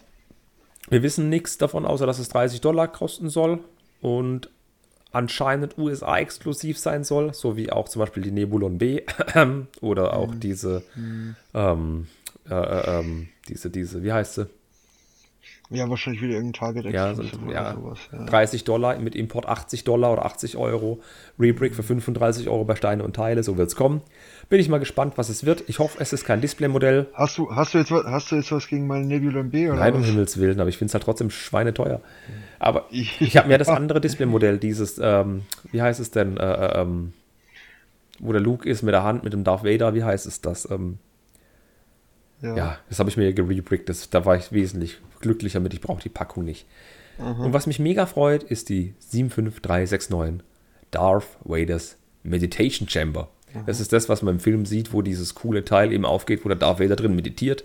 Wir wissen nichts davon, außer dass es 30 Dollar kosten soll und anscheinend USA-exklusiv sein soll, so wie auch zum Beispiel die Nebulon B [CLEARS THROAT] oder auch mhm. diese, mhm. Ähm, äh, äh, ähm, diese, diese, wie heißt sie? Ja, wahrscheinlich wieder irgendein Target ja, sind, ja, sowas, ja. 30 Dollar mit Import 80 Dollar oder 80 Euro. Rebrick für 35 Euro bei Steine und Teile, so wird es kommen. Bin ich mal gespannt, was es wird. Ich hoffe, es ist kein Display-Modell. Hast du, hast, du jetzt, hast du jetzt was gegen meine Nebula B? Oder Nein, um Himmels Willen, aber ich finde es halt trotzdem schweineteuer. Aber ich, ich habe mir das [LAUGHS] andere Display-Modell, dieses, ähm, wie heißt es denn, äh, äh, ähm, wo der Luke ist mit der Hand, mit dem Darth Vader, wie heißt es das? Ähm, ja. ja. das habe ich mir gerebrickt. Das, da war ich wesentlich glücklicher mit. Ich brauche die Packung nicht. Mhm. Und was mich mega freut, ist die 75369 Darth Vader's Meditation Chamber. Mhm. Das ist das, was man im Film sieht, wo dieses coole Teil eben aufgeht, wo der Darth Vader drin meditiert.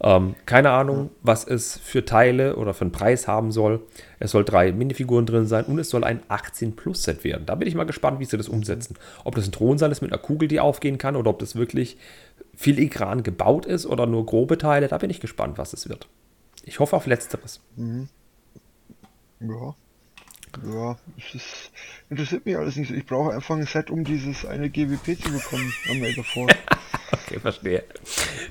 Ähm, keine Ahnung, was es für Teile oder für einen Preis haben soll. Es soll drei Minifiguren drin sein und es soll ein 18-Plus-Set werden. Da bin ich mal gespannt, wie sie das umsetzen. Ob das ein Thronsaal ist mit einer Kugel, die aufgehen kann, oder ob das wirklich filigran gebaut ist oder nur grobe Teile. Da bin ich gespannt, was es wird. Ich hoffe auf Letzteres. Mhm. Ja. Ja, es interessiert mich alles nicht so. Ich brauche einfach ein Set, um dieses eine GWP zu bekommen am Megafon. [LAUGHS] okay, verstehe.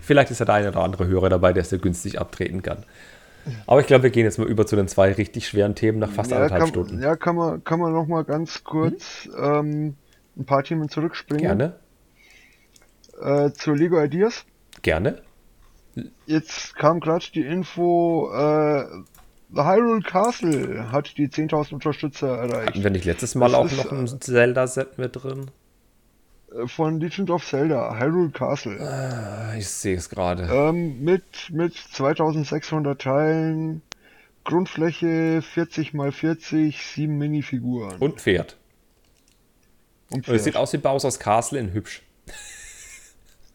Vielleicht ist ja der eine oder andere Hörer dabei, der es sehr günstig abtreten kann. Aber ich glaube, wir gehen jetzt mal über zu den zwei richtig schweren Themen nach fast ja, anderthalb kann, Stunden. Ja, kann man, kann man noch mal ganz kurz hm? ähm, ein paar Themen zurückspringen. Gerne. Äh, zu Lego Ideas. Gerne. Jetzt kam gerade die Info, äh, The Hyrule Castle hat die 10.000 Unterstützer erreicht. Hatten wir nicht letztes Mal das auch noch ein äh, Zelda-Set mit drin? Äh, von Legend of Zelda, Hyrule Castle. Ah, ich sehe es gerade. Ähm, mit, mit 2600 Teilen, Grundfläche 40 x 40, 7 Minifiguren. Und Pferd. Und Pferd. Es sieht aus wie Bowser's Castle in hübsch.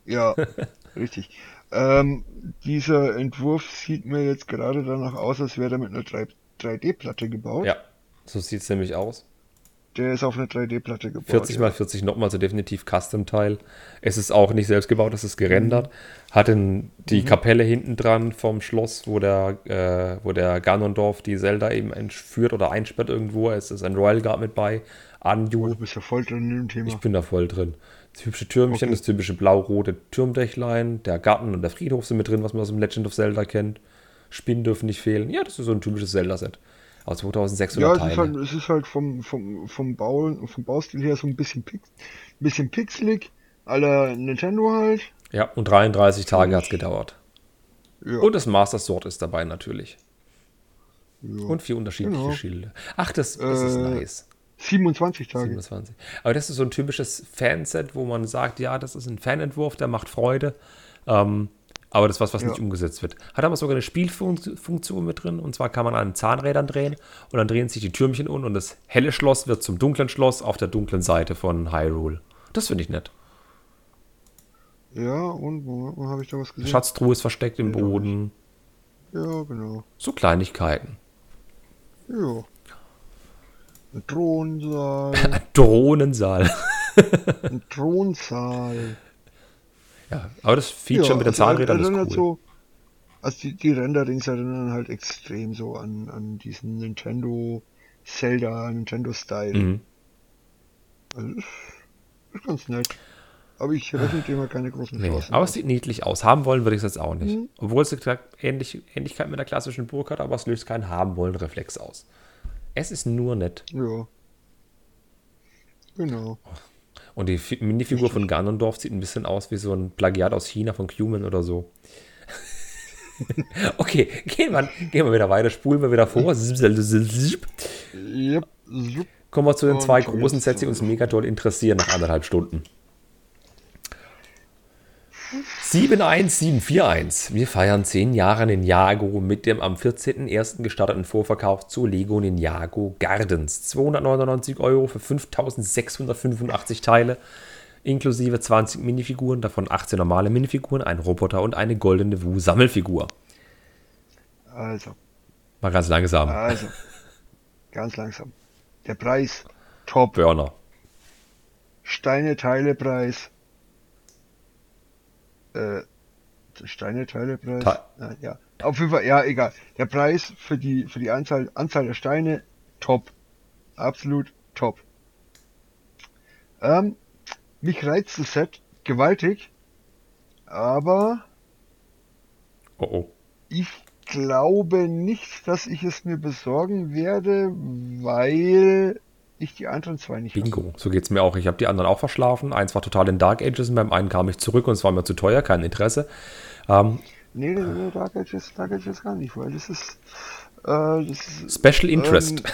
Ja, [LAUGHS] richtig. Ähm, dieser Entwurf sieht mir jetzt gerade danach aus, als wäre er mit einer 3D-Platte gebaut. Ja, so sieht es nämlich aus. Der ist auf eine 3D-Platte gebaut. 40 mal 40 nochmal, so definitiv Custom-Teil. Es ist auch nicht selbst gebaut, es ist gerendert. Mhm. Hat in die mhm. Kapelle hinten dran vom Schloss, wo der, äh, wo der Ganondorf die Zelda eben entführt oder einsperrt irgendwo. Es ist ein Royal Guard mit bei. Anju. Oh, du bist ja voll drin im Thema. Ich bin da voll drin. Das hübsche Türmchen, okay. das typische blau-rote Türmdächlein, der Garten und der Friedhof sind mit drin, was man aus dem Legend of Zelda kennt. Spinnen dürfen nicht fehlen. Ja, das ist so ein typisches Zelda-Set. Aus 2600 ja, es. Ist halt, es ist halt vom, vom, vom, Bau, vom Baustil her so ein bisschen, pix, bisschen pixelig, aller Nintendo halt. Ja, und 33 Tage hat es gedauert. Ja. Und das Master Sword ist dabei natürlich. Ja. Und vier unterschiedliche genau. Schilde. Ach, das, das äh, ist nice. 27 Tage. 27. Aber das ist so ein typisches Fanset, wo man sagt, ja, das ist ein Fanentwurf, der macht Freude. Ähm, aber das ist was, was ja. nicht umgesetzt wird. Hat aber sogar eine Spielfunktion mit drin. Und zwar kann man an Zahnrädern drehen und dann drehen sich die Türmchen um und das helle Schloss wird zum dunklen Schloss auf der dunklen Seite von Hyrule. Das finde ich nett. Ja, und wo, wo habe ich da was gesehen? Schatztruhe ist versteckt im Boden. Ja, genau. So Kleinigkeiten. Ja. Ein Thronsaal. [LAUGHS] Drohnensaal. ein Thronsaal. Ja, aber das Feature ja, mit den also Zahnrädern ist cool. So, also die, die Renderings erinnern halt extrem so an, an diesen Nintendo Zelda, Nintendo Style. Mhm. Also, ist ganz nett. Aber ich rechne dir mal keine großen Nee, Chancen. aber es sieht niedlich aus. Haben wollen würde ich es jetzt auch nicht. Obwohl es gesagt, ähnlich, Ähnlichkeit mit der klassischen Burg hat, aber es löst keinen haben wollen Reflex aus. Es ist nur nett. Ja. Genau. Und die Fi- Minifigur von Ganondorf sieht ein bisschen aus wie so ein Plagiat aus China von Cuman oder so. [LAUGHS] okay, gehen wir, gehen wir wieder weiter, spulen wir wieder vor. Kommen wir zu den zwei großen Sets, die uns mega doll interessieren nach anderthalb Stunden. 71741. Wir feiern 10 Jahre Ninjago mit dem am 14.01. gestarteten Vorverkauf zu Lego Ninjago Gardens. 299 Euro für 5685 Teile, inklusive 20 Minifiguren, davon 18 normale Minifiguren, ein Roboter und eine goldene Wu-Sammelfigur. Also, Mal ganz langsam. also. Ganz langsam. Der Preis. Top. Burner. Steine-Teile-Preis. Äh, Steine-Teile-Preis? Ta- Nein, ja. Auf jeden Fall, ja, egal. Der Preis für die, für die Anzahl, Anzahl der Steine, top. Absolut top. Ähm, mich reizt das Set gewaltig, aber Oh oh. ich glaube nicht, dass ich es mir besorgen werde, weil ich die anderen zwei nicht. Bingo, so geht es mir auch. Ich habe die anderen auch verschlafen. Eins war total in Dark Ages und beim einen kam ich zurück und es war mir zu teuer, kein Interesse. Ähm, Nee, nee, Dark Ages, Dark Ages gar nicht, weil das ist, äh, das ist Special Interest. [LAUGHS]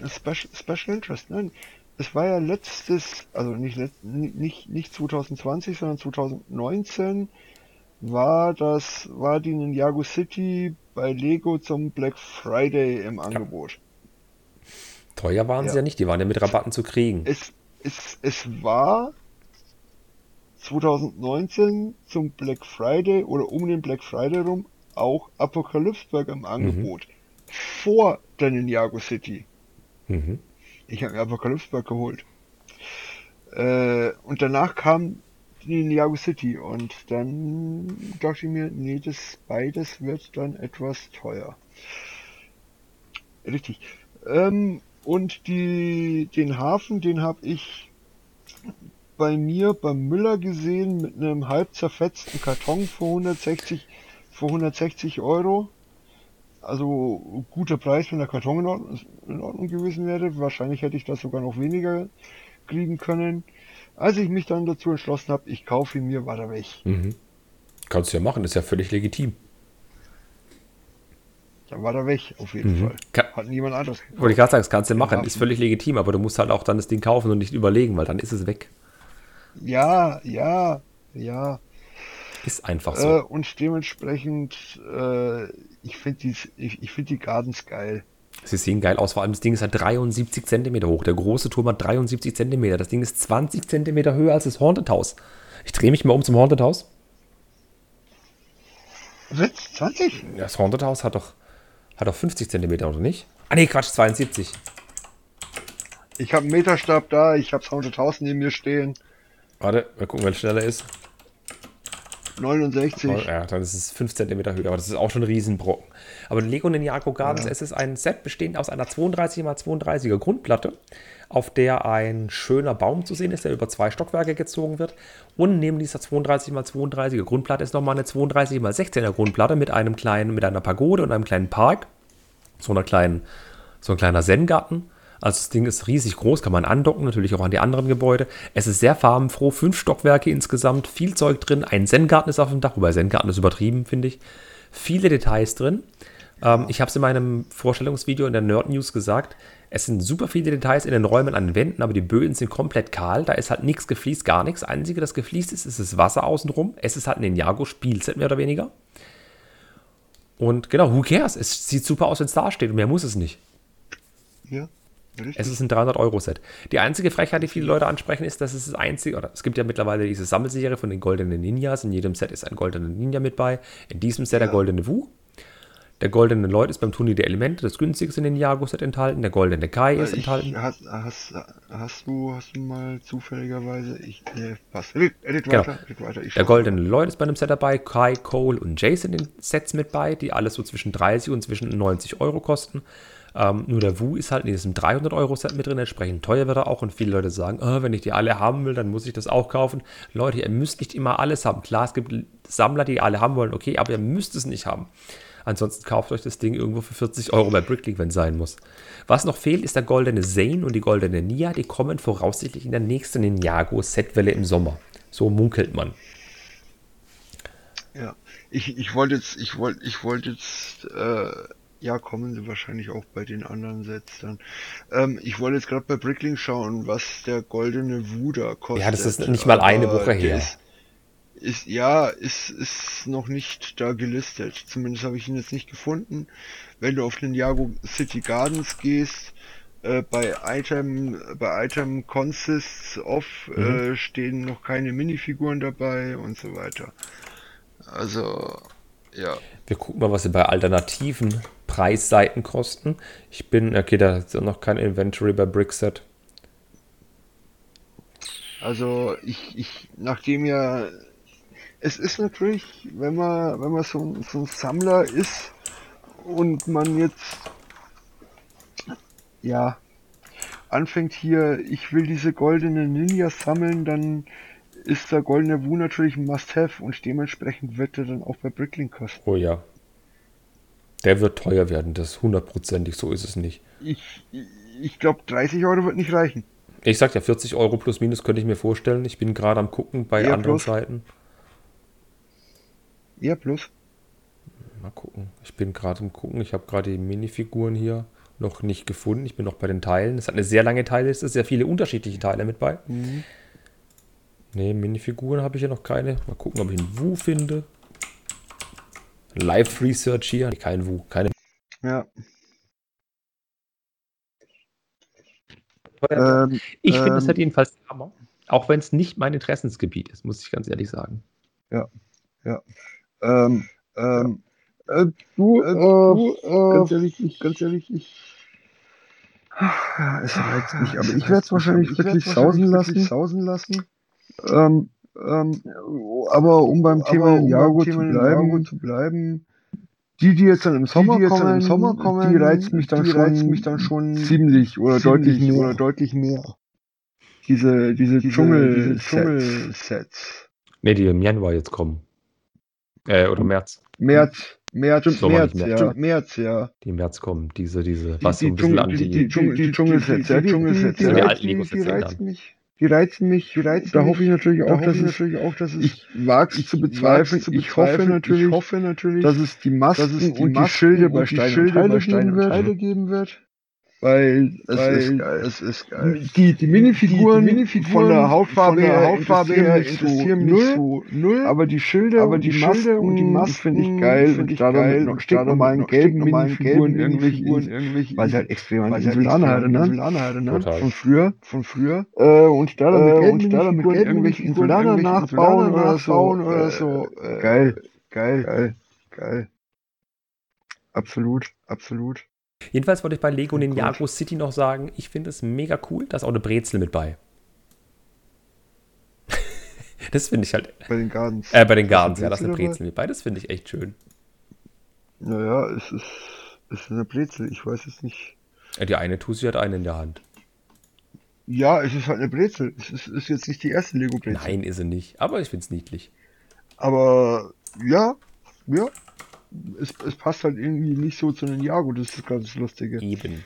Ähm, Special, Special Interest, nein. Es war ja letztes, also nicht, nicht, nicht 2020, sondern 2019 war das, war die Ninjago City bei Lego zum Black Friday im Angebot. Teuer waren sie Ja. ja nicht, die waren ja mit Rabatten zu kriegen. Es, es, es war 2019 zum Black Friday oder um den Black Friday rum auch Apokalypseberg im Angebot. Vor der Ninjago City. Mhm. Ich habe mir Apokalypseberg geholt. Äh, und danach kam die Ninjago City und dann dachte ich mir, nee, das beides wird dann etwas teuer. Richtig. Ähm, und die, den Hafen, den habe ich bei mir beim Müller gesehen mit einem halb zerfetzten Karton für 160, für 160 Euro. Also guter Preis, wenn der Karton in Ordnung, in Ordnung gewesen wäre. Wahrscheinlich hätte ich das sogar noch weniger kriegen können. Als ich mich dann dazu entschlossen habe, ich kaufe ihn mir, war er weg. Mhm. Kannst du ja machen, ist ja völlig legitim. Dann war er weg, auf jeden Mhm. Fall. Hat niemand anderes gekauft. Wollte ich gerade sagen, das kannst du machen, Hafen. ist völlig legitim, aber du musst halt auch dann das Ding kaufen und nicht überlegen, weil dann ist es weg. Ja, ja, ja. Ist einfach Äh, so. und dementsprechend, äh, ich finde die, ich, ich find die Gardens geil. Sie sehen geil aus, vor allem das Ding ist halt 73 Zentimeter hoch. Der große Turm hat 73 Zentimeter. Das Ding ist 20 Zentimeter höher als das Haunted House. Ich drehe mich mal um zum Haunted House. Witz, 20? Das Haunted House hat doch, hat doch 50 Zentimeter, oder nicht? Ah nee, Quatsch, 72. Ich habe einen Meterstab da, ich habe Haunted House neben mir stehen. Warte, mal gucken, wer schneller ist. 69. Oh, ja, dann ist es 5 cm höher, aber das ist auch schon ein Riesenbrocken. Aber Lego Ninjago Gardens, Ja. es ist ein Set bestehend aus einer 32x32er Grundplatte, auf der ein schöner Baum zu sehen ist, der über zwei Stockwerke gezogen wird. Und neben dieser 32x32er Grundplatte ist nochmal eine 32x16er Grundplatte mit einem kleinen, mit einer Pagode und einem kleinen Park. So einer kleinen, so ein kleiner Zen-Garten. Also das Ding ist riesig groß, kann man andocken, natürlich auch an die anderen Gebäude. Es ist sehr farbenfroh, fünf Stockwerke insgesamt, viel Zeug drin. Ein Zen-Garten ist auf dem Dach, wobei Zen-Garten ist übertrieben, finde ich. Viele Details drin. Ähm, ich habe es in meinem Vorstellungsvideo in der Nerd News gesagt. Es sind super viele Details in den Räumen an den Wänden, aber die Böden sind komplett kahl. Da ist halt nichts gefliest, gar nichts. Einzige, das gefliest ist, ist das Wasser außenrum. Es ist halt ein Ninjago-Spielset mehr oder weniger. Und genau, who cares? Es sieht super aus, wenn es da steht und mehr muss es nicht. Ja, richtig. Es ist ein 300-Euro-Set. Die einzige Frechheit, die viele Leute ansprechen, ist, dass es das einzige, oder es gibt ja mittlerweile diese Sammelserie von den goldenen Ninjas. In jedem Set ist ein goldener Ninja mit bei. In diesem Set der Ja. goldene Wu. Der goldene Lloyd ist beim Turnier der Elemente, das günstigste in den Ninjago-Set enthalten. Der goldene Kai ist Ich, enthalten. hast, hast, hast, du, hast du mal zufälligerweise. Ich, nee, passt. Edit, edit Genau. weiter, edit weiter. Der goldene Lloyd ist bei einem Set dabei. Kai, Cole und Jace in den Sets mit bei, die alles so zwischen 30 und zwischen 90 Euro kosten. Ähm, nur der Wu ist halt in diesem 300-Euro-Set mit drin, entsprechend teuer wird er auch. Und viele Leute sagen, "Ah, wenn ich die alle haben will, dann muss ich das auch kaufen. Leute, ihr müsst nicht immer alles haben. Klar, es gibt Sammler, die alle haben wollen, okay, aber ihr müsst es nicht haben. Ansonsten kauft euch das Ding irgendwo für 40 Euro bei Bricklink, wenn es sein muss. Was noch fehlt, ist der goldene Zane und die goldene Nia. Die kommen voraussichtlich in der nächsten Ninjago-Setwelle im Sommer. So munkelt man. Ja. Ich, ich wollte jetzt, ich wollte, ich wollte jetzt, äh, ja, kommen sie wahrscheinlich auch bei den anderen Sets dann. Ähm, ich wollte jetzt gerade bei Bricklink schauen, was der goldene Wuda kostet. Ja, das ist nicht mal eine Woche her. Ist, ist, ja, ist, ist noch nicht da gelistet. Zumindest habe ich ihn jetzt nicht gefunden. Wenn du auf Ninjago City Gardens gehst, äh, bei Item, bei Item Consists of Mhm. äh, stehen noch keine Minifiguren dabei und so weiter. Also, ja. Wir gucken mal, was sie bei alternativen Preisseiten kosten. Ich bin, okay, da ist noch kein Inventory bei Brickset. Also ich, ich, nachdem ja, es ist natürlich, wenn man, wenn man so, ein- so ein Sammler ist und man jetzt, ja, anfängt hier, ich will diese goldenen Ninjas sammeln, dann ist der goldene Wu natürlich ein Must-Have und dementsprechend wird er dann auch bei Bricklink kosten. Oh ja. Der wird teuer werden, das ist hundertprozentig, so ist es nicht. Ich, ich glaube 30 Euro wird nicht reichen. Ich sag ja, 40 Euro plus minus könnte ich mir vorstellen. Ich bin gerade am gucken bei Ja, anderen plus. Seiten. Ja, plus. Mal gucken. Ich bin gerade am gucken. Ich habe gerade die Minifiguren hier noch nicht gefunden. Ich bin noch bei den Teilen. Es hat eine sehr lange Teilliste, sehr viele unterschiedliche Teile mit bei. Mhm. Ne, Minifiguren habe ich hier noch keine. Mal gucken, ob ich einen Wu finde. Live Research hier. Nee, Kein Wu, keine. Ja. Ähm, ich finde es ähm, halt jedenfalls Hammer. Auch wenn es nicht mein Interessensgebiet ist, muss ich ganz ehrlich sagen. Ähm, ähm, äh, du, äh, du, äh, ganz ehrlich, ich, ganz ehrlich, ich. Es reizt mich, aber ich werde es wahrscheinlich wirklich sausen lassen. Sausen lassen. Ähm, ähm, aber um beim Thema Ninjago zu bleiben, zu bleiben, die, die jetzt dann im Sommer, jetzt dann kommen, im Sommer kommen, die reizt mich dann die schon, reizt mich dann schon ziemlich oder ziemlich deutlich mehr. oder deutlich mehr. Diese, diese, Diese- Dschungel, Dschungelsets. Ne, die im Januar jetzt kommen. Äh, oder März. März, März, Sommer März, nicht ja. März. März, ja. Die im März kommen. Diese, diese, Die- was so die ein bisschen Dschungel- anti. die- die- Dschungel- die Dschungelsets, ja, die Die alten reizen mich, Lego-Sets die reizen mich. Die reizen mich, die reizen Da hoffe ich natürlich auch, dass es, natürlich auch, dass es ich wage es zu bezweifeln, zu ich hoffe bezweifeln, natürlich, ich hoffe natürlich, dass es die Masken dass es die und die Schilde und bei die Stein und Schilde Teile geben und wird. Weil es Weil ist geil. es ist geil. Die, die Minifiguren, Die- die Minifiguren von der Hautfarbe von der her Hautfarbe interessieren her mich so interessieren mich null. so null. Aber die Schilde, Aber und die die Schilde Masken und die Masken finde ich geil. finde Und ich da geil. damit noch damit noch gelben Minifiguren gelben irgendwelche, Minifiguren irgendwelche- weil sie halt extrem an weil halt Insulaner extrem an die erinnern. Insulaner erinnern. Total. Von früher. Von früher. Äh, und da damit Äh, gelben und da damit irgendwelche Insulaner irgendwelche nachbauen Insulaner oder so. nachbauen oder äh, so. äh, Geil. Geil, geil, geil. Absolut, absolut. Jedenfalls wollte ich bei Lego. Ninjago City noch sagen, ich finde es mega cool, da ist auch eine Brezel mit bei. [LAUGHS] das finde ich halt, Bei den Gardens. äh, bei den Gardens, ja, da ist eine Brezel mit bei, das finde ich echt schön. Naja, es ist, es ist eine Brezel, ich weiß es nicht. Die eine Tusi hat eine in der Hand. Ja, es ist halt eine Brezel. Es ist, ist jetzt nicht die erste Lego-Brezel. Nein, ist sie nicht, aber ich finde es niedlich. Aber ja, ja. Es, es passt halt irgendwie nicht so zu einem Jago, das ist ganz Lustige. Eben.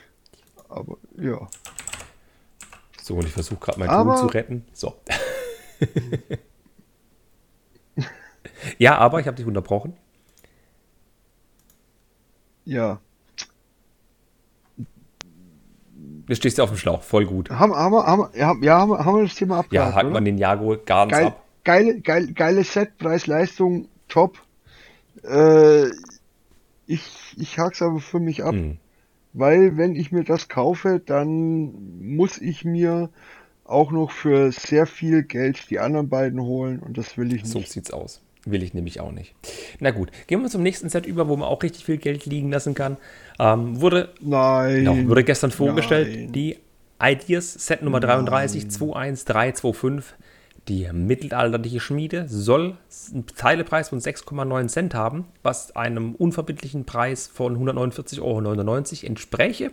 Aber ja. So, und ich versuche gerade meinen Aber- Ton zu retten. So. [LAUGHS] ja, aber ich habe dich unterbrochen. Ja. Du stehst ja auf dem Schlauch, voll gut. Haben, haben, wir- haben, ja, haben, ja, haben, wir- haben wir das Thema Ja, abgehakt, hakt oder? man den Jago ganz Geil, ab. geile, geil, geile Set, Preis, Leistung, top. Äh, ich, ich hak's aber für mich ab, Hm. weil wenn ich mir das kaufe, dann muss ich mir auch noch für sehr viel Geld die anderen beiden holen und das will ich nicht. So sieht's aus. Will ich nämlich auch nicht. Na gut, gehen wir zum nächsten Set über, wo man auch richtig viel Geld liegen lassen kann. Ähm, wurde, Nein. ja, wurde gestern vorgestellt, Nein. die Ideas Set Nummer 33 21325. Die mittelalterliche Schmiede soll einen Teilepreis von 6,9 Cent haben, was einem unverbindlichen Preis von 149,99 Euro entspräche.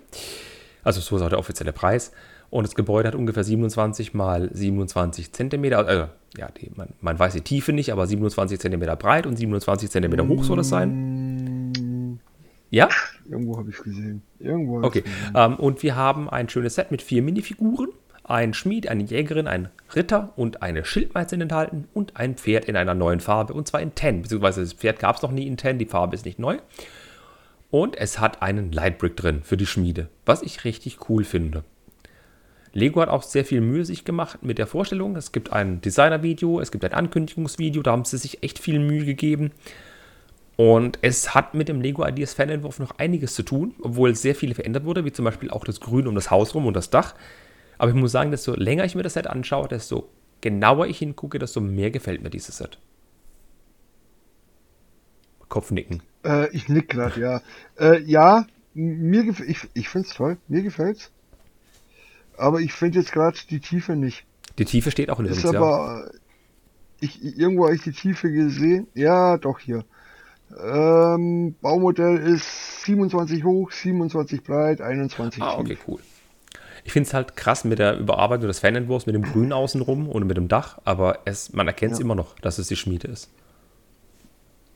Also so ist auch der offizielle Preis. Und das Gebäude hat ungefähr 27 mal 27 Zentimeter. Also, ja, die, man, man weiß die Tiefe nicht, aber 27 Zentimeter breit und 27 Zentimeter hoch soll es sein. Ja? Irgendwo habe ich es gesehen. Irgendwo Okay. Ähm, und wir haben ein schönes Set mit vier Minifiguren. Ein Schmied, eine Jägerin, ein Ritter und eine Schildmeisterin enthalten und ein Pferd in einer neuen Farbe und zwar in Ten. Beziehungsweise das Pferd gab es noch nie in Ten, die Farbe ist nicht neu. Und es hat einen Lightbrick drin für die Schmiede, was ich richtig cool finde. Lego hat auch sehr viel Mühe sich gemacht mit der Vorstellung. Es gibt ein Designer-Video, es gibt ein Ankündigungsvideo, da haben sie sich echt viel Mühe gegeben. Und es hat mit dem Lego Ideas Fanentwurf noch einiges zu tun, obwohl sehr viel verändert wurde, wie zum Beispiel auch das Grün um das Haus rum und das Dach. Aber ich muss sagen, desto länger ich mir das Set anschaue, desto genauer ich hingucke, desto mehr gefällt mir dieses Set. Kopfnicken. Äh, ich nick gerade, ja. Äh, ja, mir ich, ich find's toll. Mir gefällt's. Aber ich finde jetzt gerade die Tiefe nicht. Die Tiefe steht auch Ist nirgends, ja. aber. Ich, irgendwo habe ich die Tiefe gesehen. Ja, doch hier. Ähm, Baumodell ist 27 hoch, 27 breit, 21 Ah, tief. okay, cool. Ich finde es halt krass mit der Überarbeitung des Fanentwurfs, mit dem [CLEARS THROAT] Grün außenrum und mit dem Dach, aber es, man erkennt es Ja. immer noch, dass es die Schmiede ist.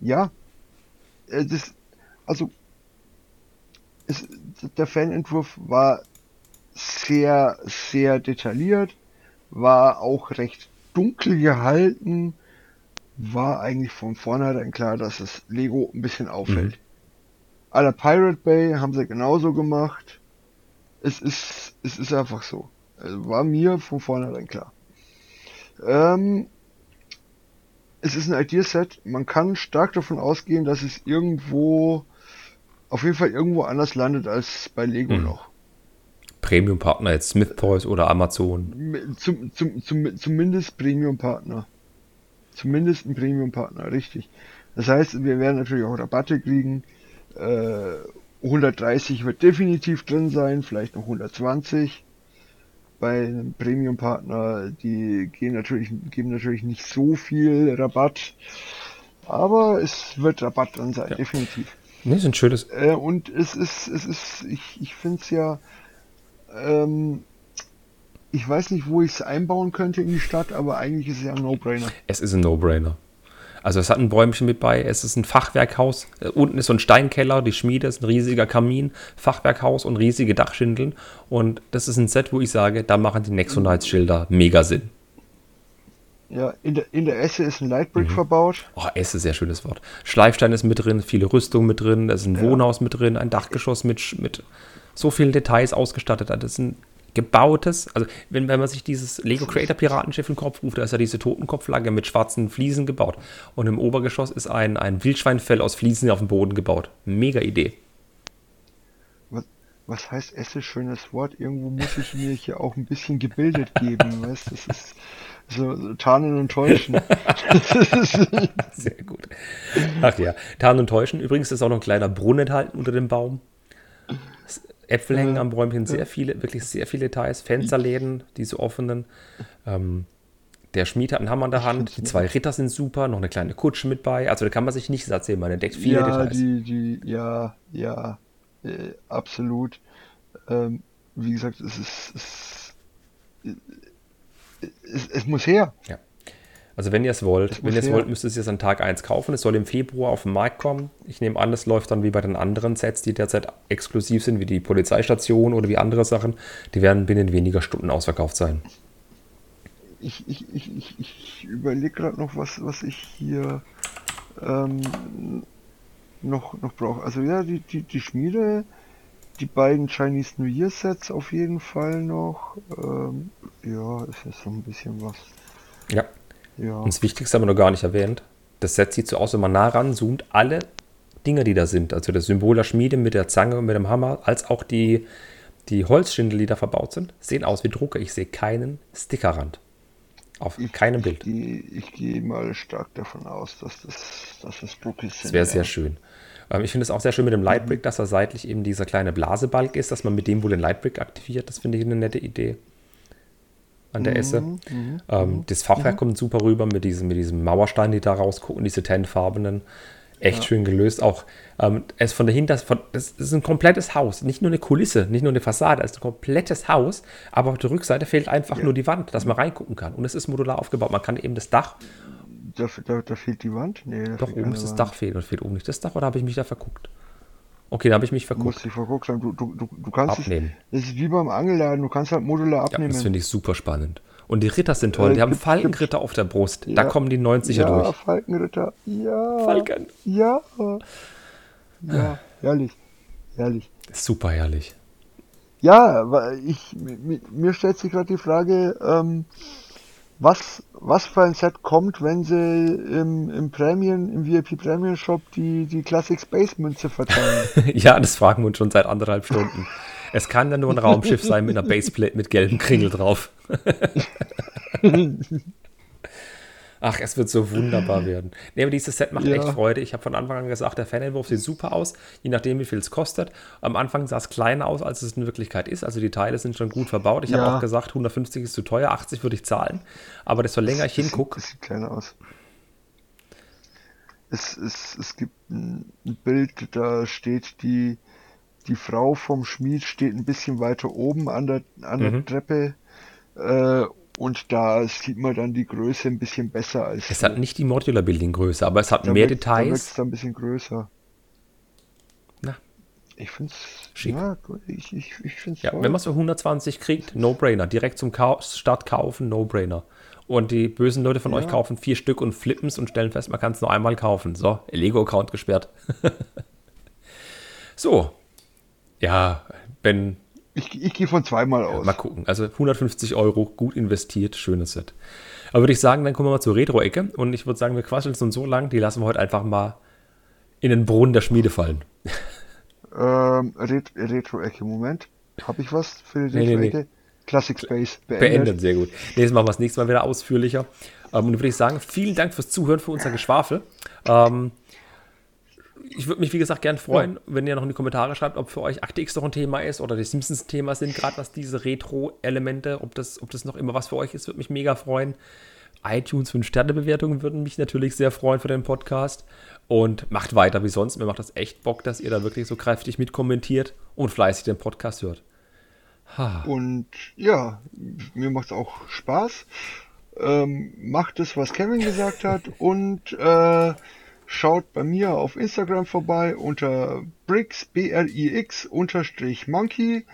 Ja. Äh, Das, also, es, der Fanentwurf war sehr, sehr detailliert, war auch recht dunkel gehalten, war eigentlich von vornherein klar, dass es Lego ein bisschen auffällt. À la Pirate Bay haben sie genauso gemacht. Es ist, es ist einfach so. Also war mir von vornherein klar. Ähm, es ist ein Ideaset. Man kann stark davon ausgehen, dass es irgendwo, auf jeden Fall irgendwo anders landet als bei Lego Mhm. noch. Premium-Partner jetzt Smith Toys oder Amazon. Zum, zum, zum, zumindest Premium-Partner. Zumindest ein Premium-Partner, richtig. Das heißt, wir werden natürlich auch Rabatte kriegen. Äh, 130 wird definitiv drin sein, vielleicht noch 120. Bei einem Premium-Partner, die gehen natürlich, geben natürlich nicht so viel Rabatt. Aber es wird Rabatt drin sein, Ja. definitiv. Ne, ist ein schönes. Äh, und es ist, es ist, ich, ich finde es ja, ähm, ich weiß nicht, wo ich es einbauen könnte in die Stadt, aber eigentlich ist es ja ein No-Brainer. Es ist ein No-Brainer. Also es hat ein Bäumchen mit bei, es ist ein Fachwerkhaus. Unten ist so ein Steinkeller, die Schmiede ist ein riesiger Kamin, Fachwerkhaus und riesige Dachschindeln. Und das ist ein Set, wo ich sage, da machen die Nexonites-Schilder mega Sinn. Ja, in der, in der Esse ist ein Lightbrick verbaut. Oh, es ist ein sehr schönes Wort. Schleifstein ist mit drin, viele Rüstung mit drin, da ist ein Wohnhaus mit drin, ein Dachgeschoss mit, mit so vielen Details ausgestattet. Das ist ein gebautes, also wenn, wenn man sich dieses Lego Creator Piratenschiff in den Kopf ruft, da ist ja diese Totenkopflagge mit schwarzen Fliesen gebaut. Und im Obergeschoss ist ein, ein Wildschweinfell aus Fliesen auf dem Boden gebaut. Mega Idee. Was, was heißt Esse, schönes Wort? Irgendwo muss ich mir hier auch ein bisschen gebildet geben, [LAUGHS] weißt Das ist so, so tarnen und täuschen. [LAUGHS] Sehr gut. Ach ja, Tarn und Täuschen. Übrigens ist auch noch ein kleiner Brunnen enthalten unter dem Baum. Äpfel hängen am Bäumchen, sehr viele, wirklich sehr viele Details. Fensterläden, diese offenen. Ähm, der Schmied hat einen Hammer in der Hand. Die zwei Ritter sind super. Noch eine kleine Kutsche mit bei. Also da kann man sich nichts erzählen. Man entdeckt viele ja, Details. die, die, ja, ja, äh, absolut. Ähm, wie gesagt, es ist, es, es, es muss her. Ja. Also wenn ihr es wollt, wenn ihr es wollt, müsst ihr es jetzt an Tag 1 kaufen. Es soll im Februar auf den Markt kommen. Ich nehme an, es läuft dann wie bei den anderen Sets, die derzeit exklusiv sind, wie die Polizeistation oder wie andere Sachen. Die werden binnen weniger Stunden ausverkauft sein. Ich, ich, ich, ich, überlege gerade noch, was, was ich hier ähm, noch, noch brauche. Also ja, die, die, die Schmiede, die beiden Chinese New Year Sets auf jeden Fall noch. Ähm, ja, ist ja so ein bisschen was. Ja. Ja. Und das Wichtigste haben wir noch gar nicht erwähnt. Das Set sieht so aus, wenn man nah ranzoomt, alle Dinge, die da sind, also das Symbol der Schmiede mit der Zange und mit dem Hammer, als auch die, die Holzschindel, die da verbaut sind, sehen aus wie Drucker. Ich sehe keinen Stickerrand. Auf keinem Bild. Ich gehe, ich mal stark davon aus, dass das, dass das Brookies Das wäre sehr schön. Ähm, ich finde es auch sehr schön mit dem Lightbrick, dass er seitlich eben dieser kleine Blasebalg ist, dass man mit dem wohl den Lightbrick aktiviert. Das finde ich eine nette Idee an der Esse. Ähm, das Fachwerk kommt super rüber mit diesem, mit diesem Mauerstein, die da rausgucken, diese tennfarbenen. Echt schön gelöst. Auch ähm, es von dahinter, von, es ist ein komplettes Haus, nicht nur eine Kulisse, nicht nur eine Fassade, es ist ein komplettes Haus, aber auf der Rückseite fehlt einfach Ja. nur die Wand, dass man reingucken kann. Und es ist modular aufgebaut. Man kann eben das Dach, Da, da, da fehlt die Wand? Nee, doch oben ist das Wand. Dach fehlt. Oder fehlt oben nicht das Dach oder habe ich mich da verguckt? Okay, da habe ich mich Du musst verguckt. dich verguckt haben. Du, du, du, du kannst Abnehmen. Es, das ist wie beim Angelladen, du kannst halt modular Ja, abnehmen. das finde ich super spannend. Und die Ritter sind toll. Äh, die haben Falkenritter auf der Brust. Da Ja. kommen die 90er ja, durch. Falkenritter. Ja. Falken. Ja. Ja, herrlich. Herrlich. Super herrlich. Ja, ich, mi- mir stellt sich gerade die Frage, ähm, was, was für ein Set kommt, wenn sie im, im Premium, im VIP Premium Shop die, die Classic Space Münze verteilen? [LAUGHS] ja, das fragen wir uns schon seit anderthalb Stunden. Es kann ja nur ein Raumschiff sein mit einer Baseplate mit gelben Kringel drauf. [LAUGHS] [LAUGHS] Ach, es wird so wunderbar werden. Nee, aber dieses Set macht Ja. echt Freude. Ich habe von Anfang an gesagt, der Fanentwurf sieht super aus, je nachdem, wie viel es kostet. Am Anfang sah es kleiner aus, als es in Wirklichkeit ist. Also die Teile sind schon gut verbaut. Ich Ja. habe auch gesagt, 150 ist zu teuer, 80 würde ich zahlen. Aber desto länger ich hingucke, Das sieht kleiner aus. Es, es, es gibt ein ein Bild, da steht die, die Frau vom Schmied steht ein bisschen weiter oben an der, an der Mhm. Treppe. Äh, und da sieht man dann die Größe ein bisschen besser als es hat nicht die Modular Building Größe, aber es hat da mehr Da wirkt Details. es ein bisschen größer. Na. Ich finde es Schick. ja, ich, ich, ich find's Ja, toll. wenn man es für 120 kriegt, No-Brainer. Direkt zum Kau Start kaufen, No-Brainer. Und die bösen Leute von Ja. euch kaufen vier Stück und flippen es und stellen fest, man kann es nur einmal kaufen. So, Lego-Account gesperrt. [LAUGHS] so. Ja, Ben, ich, ich gehe von zweimal aus. mal gucken. Also 150 Euro, gut investiert, schönes Set. Aber würde ich sagen, dann kommen wir mal zur Retro-Ecke. Und ich würde sagen, wir quasseln es uns so lang, die lassen wir heute einfach mal in den Brunnen der Schmiede fallen. Ähm, Ret Retro-Ecke, Moment. Habe ich was für die Nee, nee, nee. Retro-Ecke? Classic Space beendet. Beendet, sehr gut. Nächstes Mal machen wir das nächste Mal wieder ausführlicher. Ähm, und dann würde ich sagen, vielen Dank fürs Zuhören, für unser Geschwafel. Ähm, ich würde mich, wie gesagt, gern freuen, wenn ihr noch in die Kommentare schreibt, ob für euch Akte X noch ein Thema ist oder die Simpsons ein Thema sind, gerade was diese Retro-Elemente, ob das, ob das noch immer was für euch ist, würde mich mega freuen. iTunes 5-Sterne-Bewertungen würden mich natürlich sehr freuen für den Podcast. Und macht weiter wie sonst. Mir macht das echt Bock, dass ihr da wirklich so kräftig mitkommentiert und fleißig den Podcast hört. Und ja, mir macht's auch Spaß. Ähm, macht es, was Kevin gesagt hat und äh, schaut bei mir auf Instagram vorbei unter Brix, B-R-I-X, unterstrich Monkey.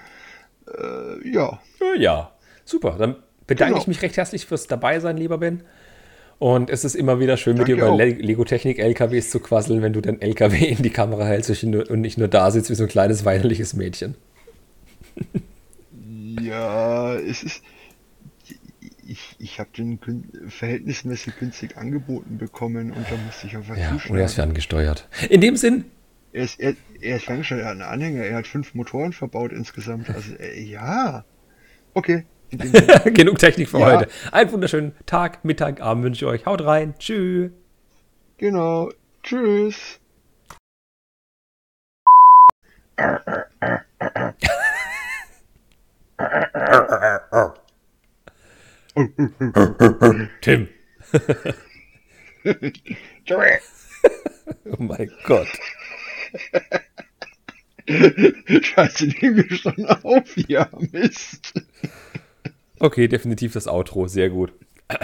Äh, ja, Ja, super. Dann bedanke Genau. ich mich recht herzlich fürs Dabeisein, lieber Ben. Und es ist immer wieder schön, mit dir Danke über. Le Lego-Technik-LKWs zu quasseln, wenn du den LKW [LAUGHS] in die Kamera hältst und nicht nur- und nicht nur da sitzt wie so ein kleines weinerliches Mädchen. ja, es ist. Ich, ich habe den gün- verhältnismäßig günstig angeboten bekommen und da musste ich einfach Ja, zuschlagen. und er ist ferngesteuert. In dem Sinn, Er ist, er, er ist ferngesteuert, er hat einen Anhänger, er hat fünf Motoren verbaut insgesamt. Also, äh, ja. Okay. [LAUGHS] Genug Technik für Ja. heute. Einen wunderschönen Tag, Mittag, Abend wünsche ich euch. Haut rein. Tschüss. genau. Tschüss. [LAUGHS] [LAUGHS] [LAUGHS] Tim. [LAUGHS] Oh mein Gott. Scheiße, nehmen wir schon auf, ja, Mist. Okay, definitiv das Outro. Sehr gut. [LAUGHS]